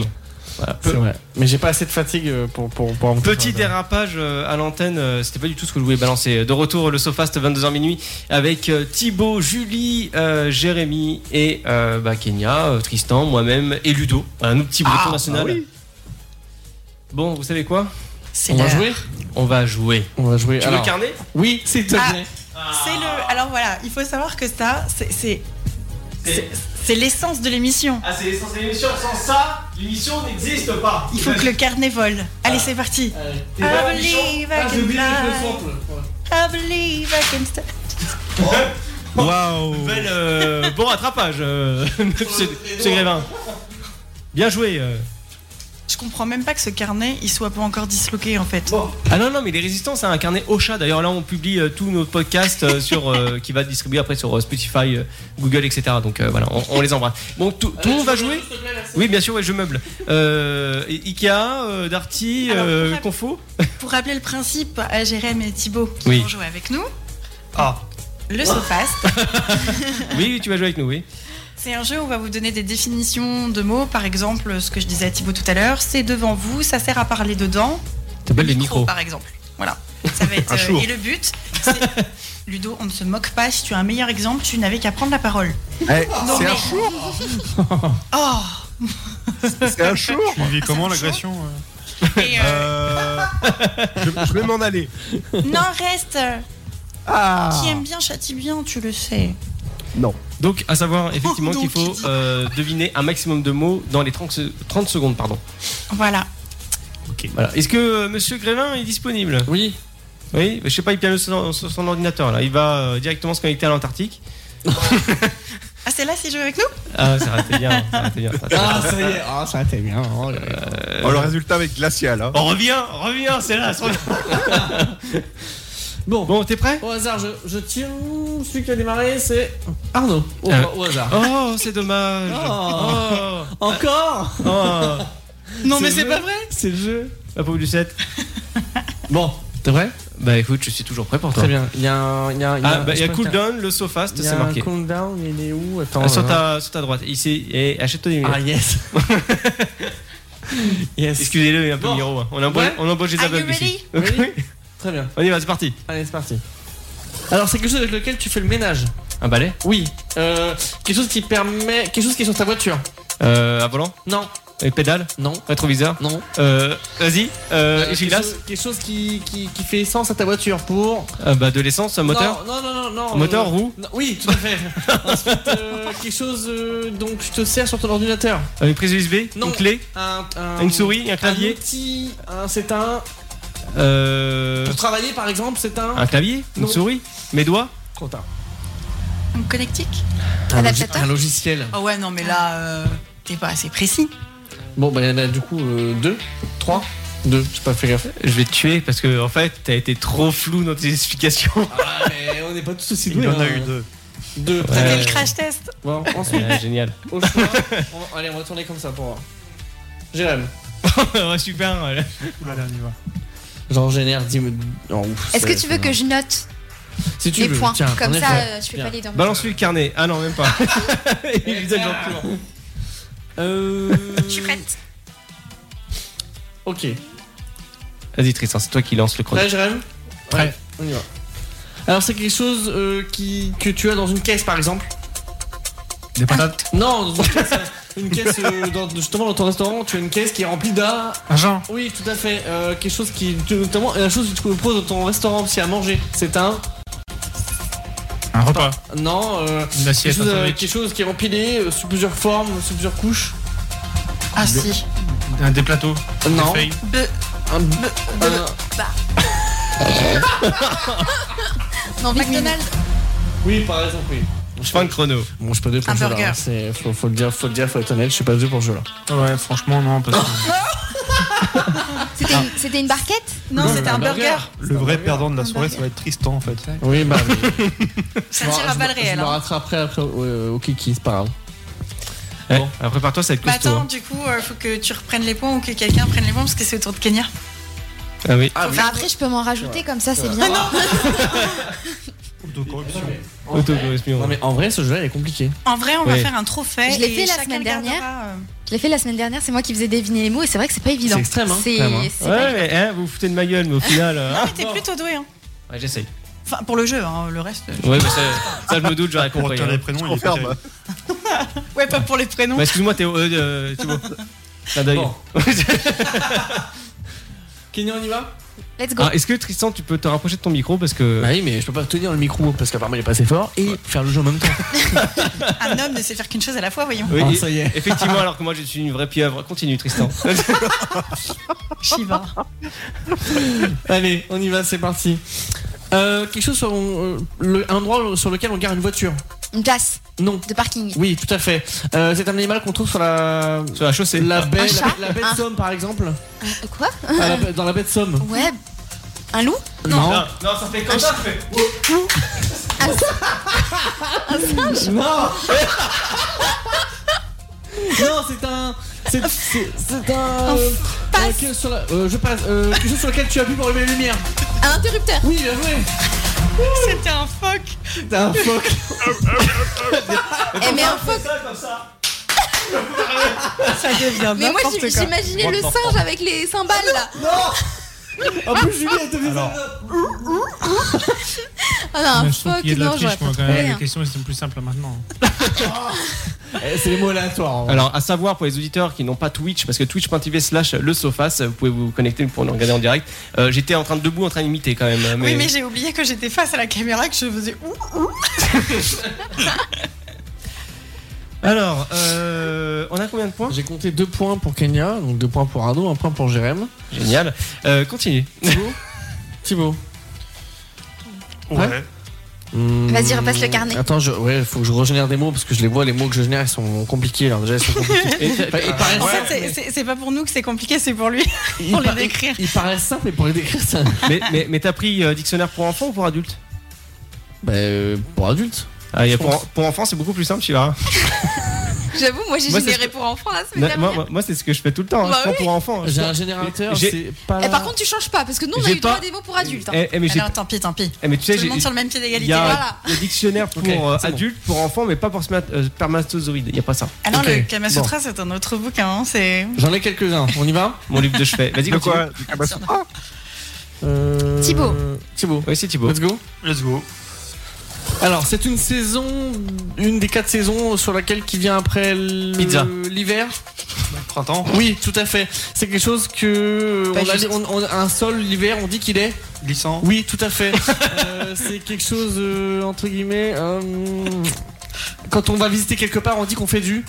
C'est vrai. Mais j'ai pas assez de fatigue euh, pour pour pour. Petit dérapage euh, à l'antenne, euh, c'était pas du tout ce que je voulais balancer. De retour le Sofast 22h minuit avec Thibaut, Julie, euh, Jérémy et euh, bah, Kenya, Tristan, moi-même et Ludo, un autre petit breton Ah, national. bah oui. Bon, vous savez quoi? C'est On va jouer? On va jouer. On va jouer. Tu veux Alors, le carnet? Oui, s'il te Ah. C'est le. Alors voilà, il faut savoir que ça, c'est- c'est C'est- c'est- l'essence de l'émission. Ah, c'est l'essence de l'émission. Sans ça, l'émission n'existe pas. Il faut que le carnet vole. Allez, c'est parti. I believe I can fly. I believe I can. Waouh euh, bon rattrapage, euh, (laughs) monsieur, monsieur Grévin. Bien joué. Je comprends même pas que ce carnet, il soit pas encore disloqué en fait. Ah non, non, mais les résistants, c'est un carnet Ocha. D'ailleurs, là, on publie euh, tous nos podcasts euh, sur, euh, qui va être distribué après sur Spotify, Google, etc. Donc voilà, on, on les embrasse. Bon, tout, tout le monde va jouer? Oui, bien sûr, ouais, je meuble. Ikea, Darty, Alors, pour rap- Confo? (laughs) Pour rappeler le principe à Jérém et Thibaut qui Oui. vont jouer avec nous, Ah, le Sofast, (laughs) oui, tu vas jouer avec nous, oui. C'est un jeu où on va vous donner des définitions de mots. Par exemple, ce que je disais à Thibaut tout à l'heure, c'est devant vous, ça sert à parler dedans. T'appelles les Micro, micros. par exemple. Voilà. (laughs) Ça va être. Un euh, chour. et le but, c'est. (laughs) Ludo, on ne se moque pas. Si tu as un meilleur exemple, tu n'avais qu'à prendre la parole. Eh, Non, C'est mais- un chour (laughs) Oh C'est un chour Tu vis comment l'agression euh Et, euh, Euh, je, je vais m'en aller. Non, reste Ah Qui aime bien châtie bien, tu le sais. Non. Donc, à savoir (laughs) effectivement qu'il faut euh, deviner un maximum de mots dans les 30, se- 30 secondes. pardon. Voilà. Voilà. Est-ce que euh, Monsieur Grévin est disponible? Oui. Oui, je sais pas, il piano sur son, son ordinateur là. Il va euh, directement se connecter à l'Antarctique. Ah, c'est là, s'il joue avec nous? Ah, ça aurait été bien. Ça aurait été bien. ça aurait été Ah, bien. ça y est. Ah, ça a été bien. Oh, là là. Oh, le résultat avec glacial. Hein. On revient, reviens, c'est là. c'est là. (laughs) Bon, Bon, t'es prêt? Au hasard, je, je tire. Celui qui a démarré, c'est Arnaud. Au, Euh. au hasard. Oh, c'est dommage. Oh. Oh. Encore? Oh. Non, mais c'est pas vrai C'est le jeu. La pauvre Lucette. (laughs) Bon, t'es vrai Bah écoute, je suis toujours prêt pour toi. Très bien. Il y a un. Il y a, il y a- Ah, bah il y a cooldown, le SoFast, Il y a c'est un marqué. cooldown, il est où? Attends. Ah, sur, euh, ta, sur ta droite. Ici, et achète-toi des. Ah, yes. (laughs) yes. Excusez-le, il est un peu Bon. miro. hein. On embauche, Ouais. on embauche des Are you aveugles ici. (laughs) Très bien. On y va, c'est parti. Allez, c'est parti. Alors, c'est quelque chose avec lequel tu fais le ménage. Un balai Oui. Euh, quelque chose qui permet. Quelque chose qui est sur ta voiture. euh, Un volant Non. Une pédale Non. Rétroviseur Non. euh, Vas-y, euh, Euh, quelque, essuie-glace chose, quelque chose qui, qui, qui fait essence à ta voiture pour. Euh, Bah de l'essence, un moteur Non, non, non, non. non, Moteur, euh, roue non, Oui, tout à fait. (laughs) Ensuite, euh, quelque chose euh, dont tu te sers sur ton ordinateur. Euh, Une prise USB Non. Une clé Un, un- Une souris Un Un clavier outil. un- c'est un. Euh, Pour travailler, par exemple, c'est un. Un clavier Une Non. souris Mes doigts Trop tard. Un connectique Un, Adaptateur un logiciel. Oh ouais, non, mais là, euh, t'es pas assez précis. Bon, bah, il y en a du coup euh, deux, trois, deux. J'ai pas fait gaffe. Je vais te tuer parce que en fait t'as été trop flou dans tes explications. Ah, mais on n'est pas tous aussi Il doués. y en a hein. eu deux. Deux. Ouais. T'as fait le crash test. Bon, ensuite, Ouais, génial. au choix. (laughs) on va- allez, on va tourner comme ça pour voir. Jérém. (laughs) ouais, super. ouais. Allez, on y va. Genre, génère 10 oh, Est-ce que tu veux que je note Si tu les veux, points tiens, Comme ça, euh, je fais Tiens. pas les dents. Balance-lui le carnet. Ah non, même pas. (laughs) (laughs) Il visage gentil. Euh. Je suis prête. Ok. Vas-y Tristan, c'est toi qui lance le chrono. Prêt, Jérém Prêt. Ouais, on y va. Alors, c'est quelque chose euh, qui, que tu as dans une caisse, par exemple Des patates. Non, dans une caisse. Euh, Une caisse, euh, dans- justement dans ton restaurant, tu as une caisse qui est remplie d'un. Argent. Oui, tout à fait. Euh, quelque chose qui. Notamment, la chose que tu proposes dans ton restaurant aussi à manger. C'est un. Un repas. Non, euh, Une quelque, assiette. chose, un euh, quelque chose qui est empilé euh, sous plusieurs formes, sous plusieurs couches. Ah si. Un des plateaux. Euh, non. Des feuilles. Un. un- (laughs) Non, McDonald's. Oui, par exemple, oui. Fin de chrono. Bon, je suis pas deux pour Un ce jeu-là. burger. hein. C'est- Faut, faut le dire, faut le dire, faut être honnête. Je suis pas deux pour ce jeu-là. Ouais, franchement, non. Parce que (laughs) C'était une, c'était une barquette? Non, c'était un burger. le vrai perdant de la soirée, ça va être Tristan en fait. Oui, bah. oui. (laughs) Ça Je me- à je balles me- réelles. Je me hein. rattraperai après au, au kiki, c'est pas grave. Bon. Alors prépare-toi, ça va être Bah costaud. attends, hein. du coup, il faut que tu reprennes les points ou que quelqu'un prenne les points parce que c'est au tour de Kenya. Ah oui. Ah, Bah, Après, je peux m'en rajouter comme ça, c'est bien. (laughs) Autocorruption. Autocorruption. Non, mais en vrai, ce jeu-là, il est compliqué. En vrai, on va faire un trophée. Je l'ai et fait la chacun semaine dernière. euh, Je l'ai fait la semaine dernière, c'est moi qui faisais deviner les mots et c'est vrai que c'est pas évident. C'est extrême, hein, C'est quand même, hein. c'est pas Ouais, évident. mais hein, vous vous foutez de ma gueule, mais au final. euh, Non, ah. mais t'es plutôt doué. Hein. Ouais, j'essaye. Enfin, pour le jeu, hein, le reste. Ouais, mais ça, ça, je me doute, j'aurais Pour compris. retenir hein. les prénoms, il est confirme. terrible. (laughs) Ouais, pas pour les prénoms. Bah, excuse-moi, Théo. Euh, euh, Thibaut. (laughs) Clin d'œil. Bon. (laughs) Kenya, on y va? Let's go. Ah, Est-ce que Tristan, tu peux te rapprocher de ton micro parce que. Bah oui, mais je peux pas tenir le micro parce qu'apparemment il est pas assez fort et faire le jeu en même temps. (laughs) Un homme ne sait faire qu'une chose à la fois, voyons. Oui, Ah, et- ça y est. Effectivement, alors que moi je suis une vraie pieuvre. Continue, Tristan. (laughs) (laughs) Shiva. Allez, on y va, c'est parti. Euh, quelque chose sur euh, le, un endroit sur lequel on garde une voiture. Une place Non. de parking. Oui, tout à fait. Euh, c'est un animal qu'on trouve sur la Sur la chaussée. la baie, Un la, chat la baie de Un- Somme par exemple. Euh, quoi? À la baie- dans la baie de Somme. Ouais. Un loup? Non. non, ça fait comme ça, ça fait. Non. (laughs) non, c'est un. C'est c'est- c'est un. euh, passe. euh, que- sur la- euh, je passe. Euh, quelque chose sur lequel tu appuies pour allumer les lumières. Un interrupteur. Oui, bien joué. C'était un phoque. T'es un phoque. (laughs) Eh, mais un phoque. Ça devient Mais moi, n'importe j'im- quoi. j'imaginais le singe avec les cymbales là. En plus, Julie, elle te fait Alors. ça. Ah non, je trouve phoque, qu'il y a de la non, j'aurais triche, moi, pas quand trouvé. même. Les hein. questions, sont plus simples maintenant. Eh, C'est les mots aléatoires. en vrai. Alors, à savoir pour les auditeurs qui n'ont pas Twitch, parce que twitch.tv slash le Sofas, vous pouvez vous connecter pour nous regarder en direct. Euh, J'étais en train de debout, en train d'imiter quand même. Mais... Oui, mais j'ai oublié que j'étais face à la caméra, que je faisais ouh, ouh. (laughs) Alors, euh, on a combien de points J'ai compté deux points pour Kenya, donc deux points pour Arnaud, un point pour Jérém. Génial. Euh, continue. Thibaut Thibaut. Ouais. Hmm, Vas-y, repasse le carnet. Attends, je, ouais, faut que je régénère des mots parce que je les vois, les mots que je génère, ils sont compliqués. Alors déjà, ils sont compliqués. Enfin, ils paraissent En fait, c'est- c'est- c'est pas pour nous que c'est compliqué, c'est pour lui. (laughs) pour les décrire. Ils paraissent simples, mais pour les décrire, ça. mais mais, mais t'as pris euh, dictionnaire pour enfants ou pour adultes Bah, euh, pour adultes. ah, y a pour, enfants, c'est beaucoup plus simple, tu vois. (laughs) J'avoue, moi j'ai généré pour enfants moi, moi, c'est ce que je fais tout le temps. hein. Bah je prends oui. pour enfant. J'ai un prends- générateur, j'ai- c'est pas Et là. par contre, tu changes pas parce que nous on a eu droit pas- à des mots pour adultes. hein. Eh, eh, mais j'ai- Alors tant pis, tant pis. eh, mais tu sais, Tout le monde sur le même pied il d'égalité. y a Voilà. le dictionnaire pour euh, bon. adultes, pour enfants, mais pas pour euh, spermatozoïdes. Il n'y a pas ça. Ah non, le Kama Sutra, c'est un autre bouquin. hein, C'est. J'en ai quelques-uns. On y va (laughs) Mon livre de chevet. Vas-y, quoi Du Kamasutra Euh, Thibaut. Thibaut. Oui, c'est Thibaut. Let's go. Let's go. Alors, c'est une saison, une des quatre saisons sur laquelle qui vient après l'hiver. Printemps. Oui, tout à fait. C'est quelque chose que on a, juste. on- on- un sol l'hiver, on dit qu'il est. Glissant. Oui, tout à fait. (laughs) Euh, c'est quelque chose euh, entre guillemets. euh, quand on va visiter quelque part, on dit qu'on fait du.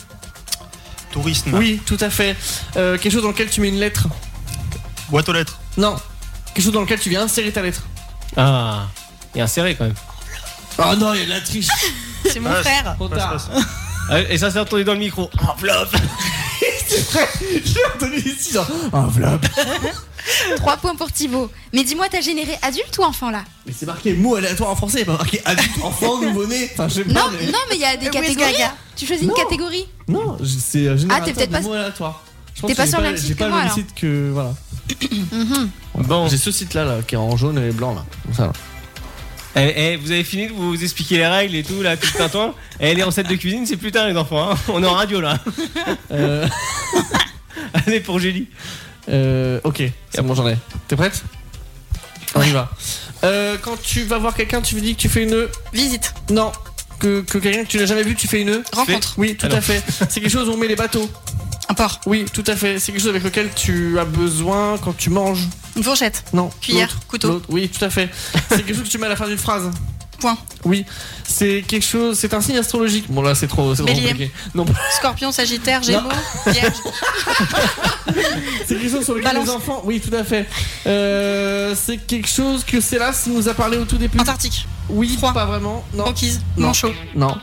Tourisme. Oui, tout à fait. Euh, quelque chose dans lequel tu mets une lettre. Boîte aux lettres. Non. Quelque chose dans lequel tu viens insérer ta lettre. Ah, un serré quand même. Oh non, il y a de la triche. (laughs) C'est mon frère. Trop tard. Et ça s'est entendu dans le micro. Enveloppe (laughs) J'ai entendu ici genre. Enveloppe. 3 (laughs) points pour Thibaut. Mais dis-moi, t'as généré adulte ou enfant là? Mais c'est marqué mot aléatoire en français, pas marqué adulte, enfant, nouveau-né. Enfin, je sais pas. Non, mais- non, mais il y a des catégories. Gaga. Tu choisis une Non. catégorie? Non, je- c'est euh, générateur Ah, t'es peut-être de pas- mots aléatoires. Je pense T'es que pas j'ai sur le même J'ai site pas que le moi, même alors. site que. Voilà. (coughs) Mhm. Bon, J'ai ce site-là, là, qui est en jaune et blanc, là. Comme ça, là. Eh, eh, vous avez fini de vous expliquer les règles et tout, là, tout un temps. Et les recettes de cuisine, c'est plus tard, les enfants. hein. On est en radio, là. (laughs) Euh, (laughs) Allez, pour Julie. euh, ok, c'est bon, j'en ai. T'es prête On y va. Euh, quand tu vas voir quelqu'un, tu lui dis que tu fais une. Visite. Non. Que, que quelqu'un que tu n'as jamais vu, tu fais une. Rencontre. Oui, tout Alors. à fait. C'est quelque chose où on met les bateaux. Un port. Oui, tout à fait. C'est quelque chose avec lequel tu as besoin quand tu manges. Une fourchette. Non. Cuillère, couteau. Oui, tout à fait. c'est quelque chose que tu mets à la fin d'une phrase. Point. Oui. C'est quelque chose. C'est un signe astrologique. Bon là, c'est trop, c'est trop compliqué. Non, Scorpion, Sagittaire, Gémeaux, Vierge. (laughs) c'est quelque chose sur lequel Balance. les enfants. Oui, tout à fait. Euh, c'est quelque chose que Célas nous a parlé au tout début. Antarctique. Oui, Froid. pas vraiment. Non. Banquise. Non. Manchot. Non.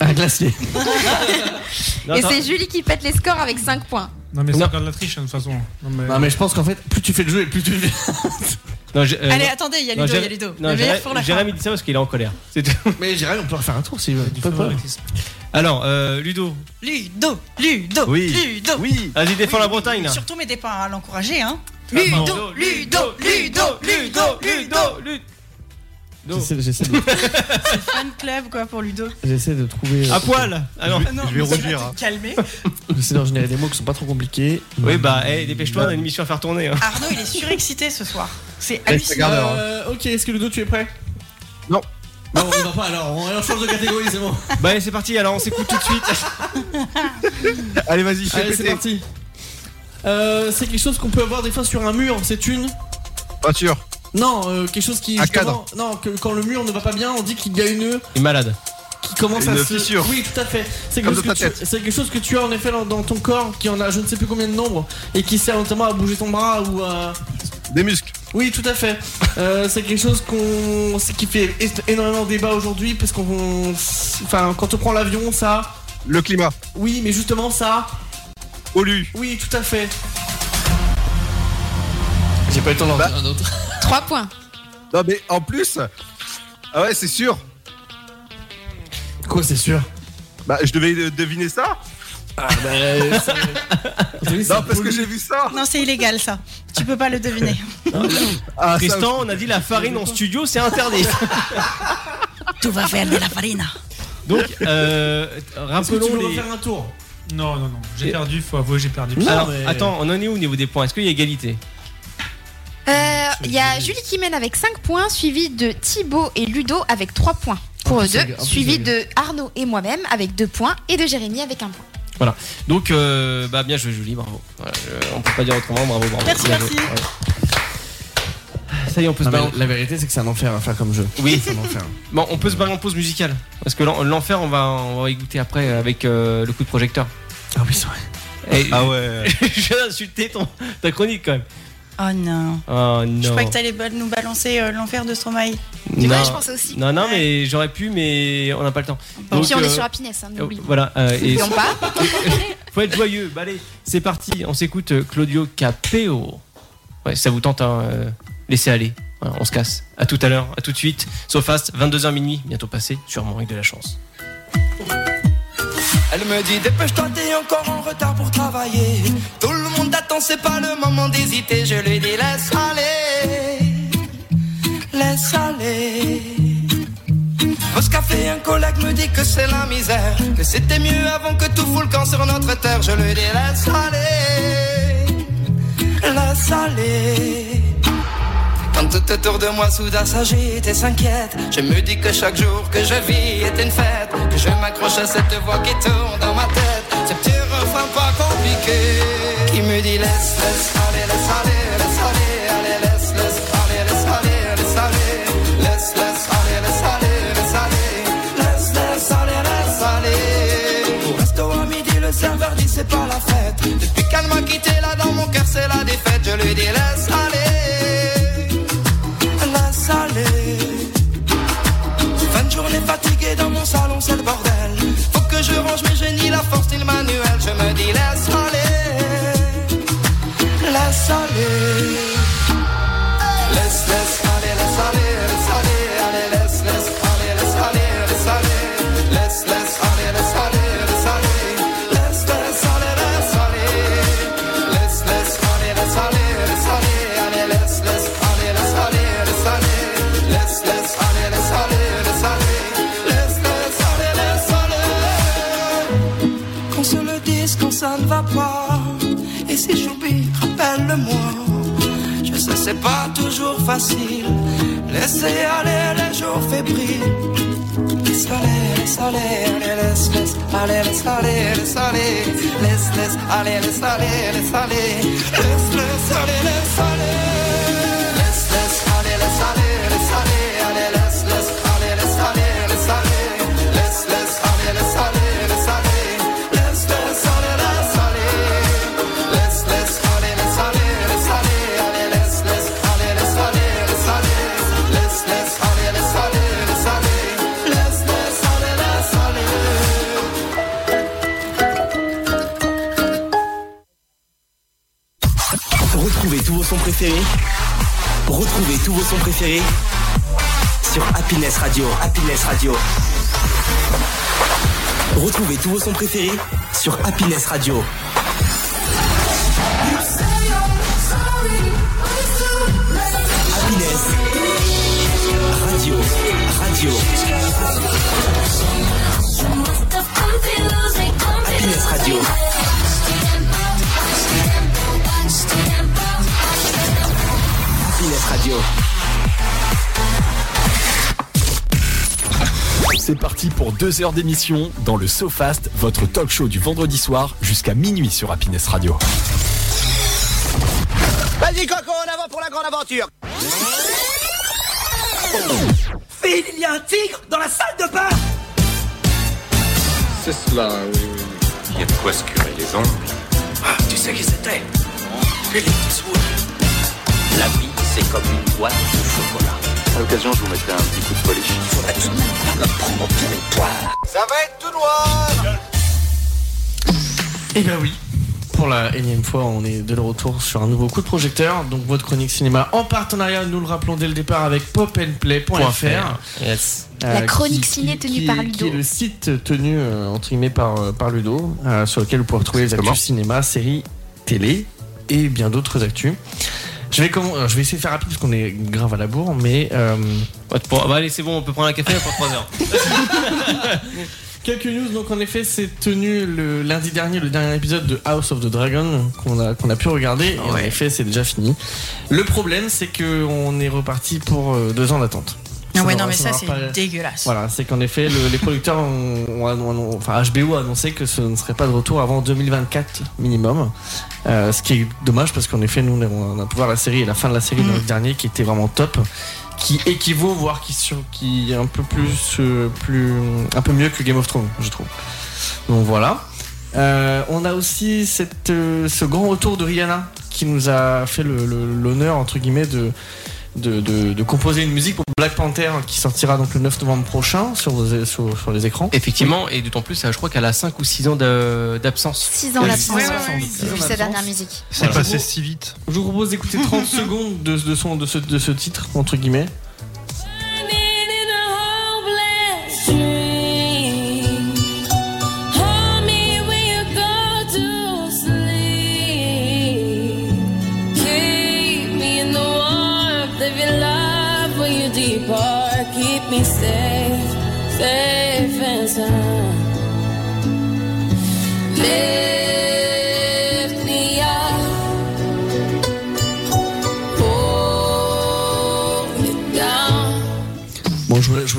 Un glacier. (laughs) Et c'est Julie qui pète les scores avec 5 points. Non, mais c'est encore de la triche, hein, de toute façon. Non, mais... Non mais je pense qu'en fait, plus tu fais le jeu et plus tu le (laughs) Non, j'ai- euh, Allez, non. attendez, il y a Ludo, il y a Jéré- Ludo. Non, Le meilleur Jéré- pour la fin. Jérémy dit ça parce qu'il est en colère. C'est tout. (laughs) Mais Jérémy, on peut refaire un tour si pas de problème. Alors, euh, Ludo, Ludo, Ludo, Oui. Ludo. Oui. vas-y, défends la Bretagne, là. Surtout mettez pas à l'encourager, hein. Ludo, Ludo, Ludo, Ludo, Ludo, Ludo. J'essaie, j'essaie de, (laughs) C'est fan club, quoi, pour Ludo. j'essaie de trouver. À poil Ah non. Ah non, je vais mais ça va rougir, hein. Calmer. (laughs) J'essaie de générer des mots qui sont pas trop compliqués. Oui, bah, hey, dépêche-toi, on a une mission à faire tourner. hein. Arnaud, il est surexcité ce soir. C'est hallucinant. regarde. Euh, ok, est-ce que Ludo, tu es prêt? Non. Non, on va pas alors, on on change de catégorie, c'est bon. (laughs) Bah, allez, c'est parti, alors on s'écoute tout de suite. Allez, vas-y, fais Allez, c'est péter. parti. Euh, c'est quelque chose qu'on peut avoir des fois sur un mur, c'est une. Voiture. Non, euh, quelque chose qui. Un Non, que quand le mur ne va pas bien, on dit qu'il y a une. Il est malade. qui commence Une à se. fissure. Oui, tout à fait. C'est quelque, chose que tu- c'est quelque chose que tu as en effet dans, dans ton corps, qui en a je ne sais plus combien de nombres, et qui sert notamment à bouger ton bras ou à. Des muscles. Oui, tout à fait. (laughs) Euh, c'est quelque chose qu'on, c'est qui fait énormément débat aujourd'hui parce qu'on, enfin, quand on prend l'avion, ça. Le climat. Oui, mais justement ça. Olu. Oui, tout à fait. J'ai pas eu le temps d'en Bah. dire un autre. 3 points. Non, mais en plus. Ah ouais, c'est sûr. Quoi, c'est sûr? Bah, je devais deviner ça. Ah bah. c'est- (laughs) Non, parce que j'ai vu ça. Non, c'est illégal ça. Tu peux pas le deviner. (laughs) Ah, ça Tristan, on a dit la farine en studio, c'est interdit. (laughs) Tu vas faire de la farine. Donc, euh, Est-ce que tu rappelons veux les. refaire un tour? Non, non, non. J'ai Et- perdu, faut avouer, j'ai perdu. Non, Alors, mais- attends, on en est où au niveau des points? Est-ce qu'il y a égalité? Il y a Julie qui mène avec 5 points, suivi de Thibaut et Ludo avec 3 points pour eux deux, suivi de Arnaud et moi-même avec 2 points et de Jérémy avec 1 point. Donc, euh, bah, bien joué, Julie, bravo. Voilà, je- on peut pas dire autrement, bravo, bravo. Merci, Bien merci. ouais. Ça y est, on peut se Non, mais barrer. en- la vérité, c'est que c'est un enfer à faire comme jeu. Oui. c'est un enfer. (laughs) Bon, on peut se barrer en pause musicale. Parce que l'en- l'enfer, on va, on va y goûter après avec euh, le coup de projecteur. Ah oui, c'est vrai. Et, Ah ouais. (laughs) je viens d'insulter ton, ta chronique quand même. Oh non. Oh non. Je croyais que t'allais nous balancer euh, l'enfer de Stromae. C'est vrai, non. je pensais aussi. non, non, Ouais. mais j'aurais pu, mais on n'a pas le temps. Et Donc, puis on est euh, sur Happiness, hein, euh, n'oublie. Voilà. euh, et N'oublions pas. (laughs) faut être joyeux. Bah, allez, c'est parti. On s'écoute Claudio Capeo. Ouais, ça vous tente, hein, euh, laissez aller. Voilà, on se casse. À tout à l'heure, à tout de suite. Sofast, 22h minuit, bientôt passé, sûrement avec de la chance. Elle me dit dépêche-toi, t'es encore en retard pour travailler. Tout le monde attend, c'est pas le moment d'hésiter. Je lui dis laisse aller, laisse aller. Au café, un collègue me dit que c'est la misère. Que c'était mieux avant que tout fout le sur notre terre. Je lui dis laisse aller, laisse aller. Quand tout autour de moi soudain s'agite et s'inquiète, je me dis que chaque jour que je vis est une fête, que je m'accroche à cette voix qui tourne dans ma tête, ce petit refrain pas compliqué, qui me dit laisse, laisse aller, laisse aller, laisse aller, allez, laisse, laisse aller, laisse aller, laisse aller, laisse, laisse aller, laisse aller, laisse aller, laisse, laisse aller, laisse aller. Au resto à midi, le serveur dit c'est pas la fête, depuis qu'elle m'a quitté là dans mon cœur c'est la défaite, je lui dis laisse salon, c'est le bordel. Faut que je range mes génies, la force ni le manuel. Je me dis laisse aller, laisse aller. Je sais, c'est pas toujours facile. Laissez aller les jours fébriles. Laisse aller, laisse aller, laisse, laisse, allez, laisse aller, laisse aller, laisse, laisse, allez, laisse aller, laisse aller, laisse, laisse, allez, laisse aller, sons préférés. Retrouvez tous vos sons préférés sur Happiness Radio. Happiness Radio. Retrouvez tous vos sons préférés sur Happiness Radio. C'est parti pour deux heures d'émission dans le SoFast, votre talk show du vendredi soir jusqu'à minuit sur Happiness Radio. Vas-y Coco, en avant pour la grande aventure Phil, il y a un tigre dans la salle de bain C'est cela, oui. Il y a de quoi se curer les ongles. Ah, Tu sais qui c'était? Eastwood. La vie, c'est comme une boîte de chocolat. À l'occasion, je vous mettrai un petit coup de polish. Tout de même pas me prendre au territoire. Ça va être tout noir Eh ben oui. Pour la énième fois, on est de retour sur un nouveau coup de projecteur. Donc votre chronique cinéma en partenariat, nous le rappelons dès le départ avec popandplay.fr. Yes. La Euh, chronique qui- ciné qui- tenue qui par Ludo. Qui est le site tenu euh, entre guillemets par, euh, par Ludo, euh, sur lequel vous pouvez retrouver les actus cinéma, séries, télé et bien d'autres actus. Je vais, comment- je vais essayer de faire rapide parce qu'on est grave à la bourre, mais. euh, Bon, bah, allez, c'est bon, on peut prendre un café pour 3 heures. (laughs) Quelques news, donc en effet, c'est tenu le lundi dernier, le dernier épisode de House of the Dragon qu'on a, qu'on a pu regarder. Et en effet, c'est déjà fini. Le problème, c'est qu'on est reparti pour euh, deux ans d'attente. Ah ouais, non, mais ça, c'est pas- dégueulasse. Voilà, c'est qu'en effet, le- les producteurs, ont, ont enfin HBO a annoncé que ce ne serait pas de retour avant 2024 minimum. Euh, ce qui est dommage parce qu'en effet, nous, on a pu voir la série et la fin de la série Mm. dans le dernier qui était vraiment top, qui équivaut, voire qui, sur, qui est un peu plus, euh, plus, un peu mieux que Game of Thrones, je trouve. Donc voilà. Euh, on a aussi cette, ce grand retour de Rihanna qui nous a fait l'honneur, entre guillemets, de, de, de- de composer une musique pour Black Panther qui sortira donc le 9 novembre prochain sur, vos- sur, sur les écrans. Effectivement, et d'autant plus, euh, je crois qu'elle a 5 ou 6 ans de- d'absence. 6 ans Euh, d'absence six ans d'absence. depuis sa dernière musique. C'est Voilà. passé si vite. Je vous propose d'écouter 30 (laughs) secondes de, de, son, de, ce, de ce titre, entre guillemets.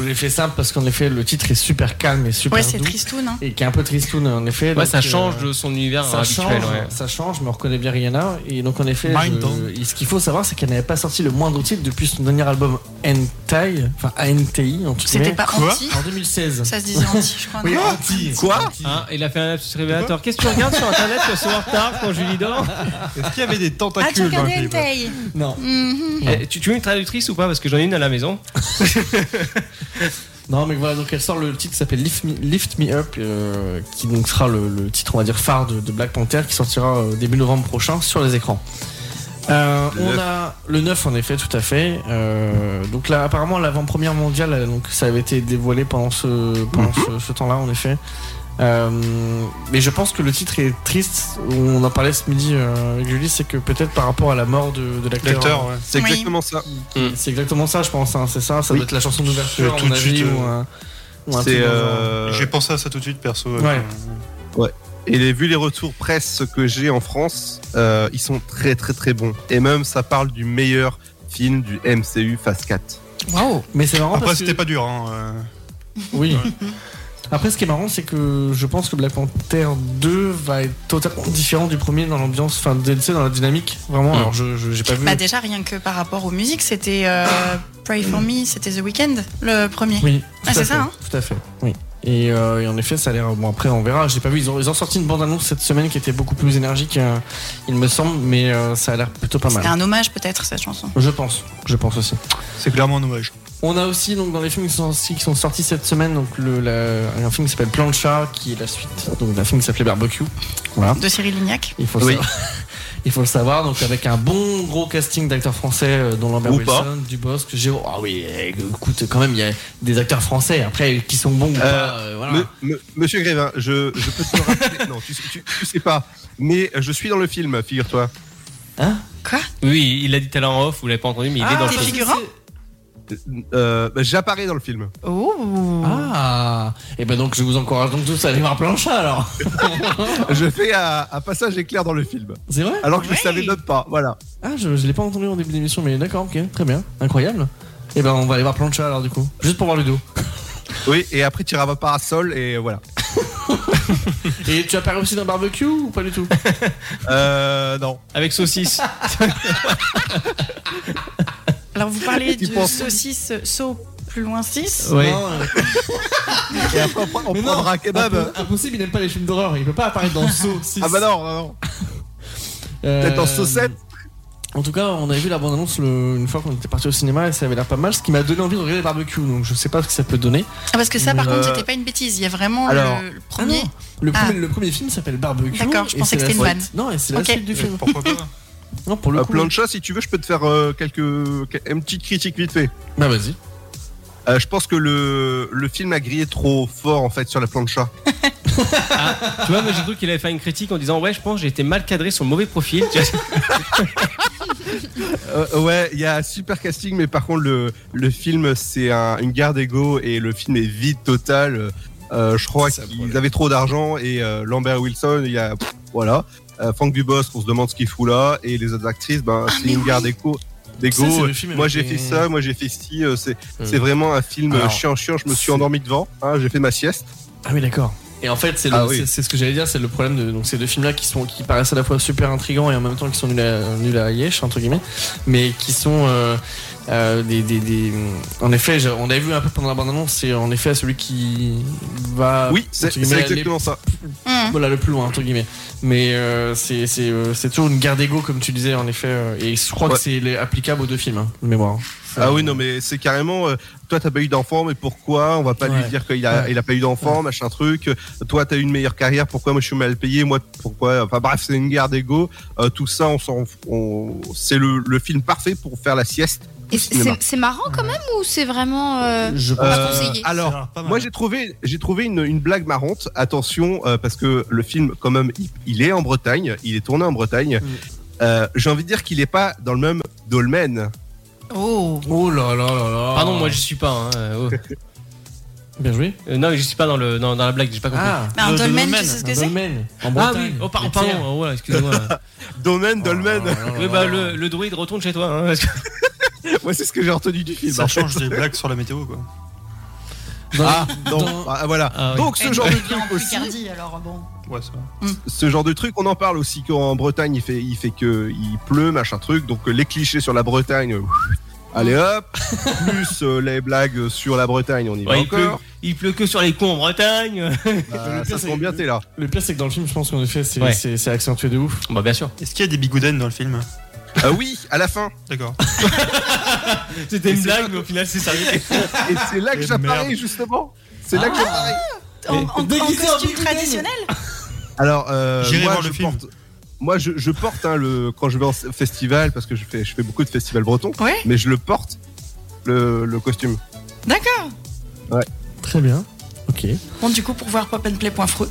Voulais fait simple parce qu'en effet, le titre est super calme et super Ouais, c'est doux. tristoun. Hein. Et qui est un peu tristoun en effet. Ouais, ça euh, change de son univers ça habituel. change, ouais. ça change, mais on reconnaît bien Rihanna. Et donc, en effet, Mind je- ce qu'il faut savoir, c'est qu'elle n'avait pas sorti le moindre titre depuis son dernier album Anti, enfin ANTI en tout C'était pas Quoi anti En 2016. Ça se disait anti, je crois. Oui, non anti. Quoi Hein, il a fait un lapsus révélateur. Qu'est-ce que tu regardes sur internet c'est en retard quand Julie dort (laughs) Est-ce qu'il y avait des Ah, tu tentacules dans le regardais Non. Mhm. Eh, tu, tu veux une traductrice ou pas? Parce que j'en ai une à la maison. (laughs) (laughs) Non, mais voilà, donc elle sort le titre qui s'appelle Lift Me, Lift Me Up, euh, qui donc sera le, le titre, on va dire, phare de, de Black Panther, qui sortira euh, début novembre prochain sur les écrans. Euh, Le on 9. a le 9 en effet, tout à fait. Donc là, apparemment, l'avant-première mondiale, donc ça avait été dévoilé pendant ce, pendant ce, ce temps-là, en effet. Euh, mais je pense que le titre est triste. On en parlait ce midi euh, avec Julie, c'est que peut-être par rapport à la mort de, de l'acteur. Ouais. C'est Oui. exactement ça. C'est exactement ça, je pense. hein, c'est ça, ça Oui. doit être la chanson d'ouverture, à Tout de suite, ou euh, euh, J'ai pensé à ça tout de suite, perso. Ouais. et les, vu les retours presse que j'ai en France, euh, ils sont très très très bons. Et même ça parle du meilleur film du MCU Phase 4. Waouh Mais c'est marrant Après, c'était que... pas dur. Hein. euh. Oui. (laughs) Après, ce qui est marrant, c'est que je pense que Black Panther 2 va être totalement différent du premier dans l'ambiance, enfin, tu sais, dans la dynamique. Vraiment, Mm. alors je j'ai pas vu. Bah déjà rien que par rapport aux musiques, c'était euh, Pray for Me, c'était The Weeknd, le premier. Oui, Ah, c'est ça, hein Tout à fait, oui. Et, euh, et en effet, ça a l'air. Bon, après, on verra. J'ai pas vu. Ils ont, ils ont sorti une bande-annonce cette semaine qui était beaucoup plus énergique, euh, il me semble, mais euh, ça a l'air plutôt pas mal. C'était un hommage peut-être cette chanson. Je pense, je pense aussi. C'est clairement un hommage. On a aussi donc dans les films qui sont, sortis- qui sont sortis cette semaine donc le, la- un film qui s'appelle Plancha qui est la suite donc d'un film qui s'appelait Barbecue. Voilà. De Cyril Lignac. Il faut, le Oui. savoir. (laughs) Il faut le savoir, donc avec un bon gros casting d'acteurs français, euh, dont Lambert Ou Wilson, Dubosc, Géraud. Ah oui, écoute, quand même, il y a des acteurs français. Après, qui sont bons ou pas, euh, voilà. Me- me- Monsieur Grévin, je, je peux te le rappeler. (laughs) non, tu, tu, tu sais pas. Mais je suis dans le film, figure-toi. Quoi? Oui, il l'a dit tout à l'heure en off, vous l'avez pas entendu, mais il est dans le t'es film. figurant? Euh, bah, J'apparais dans le film. Oh Ah Et ben donc, je vous encourage donc tous à aller voir Plancha alors. (laughs) je fais un, un passage éclair dans le film. C'est vrai Alors que je Ouais. ne savais même pas. Voilà. Ah, je, je l'ai pas entendu en début d'émission, mais d'accord, ok, très bien, incroyable. Et ben, on va aller voir Plancha alors du coup, juste pour voir Ludo. (laughs) Oui, et après tu iras à parasol et voilà. (laughs) Et tu apparais aussi dans Barbecue ou pas du tout? Euh, non. Avec saucisse. Alors vous parlez (laughs) de penses- saucisse saut plus loin 6 Ouais. Non, euh, (laughs) Et après on, prend- on mais non, un kebab. impo- impossible, il n'aime pas les films d'horreur, il peut pas apparaître dans Saw 6. Ah bah non, non, non. Euh, Peut-être en saucette. En tout cas, on avait vu la bande-annonce une fois qu'on était parti au cinéma et ça avait l'air pas mal, ce qui m'a donné envie de regarder Barbecue, donc je sais pas ce que ça peut donner. Ah parce que ça par Euh, contre c'était pas une bêtise, il y a vraiment alors- le, premier. Ah non, le, Ah. premier, le premier film s'appelle Barbecue. D'accord, je pensais que la c'était une vanne. Non, et c'est la Ok. suite du film. Pourquoi pas Non, pour le Euh, coup. Plancha, si tu veux, je peux te faire euh, quelques, une petite critique vite fait. Bah vas-y. Euh, je pense que le, le film a grillé trop fort en fait sur la plancha. (laughs) Tu vois, moi j'ai cru qu'il avait fait une critique en disant Ouais, je pense que j'ai été mal cadré sur le mauvais profil. Tu vois, (laughs) Euh, ouais, il y a un super casting, mais par contre le, le film c'est un- une guerre d'ego et le film est vide total. Euh, je crois qu'ils avaient trop d'argent et euh, Lambert Wilson, il y a pff, voilà. Euh, Franck Dubosc, on se demande ce qu'il fout là et les autres actrices, ben c'est mais une oui. guerre d'ego. Ça, c'est le film Moi j'ai fait ça, moi j'ai fait ci. euh, c'est Euh. c'est vraiment un film Alors, chiant chiant. Je me suis endormi devant. hein, j'ai fait ma sieste. Ah oui, d'accord. Et en fait, c'est Ah oui. c'est ce que j'allais dire, c'est le problème de donc ces deux films-là qui sont qui paraissent à la fois super intrigants et en même temps qui sont nuls à, nuls à yesh entre guillemets, mais qui sont euh, euh, des, des, des- En effet, on avait vu un peu pendant la bande-annonce, c'est en effet celui qui va. Oui, c'est exactement ça. Hum. voilà le plus loin entre guillemets mais euh, c'est c'est euh, c'est toujours une guerre d'ego comme tu disais en effet euh, et je crois Ouais. que c'est applicable aux deux films hein, de mémoire Ah oui, non, mais c'est carrément. euh, toi, t'as pas eu d'enfant, mais pourquoi? On va pas Ouais. lui dire qu'il a, Ouais. il a pas eu d'enfant, machin truc. Toi, t'as eu une meilleure carrière, pourquoi? Moi je suis mal payé Moi, pourquoi? Enfin bref, c'est une guerre d'ego. Euh, tout ça, on s'en. on- C'est le, le film parfait pour faire la sieste. C'est marrant quand même ou c'est vraiment euh, je pense pas Euh, conseillé alors, pas moi j'ai trouvé, j'ai trouvé une, une blague marrante. Attention, euh, parce que le film, quand même, il, il est en Bretagne, il est tourné en Bretagne. Mm. Euh, j'ai envie de dire qu'il est pas dans le même dolmen Oh. Oh là là là là. Pardon, moi j'y suis pas. hein, euh, oh. (laughs) Bien joué. Euh, non, je suis pas dans, le, dans, dans la blague, j'ai pas compris. Ah, Mais un dolmen, tu sais ce que c'est dolmen. En Ah Bretagne. oui, oh, pardon, oh, voilà, excusez-moi. Domaine, (laughs) dolmen. Oui, bah, le, le druide retourne chez toi. hein, parce que- (laughs) (laughs) Moi, c'est ce que j'ai retenu du film. Ça en fait. change des blagues sur la météo, quoi. Ah, non. Ah, voilà. Ah, oui. Donc, ce genre de truc aussi. Picardie, alors bon. Ouais, ça ce genre de truc, on en parle aussi qu'en Bretagne, il fait, il fait que il pleut, machin truc. Donc euh, les clichés sur la Bretagne, euh, allez hop. Plus euh, les blagues sur la Bretagne, on y va il, pleut, encore. il pleut que sur les cons en Bretagne. Bah, (laughs) Le ça pire, se bien, t'es là. Le pire, c'est que dans le film, je pense qu'en effet, c'est Ouais. c'est- c'est accentué de ouf. bah, bien sûr. Est-ce qu'il y a des bigoudens dans le film? Ah oui, à la fin. D'accord. (laughs) C'était une c'est blague, là- mais au final, c'est sérieux. Et c'est là que j'apparais justement. C'est là que j'apparais. En, en- en costume traditionnel Alors, euh, moi, voir je le film. porte. Moi, je, je porte hein, le quand je vais en festival parce que je fais je fais beaucoup de festivals bretons. Ouais. Mais je le porte le, le costume. D'accord. Très bien. Ok. Bon, du coup, pour voir popandplay.fr,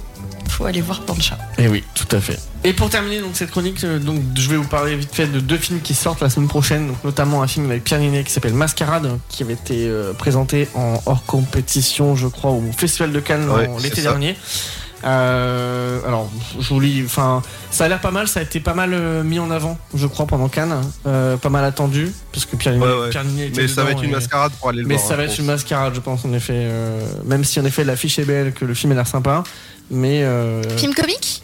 faut aller voir Pancha. Et Eh oui, tout à fait. Et pour terminer donc cette chronique, euh, donc je vais vous parler vite fait de deux films qui sortent la semaine prochaine, donc notamment un film avec Pierre Ninet qui s'appelle Mascarade, qui avait été euh, présenté en hors compétition, je crois, au Festival de Cannes Ouais, l'été dernier. Euh, alors, je vous lis, enfin, ça a l'air pas mal, ça a été pas mal euh, mis en avant, je crois, pendant Cannes, euh, pas mal attendu, parce que Pierre Ninet, Ouais, ouais. Pierre était Mais ça va être une et- mascarade pour aller le mais voir. ça hein, va être pense. une mascarade, je pense, en effet. euh, même si, en effet, l'affiche est belle, que le film a l'air sympa. Mais. Euh, Film comique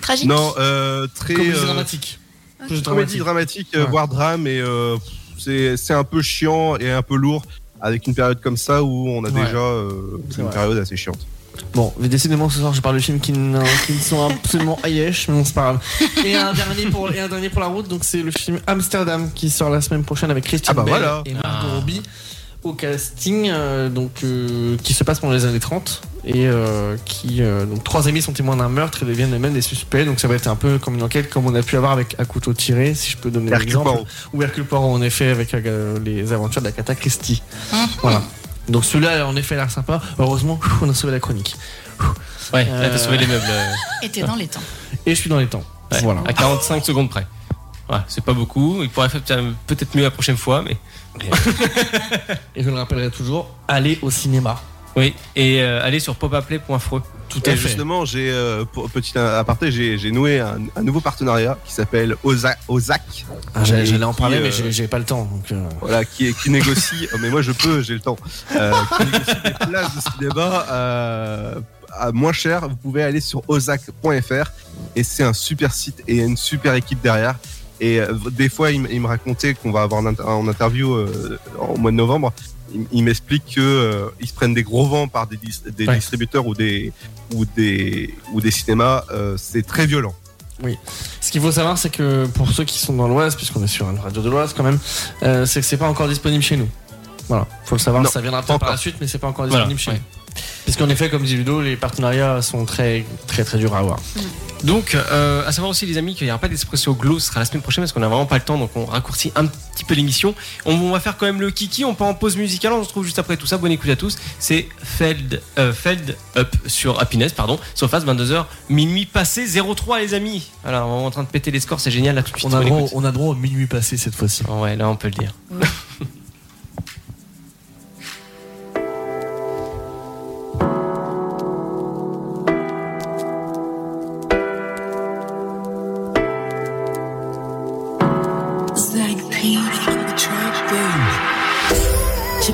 Tragique Non, euh, très comédie euh, dramatique. Plus comédie dramatique, Ouais. voire drame, et euh, c'est c'est un peu chiant et un peu lourd avec une période comme ça où on a Ouais. déjà euh, C'est une vrai. période assez chiante. Bon, mais décidément, ce soir, je parle de films qui, qui sont absolument (laughs) ayesh, mais bon, c'est pas grave. Et un, dernier pour, et un dernier pour la route, donc c'est le film Amsterdam qui sort la semaine prochaine avec Christian Ah bah Bale voilà. et Margot Ah. Robbie au casting, euh, donc, euh, qui se passe pendant les années 30 et euh, qui euh, donc trois amis sont témoins d'un meurtre et deviennent eux-mêmes des suspects donc ça va être un peu comme une enquête comme on a pu avoir avec à couteau tiré si je peux donner l'exemple ou Hercule Poirot en effet avec euh, les aventures d'Agatha Christie voilà donc celui-là en effet a l'air sympa heureusement on a sauvé la chronique Ouais, là, Euh, t'as sauvé les meubles. Et t'es dans les temps. et je suis dans les temps ouais, voilà À 45 secondes près. Ouais, c'est pas beaucoup. Il pourrait faire peut-être mieux la prochaine fois, mais. Et je le rappellerai toujours allez au cinéma Oui, et euh, allez sur popaplay.fr. tout Et à fait justement, j'ai euh, pour petit aparté, j'ai j'ai noué un, un nouveau partenariat qui s'appelle Oza- Ozac. Ah, j'allais Et j'allais en qui, parler euh, mais j'ai j'ai pas le temps donc euh, Voilà, qui, qui négocie, oh, (laughs) mais moi je peux, j'ai le temps, euh, qui négocie des places de cinéma euh, à moins cher. Vous pouvez aller sur ozac.fr et c'est un super site et une super équipe derrière. Et euh, des fois, il, me racontait qu'on va avoir en, inter- en interview euh, en mois de novembre. Il, il m'explique que euh, ils se prennent des gros vents par des, dis- des Ouais. distributeurs ou des ou des ou des cinémas. euh, c'est très violent. Ce qu'il faut savoir, c'est que pour ceux qui sont dans l'Oise, puisqu'on est sur une radio de l'Oise quand même, euh, c'est que c'est pas encore disponible chez nous. Voilà, faut le savoir, Non, ça viendra peut-être par la suite, mais c'est pas encore Voilà, disponible chez ouais. nous. Puisqu'en effet, comme dit Ludo, les partenariats sont très très très durs à avoir. Donc, euh, à savoir aussi, les amis, qu'il n'y aura pas d'espresso glow, ce sera la semaine prochaine parce qu'on n'a vraiment pas le temps, donc on raccourcit un petit peu l'émission. On, on va faire quand même le kiki, on part en pause musicale, on se retrouve juste après tout ça. Bonne écoute à tous. C'est Feld, euh, Feld Up sur Happiness, pardon, sur Face 22h, minuit passé 03, les amis. Voilà, on est en train de péter les scores, c'est génial là tout de suite. On a, droit, on a droit au minuit passé cette fois-ci. Oh ouais, là on peut le dire.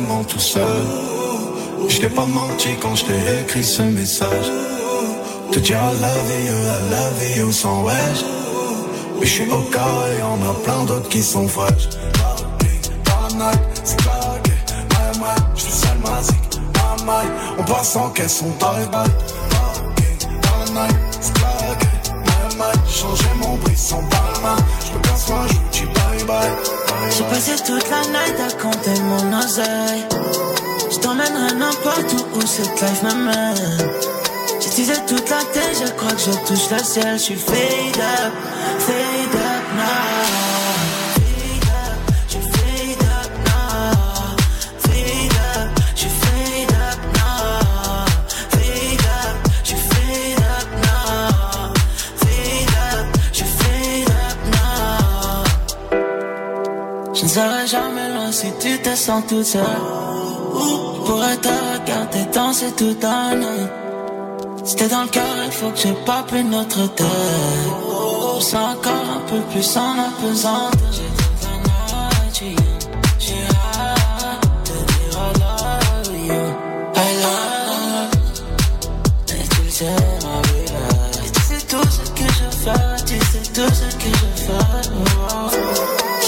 Vraiment tout seul. Je t'ai pas menti quand je t'ai écrit ce message. Te dire I love you, I love you sans wesh. Mais je suis au carré, y'en a plein d'autres qui sont fraîches. Je suis on passe en caisse, on paranoïaque, c'est claqué. My, changer mon brisson par main. Je me casse moi, J'ai passé toute la night à compter mon oseille. Je t'emmènerai n'importe où où cette life m'amène. J'utilisé toute la tête, je crois que je touche le ciel. Je suis fade up, fade up now. Serai jamais loin si tu te sens toute seule. Je pourrais te regarder danser toute la nuit. Si dans le cœur, il faut que je pas plus notre tête. Je sens encore un peu plus en. J'ai j'ai j'ai. Et tu sais, tout ce que je fais, tu sais tout ce que je fais.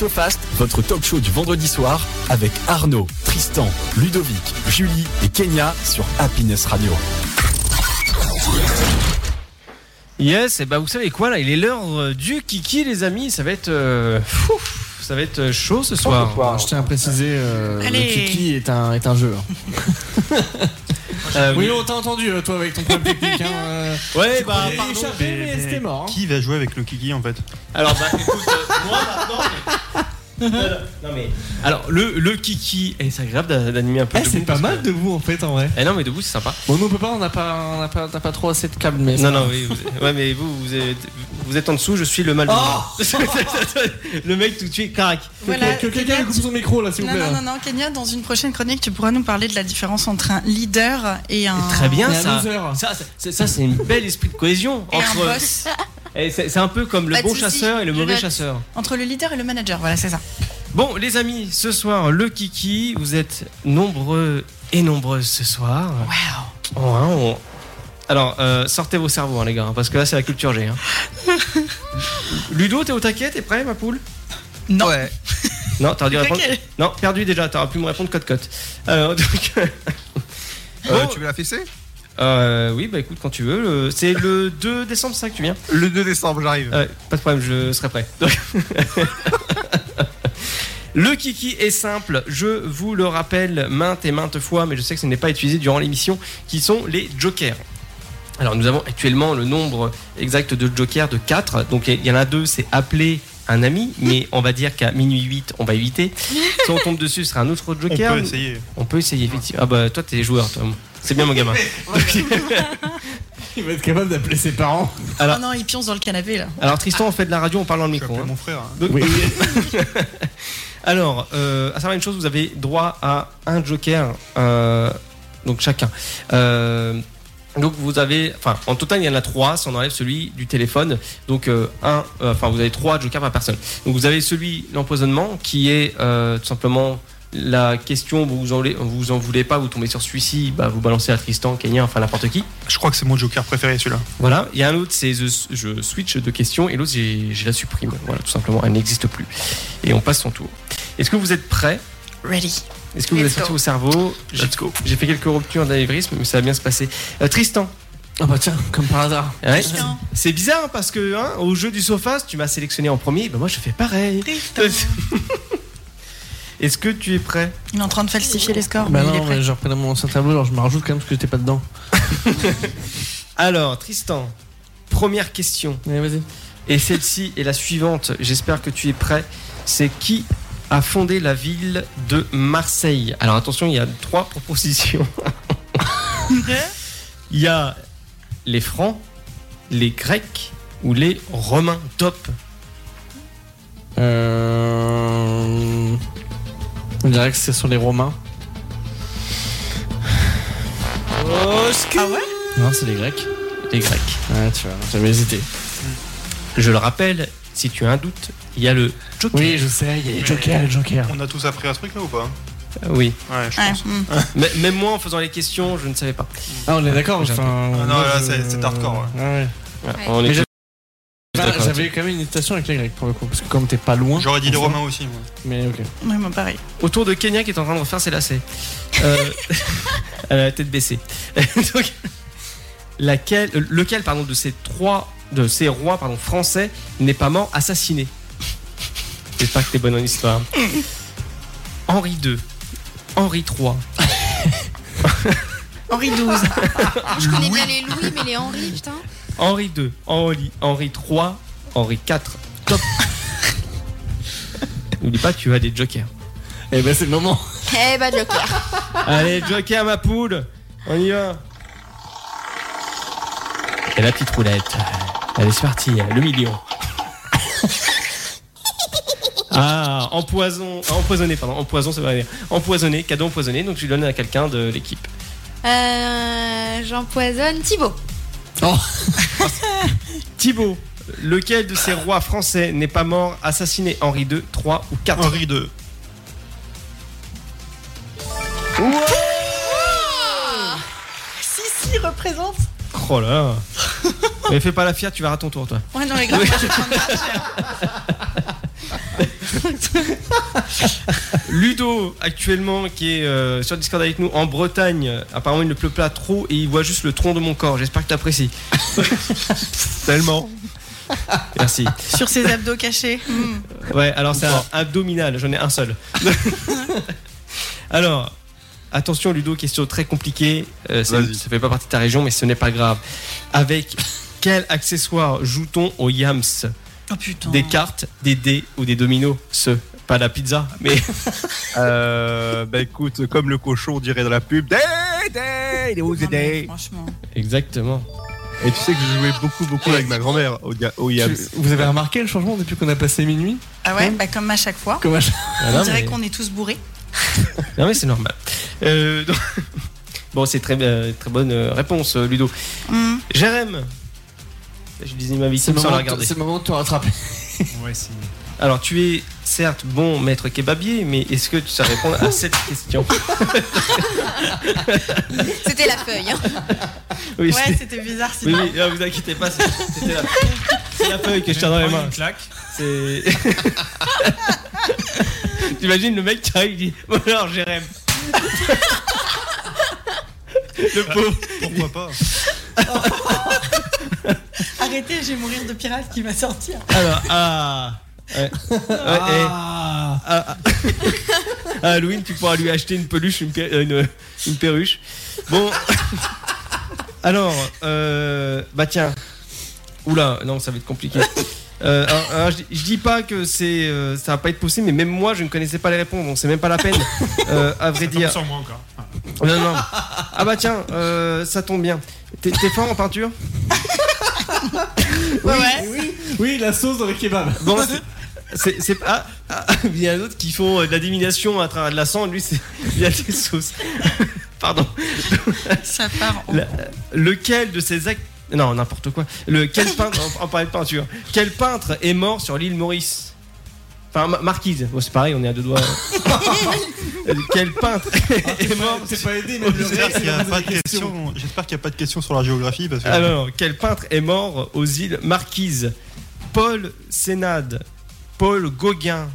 SoFast, votre talk show du vendredi soir avec Arnaud, Tristan, Ludovic, Julie et Kenya sur Happiness Radio. Yes, et bah vous savez quoi là, il est l'heure euh, du kiki les amis, ça va être euh, fou, ça va être euh, chaud ce soir. Je tiens à préciser, euh, le Kiki est un, est un jeu. (laughs) Euh, oui, on t'a entendu, euh, toi, avec ton problème technique. Hein, euh, Ouais, tu bah, pardon, échapper, mais- mais c'était mort. hein. Qui va jouer avec le Kiki en fait Alors bah écoute, euh, moi maintenant. mais- (laughs) non mais alors le, le kiki, et c'est agréable d'a- d'animer un peu. Eh, c'est pas mal que- debout en fait en vrai. Eh non mais debout c'est sympa. Bon, nous on peut pas, on n'a pas, on n'a pas, t'as pas trop assez de câbles, mais. Non non oui, vous, ouais mais vous vous êtes, vous êtes en dessous, je suis le mal. Oh (laughs) le mec tout de suite carac. Voilà, que quelqu'un coupe son micro là, s'il vous Non, plaît. non, non, non, Kenya, dans une prochaine chronique, tu pourras nous parler de la différence entre un leader et un. Très bien Et un ça. loser. Ça, ça, c'est- ça, c'est une belle esprit de cohésion Et entre. un boss. C'est un peu comme le bon chasseur et le mauvais chasseur. Entre le leader et le manager, voilà, c'est ça. Bon, les amis, ce soir, le kiki, vous êtes nombreux et nombreuses ce soir. Wow. Oh, hein, on- Alors, euh, sortez vos cerveaux, hein, les gars, parce que là, c'est la culture G. hein. (laughs) Ludo, t'es au taquet T'es prêt, ma poule? Non. Ouais. (laughs) Non, t'aurais dû répondre. taquet. Non, perdu déjà, t'aurais pu me répondre cote-cote. Alors, donc. (laughs) Euh, Bon. tu veux la fesser euh, oui, bah écoute, quand tu veux. le- C'est le 2 décembre, c'est ça que tu viens? Le 2 décembre, j'arrive. Ouais, pas de problème, je serai prêt. Donc- le kiki est simple, je vous le rappelle maintes et maintes fois, mais je sais que ce n'est pas utilisé durant l'émission, qui sont les jokers. Alors nous avons actuellement le nombre exact de jokers de 4, donc il y en a deux, c'est appeler un ami, mais on va dire qu'à minuit 8, on va éviter. (laughs) Si on tombe dessus, ce sera un autre On joker. peut essayer. On peut essayer, effectivement. Ah bah toi, t'es joueur, toi. C'est bien mon gamin. (laughs) Il va être capable d'appeler ses parents. Alors- Oh non, il pionce dans le canapé là. Alors Tristan, on fait de la radio, on parle dans le micro. hein. mon frère. hein. Donc- Oui. (laughs) Alors, euh, à savoir une chose, vous avez droit à un joker, euh, donc chacun. Euh, donc vous avez, enfin en total il y en a trois, si on enlève celui du téléphone. Donc euh, un, euh, enfin vous avez trois jokers par personne. Donc vous avez celui l'empoisonnement qui est euh, tout simplement la question vous en, voulez- vous en voulez pas, vous tombez sur celui-ci, bah, vous balancez à Tristan, Kenya, enfin n'importe qui. Je crois que c'est mon Joker préféré celui-là. Voilà, il y a un autre, c'est the- je switch de questions, et l'autre, j'ai j'ai la supprime. Voilà, tout simplement, elle n'existe plus. Et on passe son tour. Est-ce que vous êtes prêts? Ready. Est-ce que vous avez Let's sorti go. vos cerveaux J'ai- Let's go. J'ai fait quelques ruptures d'anévrisme, mais ça va bien se passer. Euh, Tristan. Ah bah tiens, comme par hasard. Ouais. Tristan. C'est bizarre parce que hein, au jeu du Sofast, tu m'as sélectionné en premier, ben moi je fais pareil. Tristan. (laughs) Est-ce que tu es prêt? Il est en train de falsifier les scores, Bah mais non, mais je reprends mon ancien tableau, alors je me rajoute quand même parce que j'étais pas dedans. (laughs) Alors, Tristan, première question. vas-y. Et celle-ci est la suivante. J'espère que tu es prêt. C'est qui a fondé la ville de Marseille Alors attention, il y a trois propositions. il y a les Francs, les Grecs ou les Romains. Top. Euh... On dirait que c'est sur les Romains. Ah ouais? Non, c'est les Grecs. Les Grecs. Ouais, tu vois, j'avais hésité. Je le rappelle, si tu as un doute, il y a le Joker. Oui, je sais, il y a les Jokers, les Jokers. On a tous appris à ce truc là ou pas Euh, Oui. Ouais, je Ouais, pense. hmm. (laughs) Mais- Même moi, en faisant les questions, je ne savais pas. Ah, on est d'accord J'ai enfin, Ah non, moi, là, je- c'est- c'est hardcore, ouais. ouais. Ouais, on est Mais j'avais- d'accord J'avais là-dessus. quand même une hésitation avec les Grecs pour le coup, parce que comme t'es pas loin. J'aurais dit les Romains aussi. moi. Mais ok. Ouais, moi pareil. Autour de Kenya qui est en train de refaire ses lacets. Euh, (laughs) (laughs) elle a la tête baissée. Donc, laquelle, euh, lequel pardon, de ces trois, de ces rois pardon, français n'est pas mort assassiné J'espère que t'es bonne en histoire. Henri II, Henri III, (laughs) Henri XII. (laughs) Je connais bien les Louis, mais les Henri, putain. Henri II, Henri, Henri III, Henri IV. Top. (laughs) N'oublie pas, tu as des jokers. Eh ben c'est le moment. Eh bah, Joker. Allez, Joker, ma poule, on y va. Et la petite roulette. Allez, c'est parti, le million. Ah, empoison, ah, empoisonné, pardon, empoison, ça va dire. Empoisonné, cadeau empoisonné, donc je lui donne à quelqu'un de l'équipe. Euh, J'empoisonne Thibaut. (laughs) Thibaut, lequel de ces rois français n'est pas mort assassiné? Henri II, III ou IV Henri II. Si, si, représente. Oh là Mais fais pas la fière, tu verras ton tour, toi. Ouais, non, les gars, moi, je vais prendre (laughs) Ludo, actuellement, qui est euh, sur Discord avec nous en Bretagne, apparemment il ne pleut pas trop et il voit juste le tronc de mon corps. J'espère que tu apprécies. (laughs) Tellement. Merci. sur ses abdos cachés. Ouais, alors c'est un abdominal, j'en ai un seul. (laughs) alors, attention Ludo, question très compliquée. Euh, ça fait pas partie de ta région, mais ce n'est pas grave. Avec (laughs) quel accessoire joue-t-on au Yams Oh putain. Des cartes, des dés ou des dominos Ce, pas la pizza, mais (laughs) Euh, bah écoute, comme le cochon dirait dans la pub, Day, day, il est où Non, the mais day franchement. exactement. Et tu sais que je jouais beaucoup, beaucoup avec ma grand-mère au, Yams. Tu- Vous avez remarqué le changement depuis qu'on a passé minuit Ah ouais, bah comme à chaque fois. Comme à chaque- Ah On dirait mais- qu'on est tous bourrés. Non mais c'est normal. Euh, donc- (laughs) Bon, c'est très, euh, très bonne euh, réponse, euh, Ludo. Hmm. Jérém Je disais ma C'est victime le sans la moment de- regarder. c'est le moment de te rattraper. (laughs) Ouais, si. Alors, tu es certes bon maître kebabier, mais est-ce que tu sais répondre à cette (laughs) question C'était la feuille. hein. Oui, Ouais, c'est- c'était bizarre oui, sinon. oui, non, vous inquiétez pas, c'est- c'était la, c'est la feuille que je tiens dans les Prends mains. Une claque. C'est. T'imagines le mec qui arrive, il dit Bon, alors, Jérém. Le pauvre. Pourquoi pas (laughs) Arrêtez, je vais mourir de pirate qui va sortir. Alors, ah. Ouais. Ouais, et- ah, ah. (laughs) Ah, Halloween, tu pourras lui acheter une peluche, une, per- une, une perruche. Bon. (laughs) Alors, euh, bah tiens. Oula, non, ça va être compliqué. Euh, alors, alors, je, dis- je dis pas que c'est, euh, ça va pas être possible, mais même moi, je ne connaissais pas les réponses, donc c'est même pas la peine. (laughs) Euh, à vrai dire. sur moi encore. Non, non. Ah bah tiens, euh, ça tombe bien. T'es, t'es fort en peinture? (laughs) Ouais. Oui, oui, la sauce dans les kebabs. Bon, c'est- c'est c'est ah, ah, (laughs) il y a d'autres qui font euh, de la divination à travers de la sang, lui c'est il y a des sauces. Pardon. Ça part en... La- lequel de ces actes non, n'importe quoi. Le quel (laughs) peintre on, on parlait de peinture. Quel peintre est mort sur l'île Maurice Enfin, Ma- Marquise. Bon, c'est pareil, on est à deux doigts. (laughs) Euh, quel peintre est mort C'est pas aidé, mais J'espère qu'il n'y a pas de question. J'espère qu'il y a pas de question sur la géographie parce que. Ah non, non, quel peintre est mort aux îles Marquises Paul Sénade, Paul Gauguin,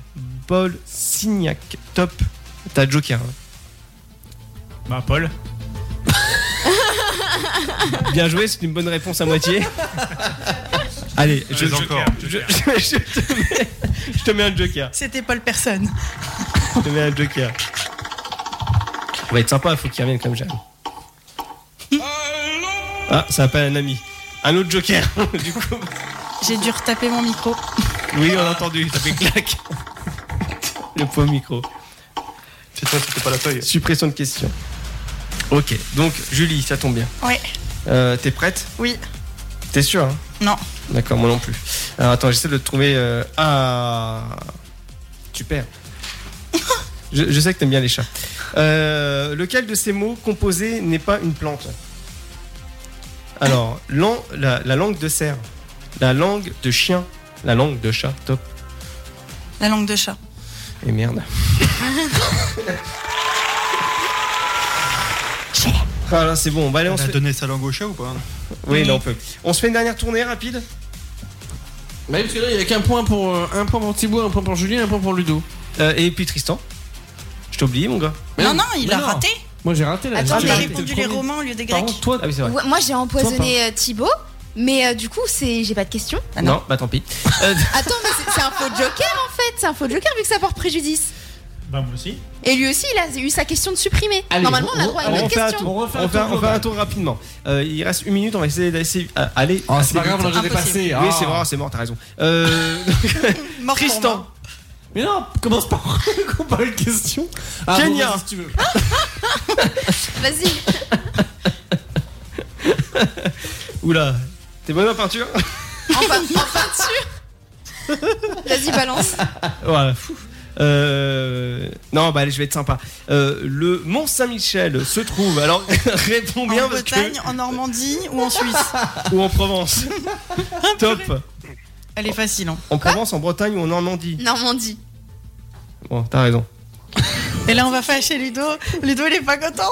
Paul Signac. Top. T'as Joker. hein. Bah, Paul. (laughs) (laughs) Bien joué, c'est une bonne réponse à moitié. (laughs) Allez, je, je- encore. je- je- je te mets, je te mets un Joker. C'était Paul Personne. Je te mets un joker. On va être sympa, faut qu'il revienne comme j'aime. Ah, ça appelle un ami. Un autre joker, (laughs) du coup. J'ai dû retaper mon micro. Oui, on a entendu, ça fait clac. Le pauvre micro. C'est toi, c'était pas la feuille. Suppression de question. Ok, donc Julie, ça tombe bien. Ouais. Euh, T'es prête? Oui. T'es sûr hein? Non. D'accord, moi non plus. Alors attends, j'essaie de trouver. euh, Ah. Super. (laughs) je, je sais que t'aimes bien les chats. Euh, lequel de ces mots composés n'est pas une plante? Alors, lan- la, la langue de cerf, la langue de chien, la langue de chat, top. La langue de chat. Et merde. (laughs) Ah là, c'est bon, on va aller On on se a fait- donné sa langue au chat ou pas Oui, là on peut. On se fait une dernière tournée rapide Bah, parce que là, il y a qu'un point pour euh, un point pour Thibaut, un point pour Julien, un point pour Ludo. Euh, et puis Tristan. Je t'ai oublié, mon gars. Non, non, il a non. raté. Moi, j'ai raté la Attends, Il mais- a répondu les romains au lieu des grecs. contre, toi, Ah oui, c'est vrai. Ouais, moi j'ai empoisonné euh, Thibaut, mais euh, du coup c'est j'ai pas de question. non. bah tant pis. Euh, (laughs) Attends, mais c'est- c'est un faux joker en fait, c'est un faux joker vu que ça porte préjudice. Bah, moi aussi. Et lui aussi il a eu sa question de supprimer. Allez, Normalement on- on a droit à une on autre fait un question. tour. On refait un On fait un- tour on fait un global. tour rapidement. Euh, il reste une minute, on va essayer d'essayer. euh, allez. Ah, c'est pas grave, on vite. a déjà Impossible. dépassé. Oui, Ah. c'est vrai, c'est mort, t'as raison. Euh, (laughs) Mort Tristan. Mais non, commence par (laughs) une question. Ah, Kenya. bon, vas-y, si tu veux. (laughs) Vas-y. oula, t'es bonne en peinture En, en peinture. Vas-y balance. Voilà. fou. Euh, non, bah allez, je vais être sympa. Euh, le Mont Saint-Michel se trouve. Alors, (laughs) réponds bien En parce Bretagne, en Normandie ou en Suisse (laughs) ou en Provence. Top. Elle est facile. Hein. En Provence, en Bretagne ou en Normandie. Normandie. Bon, t'as raison. Et là, on va fâcher Ludo. Ludo, il est pas content.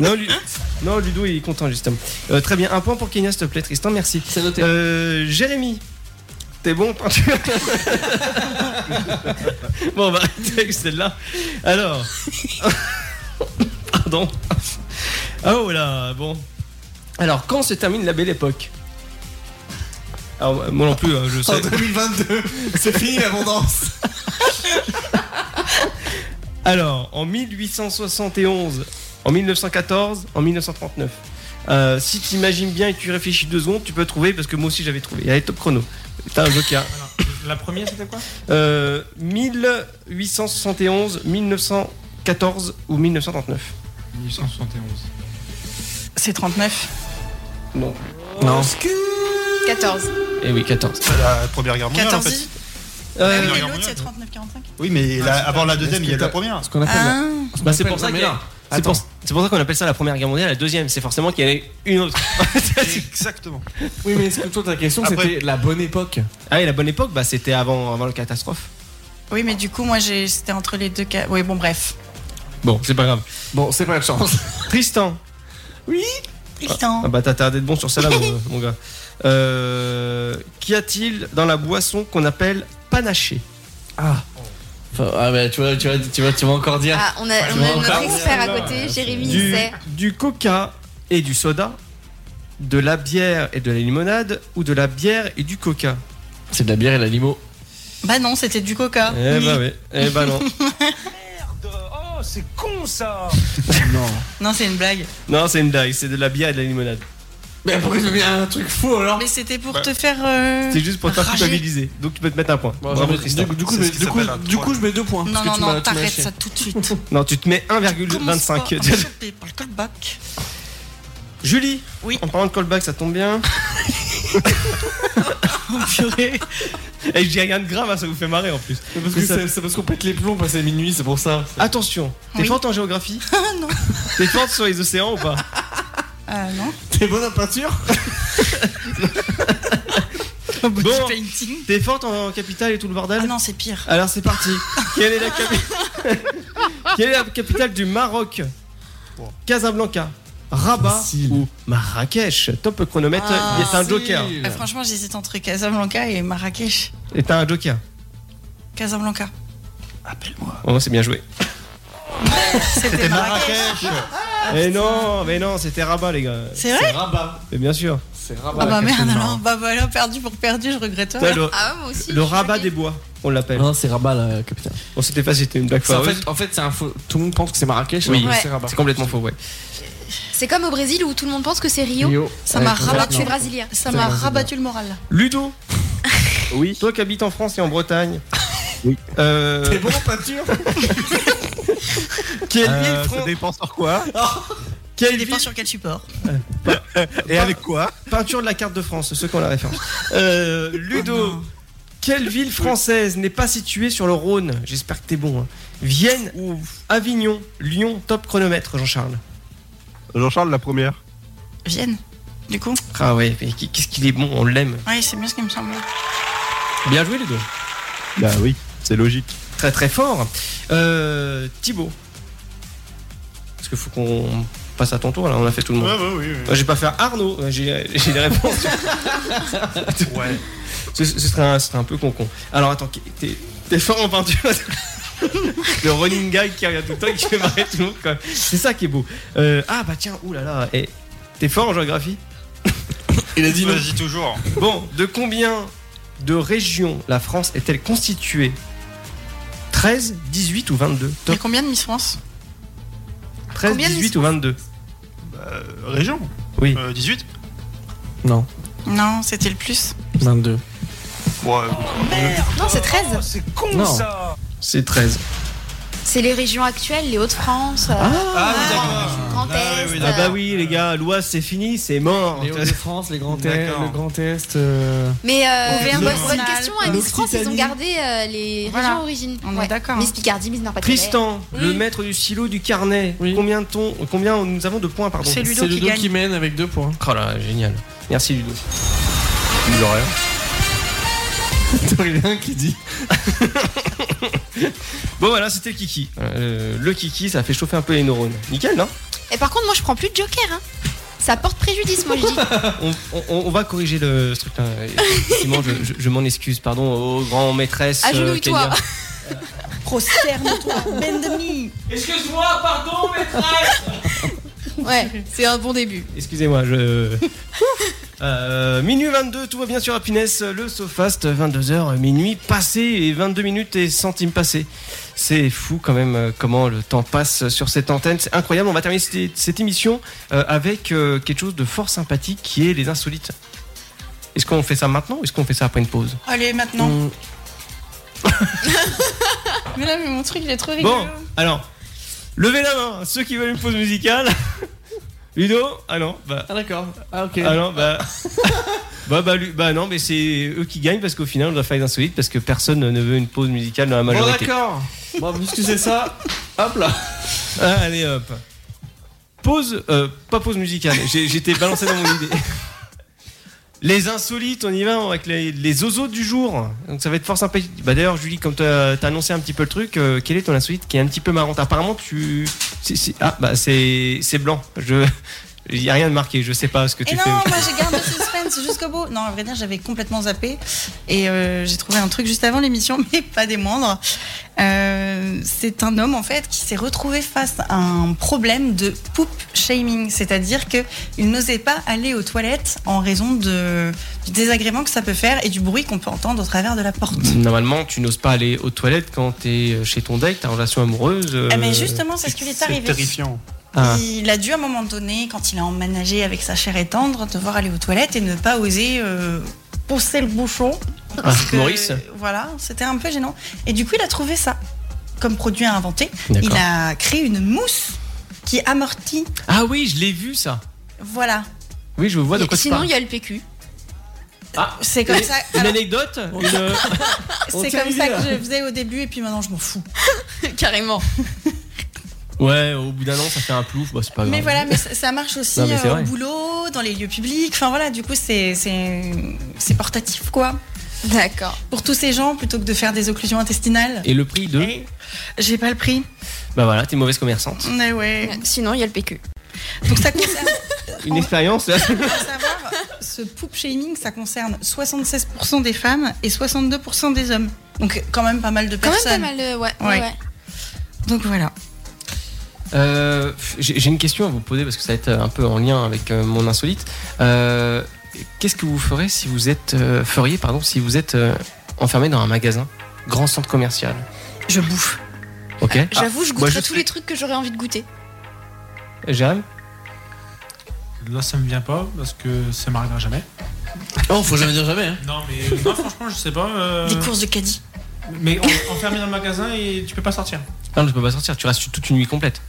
Non, Ludo il est content justement. Euh, très bien, un point pour Kenya s'il te plaît, Tristan, merci. C'est noté. Euh, Jérémy, t'es bon en peinture (laughs) Bon, on va arrêter avec celle-là. Alors, (laughs) pardon. Oh là, bon. Alors, quand se termine la belle époque? Alors, moi non plus, hein, je En sais. 2022, c'est fini l'abondance. Alors, en 1871, en 1914, en 1939. Euh, si tu imagines bien et que tu réfléchis deux secondes, tu peux trouver parce que moi aussi j'avais trouvé. Allez, top chrono. T'as un joker. La première, c'était quoi? Euh, 1871, 1914 ou 1939 1871. C'est 39. Non. Non. 14. Eh oui, 14. La première guerre mondiale en 14 fait. Euh, mais Guerre l'autre, mondiale. c'est 39-45. Oui, mais la- avant la deuxième, il y a eu la que première. Ce qu'on appelle. Ah. la- bah, c'est pour ça mais qu'il y a- c'est pour, ça qu'on appelle ça la première guerre mondiale, la deuxième. C'est forcément qu'il y en a une autre. (laughs) (laughs) Exactement. Oui, mais est-ce que toi, ta question, Après- c'était la bonne époque ah, et la bonne époque, bah, c'était avant, avant la catastrophe. Oui, mais du coup, moi, j'ai- c'était entre les deux cas. Oui, bon, bref. Bon, c'est pas grave. Bon, c'est pas de chance. (laughs) Tristan. Oui. Tristan. Ah bah t'as t'as d'être bon sur celle-là, mon, mon gars. Euh, Qu'y a-t-il dans la boisson qu'on appelle panaché? Ah. Ah, bah, tu vois, tu vas, tu vas, tu vas encore dire. Ah, on a, on vois a notre expert à côté, Jérémy, du, c'est. du coca et du soda, de la bière et de la limonade, ou de la bière et du coca? C'est de la bière et la limo. Bah non, c'était du coca. Eh bah oui, eh bah non. (laughs) Oh, c'est con ça (laughs) non. Non, c'est une blague. Non, c'est une blague, c'est de la bière et de la limonade. Mais pourquoi tu mets un truc faux alors Mais c'était pour Bah, te faire. euh, C'est juste pour te faire culpabiliser. Donc tu peux te mettre un point. Bon, Bravo, j'en mets- Tristan. du, du coup, du, coup, du coup, je mets deux points. Non, parce que non, tu non, t'arrêtes ça tout de suite. (laughs) Non, tu te mets Commence pas à me 1,25. choper par le callback. Julie Oui. En parlant de callback, ça tombe bien. (laughs) Oh, purée. Et je dis rien de grave, hein, ça vous fait marrer en plus. C'est parce qu'on pète les plombs passé minuit, c'est pour ça. Attention, t'es Oui. forte en géographie Ah (laughs) non. T'es forte sur les océans ou pas Ah non. (laughs) T'es bonne en peinture? (laughs) Bon, Painting. t'es forte en capitale et tout le bordel? Ah non, c'est pire. Alors c'est parti. (laughs) Quelle est la capitale Quelle est la capitale du Maroc? Casablanca, Rabat Facile. ou Marrakech? Top chronomètre, Ah, il y a un joker. Ah, franchement, j'hésite entre Casablanca et Marrakech. Et t'as un joker? Casablanca. Oh, c'est bien joué. C'était Marrakech. Mais non, mais non, c'était Rabat les gars. C'est vrai Rabat. Mais bien sûr. C'est Ah bah merde alors, bah voilà, perdu pour perdu, je regrette. T'as le, Ah, moi aussi. le rabat des bois, on l'appelle. Non, c'est Rabat, là, capitaine. Bon, c'était pas c'était une blague En fait, en fait c'est un faux. Tout le monde pense que c'est Marrakech, Oui, Ouais. c'est Rabat. c'est complètement faux, ouais. C'est comme au Brésil où tout le monde pense que c'est Rio. Rio. Ça Ouais, m'a rabattu. brésilien. Ça m'a rabattu le moral. Ludo, Oui. toi qui habites en France et en Bretagne. (laughs) Oui. Euh, T'es bon en peinture (laughs) quelle Euh, ville, ça dépend sur quoi (laughs) quelle ville dépend sur quel support. (laughs) et avec quoi. Peinture de la carte de France, ceux qui ont la référence. Euh, Ludo, quelle ville française n'est pas située sur le Rhône J'espère que t'es bon. hein. Vienne, Avignon, Lyon, top chronomètre, Jean-Charles. Jean-Charles, la première. Vienne, du coup. Ah ouais, mais qu'est-ce qu'il est bon, on l'aime. Oui, c'est bien ce qui me semblait. Bien joué, Ludo. Bah oui, c'est logique. Très très fort. Euh, Thibaut. Parce qu'il faut qu'on passe à ton tour, là, on a fait tout le monde. Ouais, ouais, oui, oui. Moi, je vais pas faire Arnaud, j'ai j'ai les réponses. (laughs) Ouais. ce, ce serait un, ce serait un peu con-con. Alors attends, t'es t'es fort en peinture (laughs) Le running guy qui regarde tout le temps et qui fait marrer tout le monde quand même. C'est ça qui est beau. Euh, ah bah tiens, oulala, et t'es fort en géographie? Il a dit Vas-y toujours. Bon, de combien de régions la France est-elle constituée? 13, 18 ou 22 Il y a Top combien de Miss France 13, combien de 18 ou 22 Euh, région Oui. Euh, 18 Non, Non, c'était le plus. 22. Ouais. Non, c'est 13. C'est con Non. ça C'est 13. C'est les régions actuelles, les Hauts-de-France, euh, Ah oui, d'accord. Grand Ah Est. oui, oui, Ah bah oui les gars, l'Oise c'est fini, c'est mort. Les Hauts-de-France, les Grands Est, D'accord. le Grand Est. euh, Mais euh, bonne, question, à Miss France, ils ont gardé euh, les Voilà. régions origines. On est d'accord, Miss hein. Picardie, Miss Nord-Pas-de-Calais. Tristan, le maître du stylo du carnet. Oui. Combien de ton, combien nous avons de points pardon C'est Ludo Ludo gagne. qui mène avec deux points. Oh là, génial. Merci Ludo. Il aurait. Il y a un (laughs) qui dit. (laughs) (laughs) Bon voilà, c'était le kiki. Euh, le kiki, ça fait chauffer un peu les neurones. Nickel, non? Et par contre, moi, je prends plus de joker. Hein. Ça porte préjudice, moi, je dis. (laughs) on, on- on va corriger le ce truc-là. Effectivement, je, je- je m'en excuse. Pardon aux grands maîtresses. euh, Agenouille-toi. Kenya. (laughs) Prosterne-toi, bend. Excuse-moi, pardon, maîtresse. Ouais, c'est un bon début. Excusez-moi, je. Euh, minuit 22, tout va bien sur Happiness, le SoFast, 22h, minuit passé et 22 minutes et centimes passés. C'est fou quand même euh, comment le temps passe sur cette antenne, c'est incroyable. On va terminer cette, cette émission euh, avec euh, quelque chose de fort sympathique qui est les insolites. Est-ce qu'on fait ça maintenant ou est-ce qu'on fait ça après une pause? Allez, maintenant. Hum, (laughs) Mais là, mais mon truc, il est trop rigolo. Bon, alors, levez la main, ceux qui veulent une pause musicale. (laughs) Ludo Ah non, bah. Ah d'accord. Ah ok. Ah non, bah. (laughs) bah, bah, lui- bah non, mais c'est eux qui gagnent parce qu'au final, on doit faire les insolites parce que personne ne veut une pause musicale dans la Bon majorité. d'accord. Bon, puisque c'est ça, hop là. Ah, allez hop. Pause, euh, pas pause musicale, j'ai- j'étais balancé dans mon idée. (laughs) Les insolites, on y va avec les, les du jour. Donc ça va être fort sympathique. Bah d'ailleurs, Julie, comme tu as annoncé un petit peu le truc, euh, quelle est ton insolite qui est un petit peu marrante? Apparemment, tu. c'est- c'est- Ah, bah c'est blanc. Je. Il n'y a rien de marqué, je sais pas ce que Et tu non, fais. moi j'ai gardé le (laughs) suspense jusqu'au bout. Non, à vrai dire, j'avais complètement zappé. Et euh, j'ai trouvé un truc juste avant l'émission, (laughs) mais pas des moindres. Euh, c'est un homme en fait qui s'est retrouvé face à un problème de poop shaming. C'est-à-dire qu'il n'osait pas aller aux toilettes en raison de, du désagrément que ça peut faire et du bruit qu'on peut entendre au travers de la porte. Normalement, tu n'oses pas aller aux toilettes quand tu es chez ton date, ta relation amoureuse. euh, Eh ben, justement, c'est ce qui lui est arrivé. terrifiant. Ah. Il a dû à un moment donné, quand il a emménagé avec sa chère et tendre, devoir aller aux toilettes et ne pas oser euh, pousser le bouchon. Ah, que, Maurice Voilà, c'était un peu gênant. Et du coup, il a trouvé ça comme produit à inventer. Il a créé une mousse qui amortit. Ah oui, je l'ai vu ça. Voilà. Oui, je vois de quoi Sinon, il y a le PQ. Ah, C'est comme ça. Une alors, anecdote (laughs) une- On C'est comme ça que je faisais au début et puis maintenant je m'en fous. (laughs) Carrément. (laughs) Ouais, au bout d'un an, ça fait un plouf, bah, c'est pas grave. Mais voilà, mais ça, ça marche aussi Non, euh, au boulot, dans les lieux publics. Enfin voilà, du coup, c'est c'est c'est portatif quoi. D'accord. Pour tous ces gens, plutôt que de faire des occlusions intestinales. Et le prix de? Et J'ai pas le prix. Bah voilà, t'es mauvaise commerçante. Mais ouais. Sinon, il y a le PQ. Donc ça concerne. (laughs) Une expérience là. Savoir, ce poop shaming, ça concerne 76% des femmes et 62% des hommes. Donc quand même pas mal de Quand même personnes. pas mal, euh, ouais, ouais. Donc voilà. Euh, J'ai une question à vous poser parce que ça va être un peu en lien avec euh, mon insolite. Euh, qu'est-ce que vous ferez si vous êtes euh, feriez pardon si vous êtes euh, enfermé dans un magasin, grand centre commercial? Je bouffe. Ok. J'avoue, je Ah, moi, goûterais je tous les trucs que j'aurais envie de goûter. Jérém? Là, ça me vient pas parce que ça m'arrivera jamais. Oh, faut jamais dire jamais. Hein. Non, mais euh, non, franchement, je sais pas. euh, Des courses de caddie. Mais en- enfermé dans le magasin et tu peux pas sortir. Non, tu peux pas sortir. Tu restes toute une nuit complète.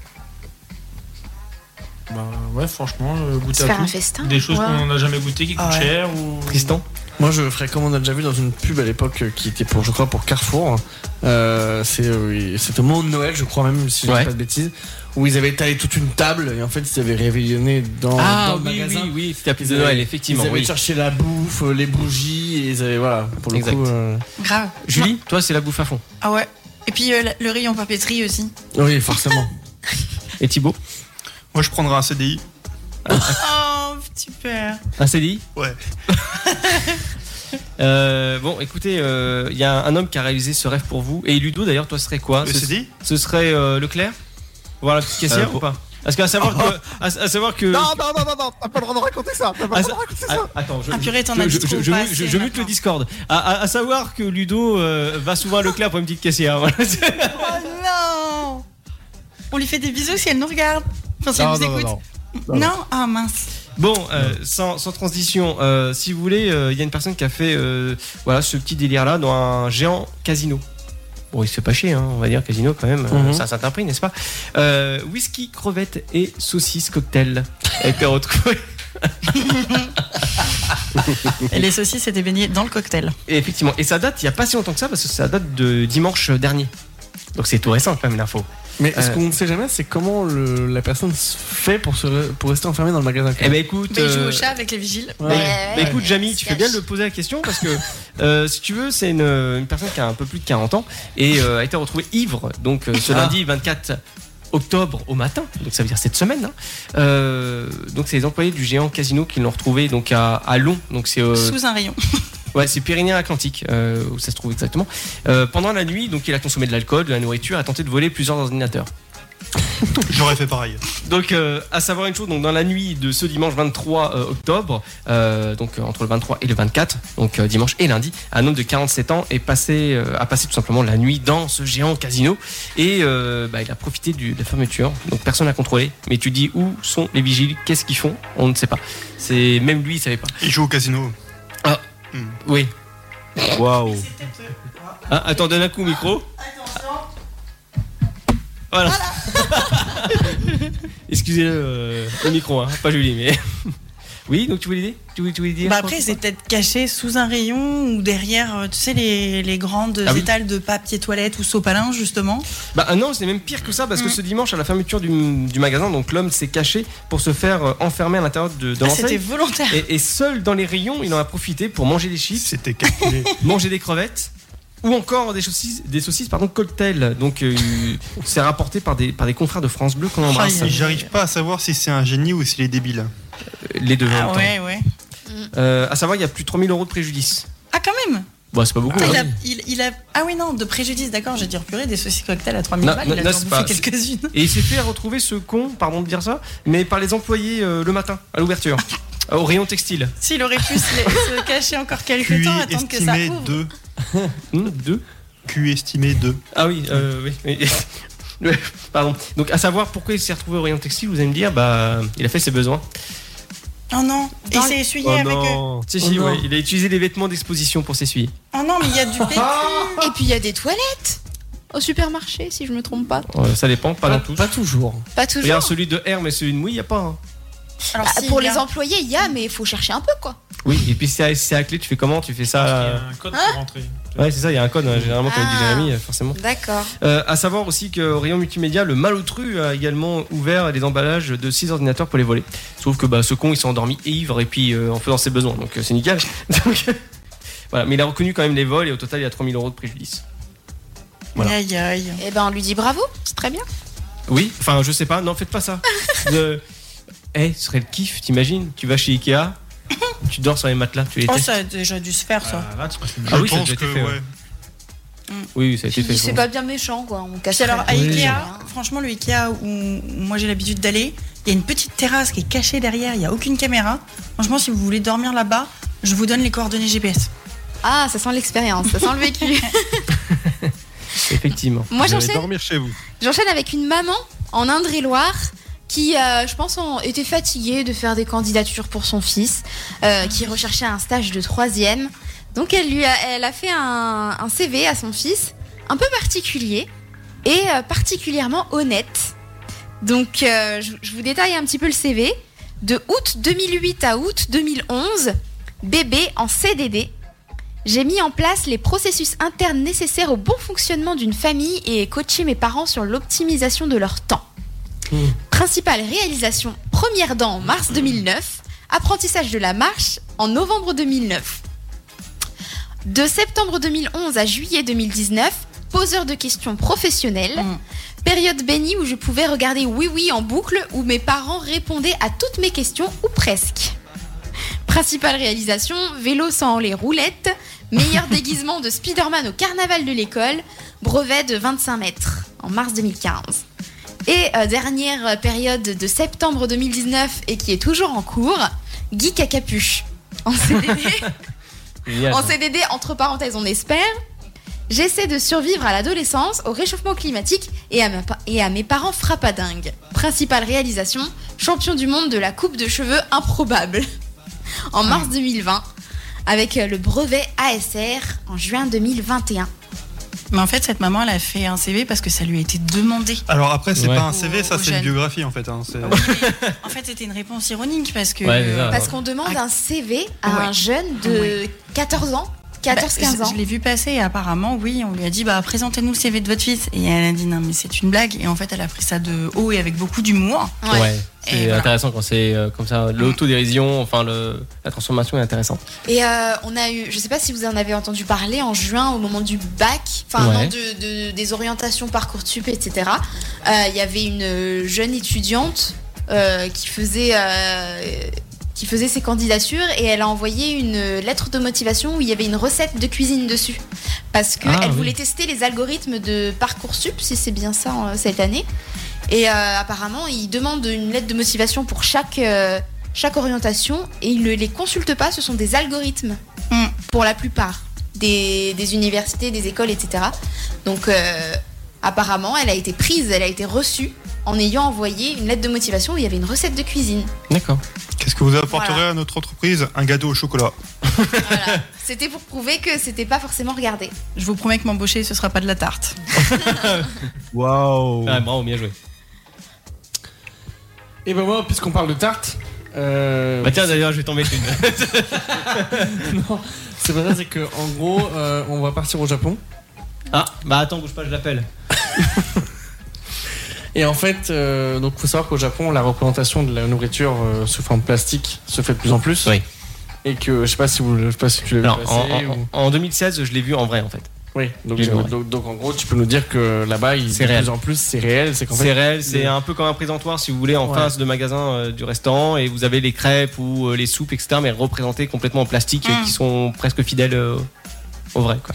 Bah ouais, franchement, euh, goûter à faire tout. un festin, Des choses ouais. qu'on n'a jamais goûté qui coûtent Ah ouais. cher ou. Tristan Moi, je ferais comme on a déjà vu dans une pub à l'époque euh, qui était pour, je crois, pour Carrefour. Euh, c'est, euh, oui, c'était au moment de Noël, je crois même, si je Ouais. dis pas de bêtises, où ils avaient étalé toute une table et en fait, ils avaient réveillonné dans, Ah dans le oui, magasin. oui, oui, piste de Ils Noël, avaient- effectivement. Ils avaient oui. cherché la bouffe, euh, les bougies et ils avaient, voilà, pour le Exact. coup. euh, Grave. Julie, toi, c'est la bouffe à fond. Ah ouais. Et puis euh, le rayon papeterie aussi. Oui, forcément. (laughs) Et Thibaut Moi, je prendrais un CDI. Oh, super. Un CDI Ouais. (laughs) Euh, bon, écoutez, euh, il y a un homme qui a réalisé ce rêve pour vous. Et Ludo, d'ailleurs, toi, ce serait quoi Le ce, CDI ce serait euh, Leclerc Voilà, petite caissière Euh, ou pas Parce qu'à savoir (laughs) que. À, à savoir que. Non, non, non, non, non, t'as pas le droit de raconter ça. T'as pas le droit de raconter Ah, ça. attends, je, Ah, purée, t'en je- as je- je- pas je- je- assez je mute le Discord. À, à- à savoir que Ludo euh, va souvent à Leclerc pour une petite caissière. Voilà. Oh non On lui fait des bisous si elle nous regarde. Elle Non, nous non, non, écoute. non. Non, Ah mince. Bon, euh, sans, sans transition, euh, si vous voulez, euh, il y a une personne qui a fait euh, voilà, ce petit délire-là dans un géant casino. Bon, il se fait pas chier, hein, on va dire casino quand même, ça s'atteint prix, n'est-ce pas? Euh, Whisky, crevettes et saucisses cocktail a été retrouvé. (laughs) Et les saucisses étaient baignées dans le cocktail. Et effectivement, et ça date il y a pas si longtemps que ça parce que ça date de dimanche dernier. Donc c'est tout récent quand même l'info. Mais ce Euh, qu'on ne sait jamais, c'est comment le- la personne se fait pour, se, pour rester enfermée dans le magasin. Eh ben écoute, Mais il joue euh, au chat avec les vigiles. Bah, bah, écoute, Jamy, tu fais bien de me poser la question parce que euh, si tu veux, c'est une, une personne qui a un peu plus de 40 ans et euh, a été retrouvée ivre donc euh, ce Ah. lundi 24 octobre au matin, donc ça veut dire cette semaine. hein. Euh, donc c'est les employés du géant casino qui l'ont retrouvé donc à, à Long, donc c'est euh, Sous un rayon. Ouais, c'est Pyrénées-Atlantiques, euh, où ça se trouve exactement. Euh, pendant la nuit, donc il a consommé de l'alcool, de la nourriture, a tenté de voler plusieurs ordinateurs. (laughs) J'aurais fait pareil. Donc, euh, à savoir une chose, donc dans la nuit de ce dimanche 23 euh, octobre, euh, donc entre le 23 et le 24, donc dimanche et lundi, un homme de 47 ans est passé, a passé tout simplement la nuit dans ce géant casino et bah, il a profité du- de la fermeture. Donc personne n'a contrôlé. Mais tu dis où sont les vigiles? Qu'est-ce qu'ils font? On ne sait pas. C'est même lui, il savait pas. Il joue au casino. Ah, oui. Waouh. Ah, attends, donne un coup au micro. Voilà. (laughs) Excusez-le, euh, le micro, hein, pas Julie, mais. Oui, donc tu voulais dire tu voulais, tu voulais dire Bah après, c'est peut-être caché sous un rayon ou derrière, euh, tu sais, les, les grandes Ah oui. étals de papier toilette ou sopalin, justement. Bah ah non, c'est même pire que ça parce que Mm. ce dimanche à la fermeture du, du magasin, donc l'homme s'est caché pour se faire euh, enfermer à l'intérieur de, de Ah, l'enseigne. c'était volontaire. Et, et seul dans les rayons, il en a profité pour manger des chips, C'était calculé. (laughs) manger des crevettes ou encore des saucisses, des saucisses pardon, cocktail. Donc euh, (laughs) c'est rapporté par des, par des confrères de France Bleu qu'on embrasse. Et J'arrive pas à savoir si c'est un génie ou s'il est débile. Les deux Ah ouais, ouais. Euh, à savoir, il y a plus de 3000 euros de préjudice. Ah, quand même Bon, c'est pas beaucoup. Ah, il, hein. a, il, il a- ah oui, non, de préjudice, d'accord, j'ai dit purée, des saucisses cocktail à 3000 Non, balles, non, il a non, dû en c'est bouffer pas- quelques-unes. Et il s'est fait retrouver ce con, pardon de dire ça, mais par les employés euh, le matin, à l'ouverture, (laughs) au rayon textile. S'il aurait pu se, se cacher encore quelques temps, attendre que ça ouvre. 2. (laughs) Hum, deux QI estimé 2. Ah oui, euh, oui. (laughs) Pardon. Donc, à savoir pourquoi il s'est retrouvé au rayon textile, vous allez me dire, bah, il a fait ses besoins. Oh non, et il s'est essuyé Oh avec eux. non. Si, Oh si, non. ouais, il a utilisé les vêtements d'exposition pour s'essuyer. Oh non, mais il y a du (laughs) PQ. Et puis il y a des toilettes au supermarché, si je me trompe pas. Ça dépend, pas dans tous. Pas toujours. Pas toujours. Regarde, celui de R, mais celui de Mouille, il n'y a pas. hein. Alors, Ah, si, pour il y a- les employés, il y a, mais il faut chercher un peu, quoi. Oui, et puis c'est à, c'est à clé, tu fais comment? Tu fais Il y ça. a euh, un code Hein pour rentrer. Ouais, c'est ça, il y a un code, hein, généralement, comme dit Ah. Jérémy, euh, forcément. D'accord. Euh, à savoir aussi qu'au rayon multimédia, le malotru a également ouvert les emballages de 6 ordinateurs pour les voler. Sauf que bah, ce con il s'est endormi ivre et puis euh, en faisant ses besoins, donc euh, c'est nickel. (laughs) Donc, voilà. Mais il a reconnu quand même les vols et au total il y a 3000 euros de préjudice. Voilà. Aïe, aïe. Eh ben, on lui dit bravo, c'est très bien. Oui, enfin je sais pas, non faites pas ça. (laughs) Euh, Eh, ce serait le kiff, t'imagines? Tu vas chez Ikea, tu dors sur les matelas, tu les Oh, testes. ça a déjà dû se faire, ça. Ah, là, tu passes une Ah Je oui, ça a pense déjà que été fait, ouais. ouais. Oui, ça a été fait. C'est pas bien méchant, quoi. On casse Puis alors, à Oui. Ikea, franchement, le Ikea où moi j'ai l'habitude d'aller, Il y a une petite terrasse qui est cachée derrière, il n'y a aucune caméra. Franchement, si vous voulez dormir là-bas, je vous donne les coordonnées GPS. Ah, ça sent l'expérience, ça sent le vécu. (laughs) Effectivement. Moi, Vous allez j'enchaîne. dormir chez vous. J'enchaîne avec une maman en Indre-et-Loire qui, euh, je pense, en- était fatiguée de faire des candidatures pour son fils, euh, qui recherchait un stage de troisième. Donc elle lui a, elle a fait un, CV à son fils, un peu particulier et euh, particulièrement honnête. Donc je, vous détaille un petit peu le CV. De août 2008 à août 2011, bébé en CDD. J'ai mis en place les processus internes nécessaires au bon fonctionnement d'une famille et coaché mes parents sur l'optimisation de leur temps. Principale réalisation, première dent en mars 2009, apprentissage de la marche en novembre 2009. De septembre 2011 à juillet 2019, poseur de questions professionnelles, période bénie où je pouvais regarder Oui Oui en boucle où mes parents répondaient à toutes mes questions ou presque. Principale réalisation, vélo sans les roulettes, meilleur (laughs) déguisement de Spider-Man au carnaval de l'école, brevet de 25 mètres en mars 2015. Et euh, dernière période de septembre 2019 et qui est toujours en cours, geek à capuche. En (laughs) CDD, en CDD entre parenthèses on espère. J'essaie de survivre à l'adolescence, au réchauffement climatique et à, ma et à mes parents frappadingues. Principale réalisation, champion du monde de la coupe de cheveux improbable. En mars 2020, avec euh, le brevet ASR en juin 2021. Mais en fait, cette maman, elle a fait un CV parce que ça lui a été demandé. Alors après, c'est Ouais. pas un CV, ça c'est une biographie en fait. hein, c'est- En fait, c'était une réponse ironique parce que. Ouais. Parce qu'on demande un CV à Ouais. un jeune de 14 ans, 14-15 Bah, ans. Je, je l'ai vu passer et apparemment, oui, on lui a dit bah présentez-nous le CV de votre fils et elle a dit non mais c'est une blague et en fait elle a pris ça de haut et avec beaucoup d'humour. Ouais. Et C'est voilà. intéressant quand c'est euh, comme ça. L'autodérision, enfin le, la transformation est intéressante. Et euh, on a eu, je sais pas si vous en avez entendu parler en juin au moment du bac, enfin Ouais. de, de- des orientations parcoursup, etc. Euh, Il y avait une jeune étudiante euh, qui faisait euh, qui faisait ses candidatures et elle a envoyé une lettre de motivation où il y avait une recette de cuisine dessus parce qu'elle Ah, oui. voulait tester les algorithmes de parcoursup si c'est bien ça euh, cette année. Et euh, apparemment, il demande une lettre de motivation pour chaque, euh, chaque orientation et il ne les consulte pas, ce sont des algorithmes pour la plupart des, des universités, des écoles, etc. Donc euh, apparemment, elle a été prise, elle a été reçue en ayant envoyé une lettre de motivation où il y avait une recette de cuisine. D'accord. Qu'est-ce que vous apporterez Voilà. à notre entreprise Un gâteau au chocolat. C'était pour prouver que c'était pas forcément regardé. Je vous promets que m'embaucher, ce sera pas de la tarte. (laughs) Waouh. Ah, bravo, bien joué. Et ben moi, puisqu'on parle de tarte. euh, Bah tiens, d'ailleurs, je vais t'en mettre une. non, c'est pas ça, c'est que en gros, euh, on va partir au Japon. Ah, bah attends, bouge pas, je l'appelle. (laughs) Et en fait, euh, donc faut savoir qu'au Japon, la représentation de la nourriture euh, sous forme plastique se fait de plus en plus. Oui. Et que je sais pas si vous, je sais pas si tu l'as vu en, ou- en- en 2016, je l'ai vu en vrai en fait. Oui. Donc, vrai. donc, donc, en gros, tu peux nous dire que là-bas, il C'est de réel. plus en plus, c'est réel. C'est qu'en C'est fait, réel, c'est le- un peu comme un présentoir si vous voulez en Ouais. face de magasin euh, du restaurant et vous avez les crêpes ou euh, les soupes etc mais représentées complètement en plastique et Mm. qui sont presque fidèles euh, au vrai quoi.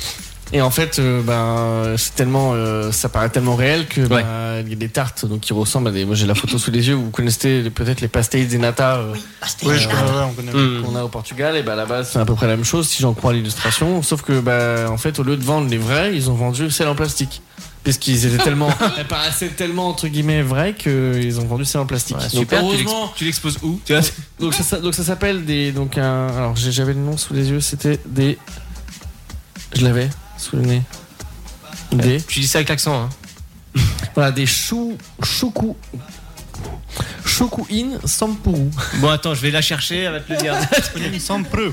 Et en fait, euh, ben, c'est tellement, euh, ça paraît tellement réel que Ouais. ben, il y a des tartes donc qui ressemblent à des. Moi, j'ai la photo sous les yeux. Vous connaissez peut-être les pastéis de nata euh, Oui, je connais, ouais, on connaît. Mm. qu'on a au Portugal. Et ben là-bas, c'est à peu près la même chose si j'en crois l'illustration. Sauf que, ben, en fait, au lieu de vendre les vrais, ils ont vendu celles en plastique. Puisqu'ils étaient (laughs) tellement, elles paraissaient tellement entre guillemets vraies qu'ils ont vendu celles en plastique. Ouais, donc super, tu heureusement, tu l'exposes où (laughs) donc ça, donc ça s'appelle des donc un alors j'ai- j'avais le nom sous les yeux c'était des je l'avais sous le nez des Tu dis ça avec l'accent hein. (laughs) voilà des chou choku choku in sampuru Bon attends, je vais la chercher, elle va te le dire. (laughs)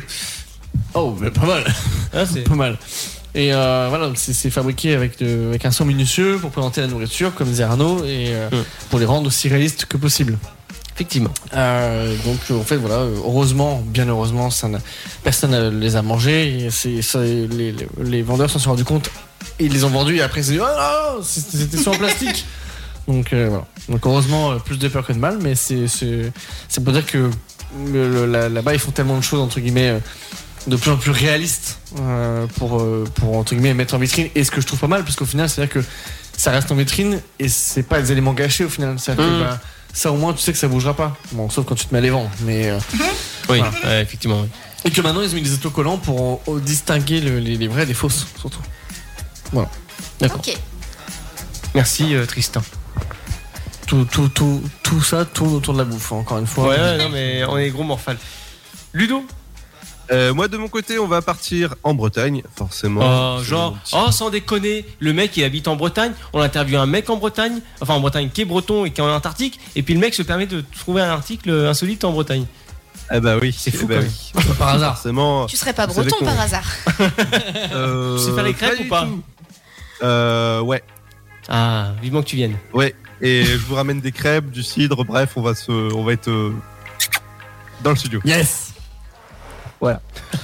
Oh mais pas mal Ah, c'est- pas mal et euh, voilà c'est fabriqué avec de- avec un son minutieux pour présenter la nourriture comme disait Arnaud et euh, Mm. pour les rendre aussi réalistes que possible Effectivement. Euh, donc en fait voilà, heureusement, bien heureusement, ça personne ne les a mangés. C'est, les, vendeurs s'en sont rendus compte, ils les ont vendus et après ils se dit oh non, c'était sur en plastique. (laughs) donc euh, voilà. Donc heureusement euh, plus de peur que de mal, mais c'est c'est, c'est pour dire que là-bas ils font tellement de choses entre guillemets de plus en plus réalistes euh, pour pour entre guillemets mettre en vitrine. Et ce que je trouve pas mal, parce qu'au final c'est à dire que ça reste en vitrine et c'est pas des éléments gâchés au final. C'est-à-dire que, Mm. bah, Ça au moins tu sais que ça bougera pas. Bon, sauf quand tu te mets les vents. Mais euh, Oui, voilà. ouais, effectivement. oui. Et que maintenant ils ont mis des autocollants pour euh, distinguer le- les, les vrais des fausses, surtout. Voilà. D'accord. Ok. Merci euh, Tristan. Tout, tout, tout, tout ça tourne autour de la bouffe, hein, encore une fois. Ouais, ouais, non, mais on est gros morphal. Ludo Euh, moi de mon côté, on va partir en Bretagne, forcément. Oh, genre, oh, sans déconner, le mec il habite en Bretagne, on interviewe un mec en Bretagne, enfin en Bretagne qui est breton et qui est en Antarctique, et puis le mec se permet de trouver un article insolite en Bretagne. Eh bah oui, C'est fou, eh bah quand oui. Par (laughs) hasard. Forcément. Tu serais pas breton par hasard (laughs) Euh, Tu sais faire les crêpes pas ou pas. Euh, ouais, Ah, vivement que tu viennes. ouais. Et je vous ramène des crêpes, du cidre, bref, on va se, on va être euh, dans le studio. Yes Voilà.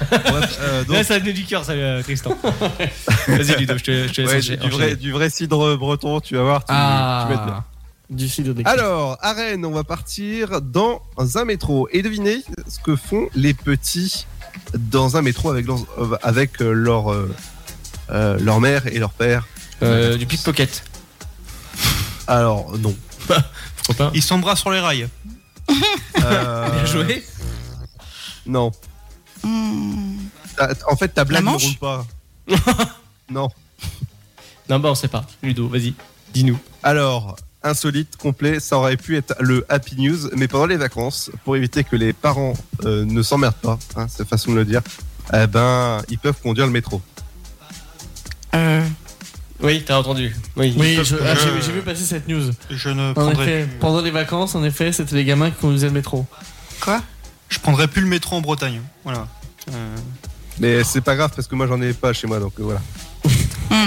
Bref, euh, (laughs) donc, Là, ça venait du cœur, ça, euh, Tristan. (laughs) Vas-y, Ludo, je te, je te laisse ouais, enchaîner. du, vrai, du vrai cidre breton, tu vas voir, tu, tu vas être bien. Ah, du cidre des Alors, à Rennes, on va partir dans un métro. Et devinez ce que font les petits dans un métro avec leur, euh, avec euh, leur, euh, euh, leur mère et leur père? Euh, du pickpocket. Alors, non. Pourquoi pas? Ils s'embrassent sur les rails. Euh, (laughs) Bien joué. Non. Ta- En fait, ta blague ne roule pas. (laughs) non. Non, bah, on sait pas. Ludo, vas-y, dis-nous. Alors, insolite, complet, ça aurait pu être le Happy News, mais pendant les vacances, pour éviter que les parents euh, ne s'emmerdent pas, hein, c'est la façon de le dire, eh ben, ils peuvent conduire le métro. Euh, Oui, t'as entendu. Oui. Oui, je- ah, j'ai vu passer cette news. Je ne En effet, plus. pendant les vacances, en effet, c'était les gamins qui conduisaient le métro. quoi? Je prendrai plus le métro en Bretagne. Voilà. Euh, Mais c'est pas grave parce que moi j'en ai pas chez moi, donc voilà. (laughs)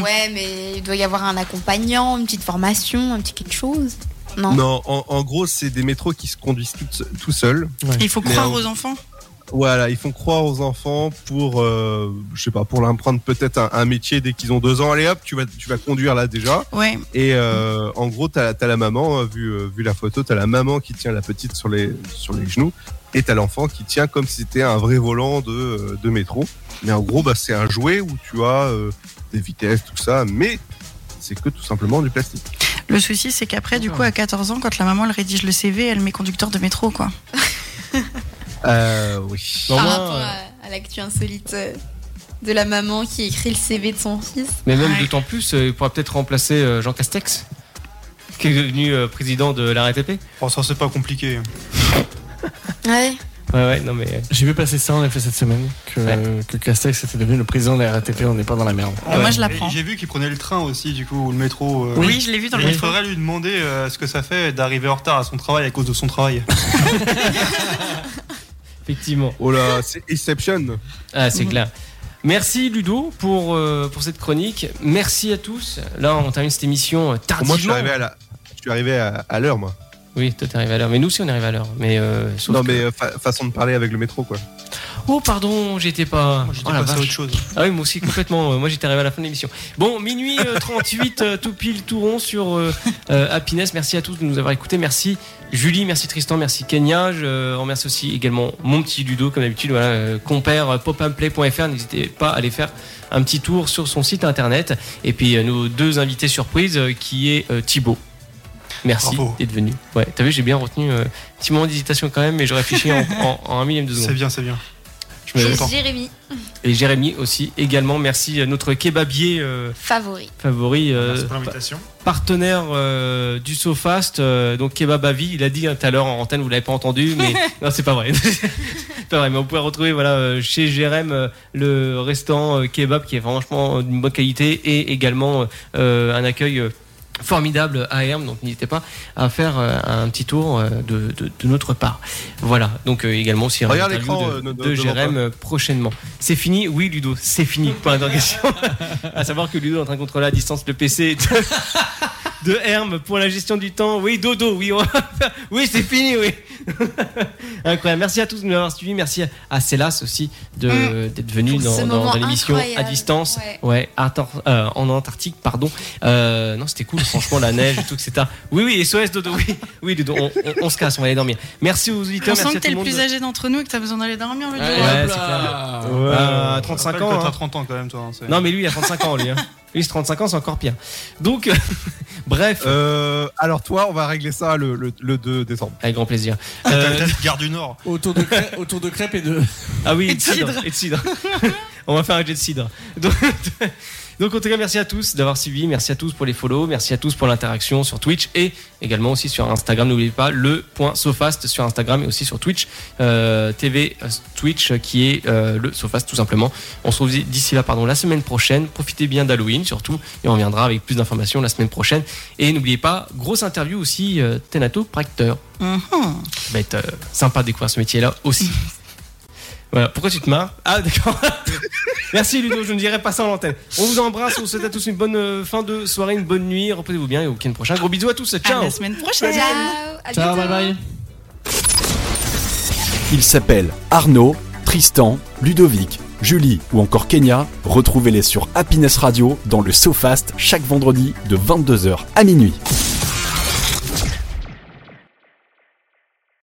Ouais, mais il doit y avoir un accompagnant, une petite formation, un petit quelque chose. Non? Non, en, en gros, c'est des métros qui se conduisent tout, tout seuls. Il faut croire en- aux enfants? Voilà, ils font croire aux enfants pour, euh, je sais pas, pour leur apprendre peut-être un, un métier dès qu'ils ont deux ans. Allez hop, tu vas, tu vas conduire là déjà. Ouais. Et euh, en gros, t'as as la maman, euh, vu, euh, vu la photo, t'as la maman qui tient la petite sur les, sur les genoux, et t'as l'enfant qui tient comme si c'était un vrai volant de, de métro. Mais en gros, bah, c'est un jouet où tu as euh, des vitesses, tout ça, mais c'est que tout simplement du plastique. Le souci, c'est qu'après, du coup, à 14 ans, quand la maman elle rédige le CV, elle met conducteur de métro, quoi. (laughs) Euh, oui. Par moi, rapport euh, à, à l'actu insolite euh, de la maman qui écrit le CV de son fils. Mais même Ouais. d'autant plus, euh, il pourra peut-être remplacer euh, Jean Castex, qui est devenu président de la RATP. Bon, ça, c'est pas compliqué. (laughs) Ouais. Ouais, ouais, non, mais. J'ai vu passer ça en effet cette semaine, que, que Castex était devenu le président de la RATP, on n'est pas dans la merde. Euh, moi, je l'apprends. Et J'ai vu qu'il prenait le train aussi, du coup, ou le métro. euh, Oui, je l'ai vu dans le et Il métro. faudrait lui demander euh, ce que ça fait d'arriver en retard à son travail à cause de son travail. (laughs) (laughs) Effectivement. Oh là, c'est Inception. Ah, c'est Mhm. clair. Merci Ludo pour, euh, pour cette chronique. Merci à tous. Là, on termine cette émission tardivement. Moi, je suis arrivé à la, je suis arrivé à, à l'heure, moi. Oui, toi, t'es arrivé à l'heure. Mais nous aussi, on est arrivé à l'heure. Mais, euh, sauf Non, que- mais euh, fa- façon de parler avec le métro, quoi. Oh, pardon, j'étais pas. Moi, j'étais Oh, la passé à vache. autre chose. Ah oui, moi aussi, complètement. Euh, moi, j'étais arrivé à la fin de l'émission. Bon, minuit euh, 38, euh, tout pile, tout rond sur euh, euh, Happiness. Merci à tous de nous avoir écoutés. Merci Julie, merci Tristan, merci Kenya. Je euh, remercie aussi également mon petit Ludo, comme d'habitude, voilà, euh, compère euh, popandplay.fr. N'hésitez pas à aller faire un petit tour sur son site internet. Et puis, euh, nos deux invités surprises, euh, qui est euh, Thibaut. Merci Bravo. d'être venu. Ouais, t'as vu, j'ai bien retenu euh, petit moment d'hésitation quand même, mais je réfléchis en, (laughs) en- en un millième de seconde. C'est bien, c'est bien. Je me- Et Jérémy, et Jérémy aussi également. Merci à notre kebabier euh, favori. favori, euh, Merci pour l'invitation. partenaire euh, du SoFast, euh, donc Kebab à vie. Il a dit hein, tout à l'heure en antenne, vous l'avez pas entendu, mais (laughs) non, c'est pas vrai. c'est (laughs) pas vrai, mais on pouvait retrouver voilà chez Jérém le restaurant euh, kebab qui est franchement d'une bonne qualité et également euh, un accueil. Formidable à Herm, donc n'hésitez pas à faire euh, un petit tour euh, de, de- de notre part. Voilà, donc euh, également aussi un Regarde interview l'écran, de, de devant Jérém prochainement. C'est fini Oui, Ludo, c'est fini. Point d'interrogation. (laughs) à savoir que Ludo est en train de contrôler à distance le PC de, de (laughs) Herm pour la gestion du temps. Oui, Dodo, oui, on oui, c'est fini, oui. (laughs) Incroyable. Merci à tous de nous avoir suivis. Merci à- Célas aussi de- d'être venu dans, l'émission à distance. Ouais. Euh, en Antarctique, pardon. Euh, non, c'était cool, franchement, la neige et tout, etc. Oui, oui, SOS Dodo, oui. Oui, Dodo, on, on- on se casse, on va aller dormir. Merci aux auditeurs, On sent que t'es le plus âgé d'entre nous et que t'as besoin d'aller dormir, le Ouais, c'est clair. Euh, à 35 Rappelle ans. que t'as hein. 30 ans quand même, toi. hein, c'est- Non, mais lui, il a 35 ans, lui. Hein. Lui, c'est 35 ans, c'est encore pire. Donc, (laughs) Bref. Euh, alors toi, on va régler ça le, le, le 2 décembre. Avec grand plaisir. Euh, Gare du Nord. Autour de, crêpes, (laughs) autour de crêpes et de. Ah oui, et de cidre. Et de cidre. (laughs) On va faire un jet de cidre. Donc, donc, en tout cas, merci à tous d'avoir suivi. Merci à tous pour les follow. Merci à tous pour l'interaction sur Twitch et également aussi sur Instagram. N'oubliez pas le point Sofast sur Instagram et aussi sur Twitch euh, TV euh, Twitch euh, qui est euh, le Sofast tout simplement. On se retrouve d'ici là pardon la semaine prochaine. Profitez bien d'Halloween surtout et on reviendra avec plus d'informations la semaine prochaine. Et n'oubliez pas grosse interview aussi euh, Tenato Practeur. Mhm. Ça va être sympa de découvrir ce métier-là aussi. (laughs) Voilà, pourquoi tu te marres Ah d'accord. (laughs) Merci Ludo, je ne dirai pas ça en l'antenne. On vous embrasse, on vous souhaite à tous une bonne euh, fin de soirée, une bonne nuit, reposez-vous bien et au week-end prochain. Gros bisous à tous, ciao À la semaine prochaine. Ciao, à Ciao, bientôt. bye bye. Ils s'appellent Arnaud, Tristan, Ludovic, Julie ou encore Kenya. Retrouvez-les sur Happiness Radio dans le SoFast chaque vendredi de 22h à minuit.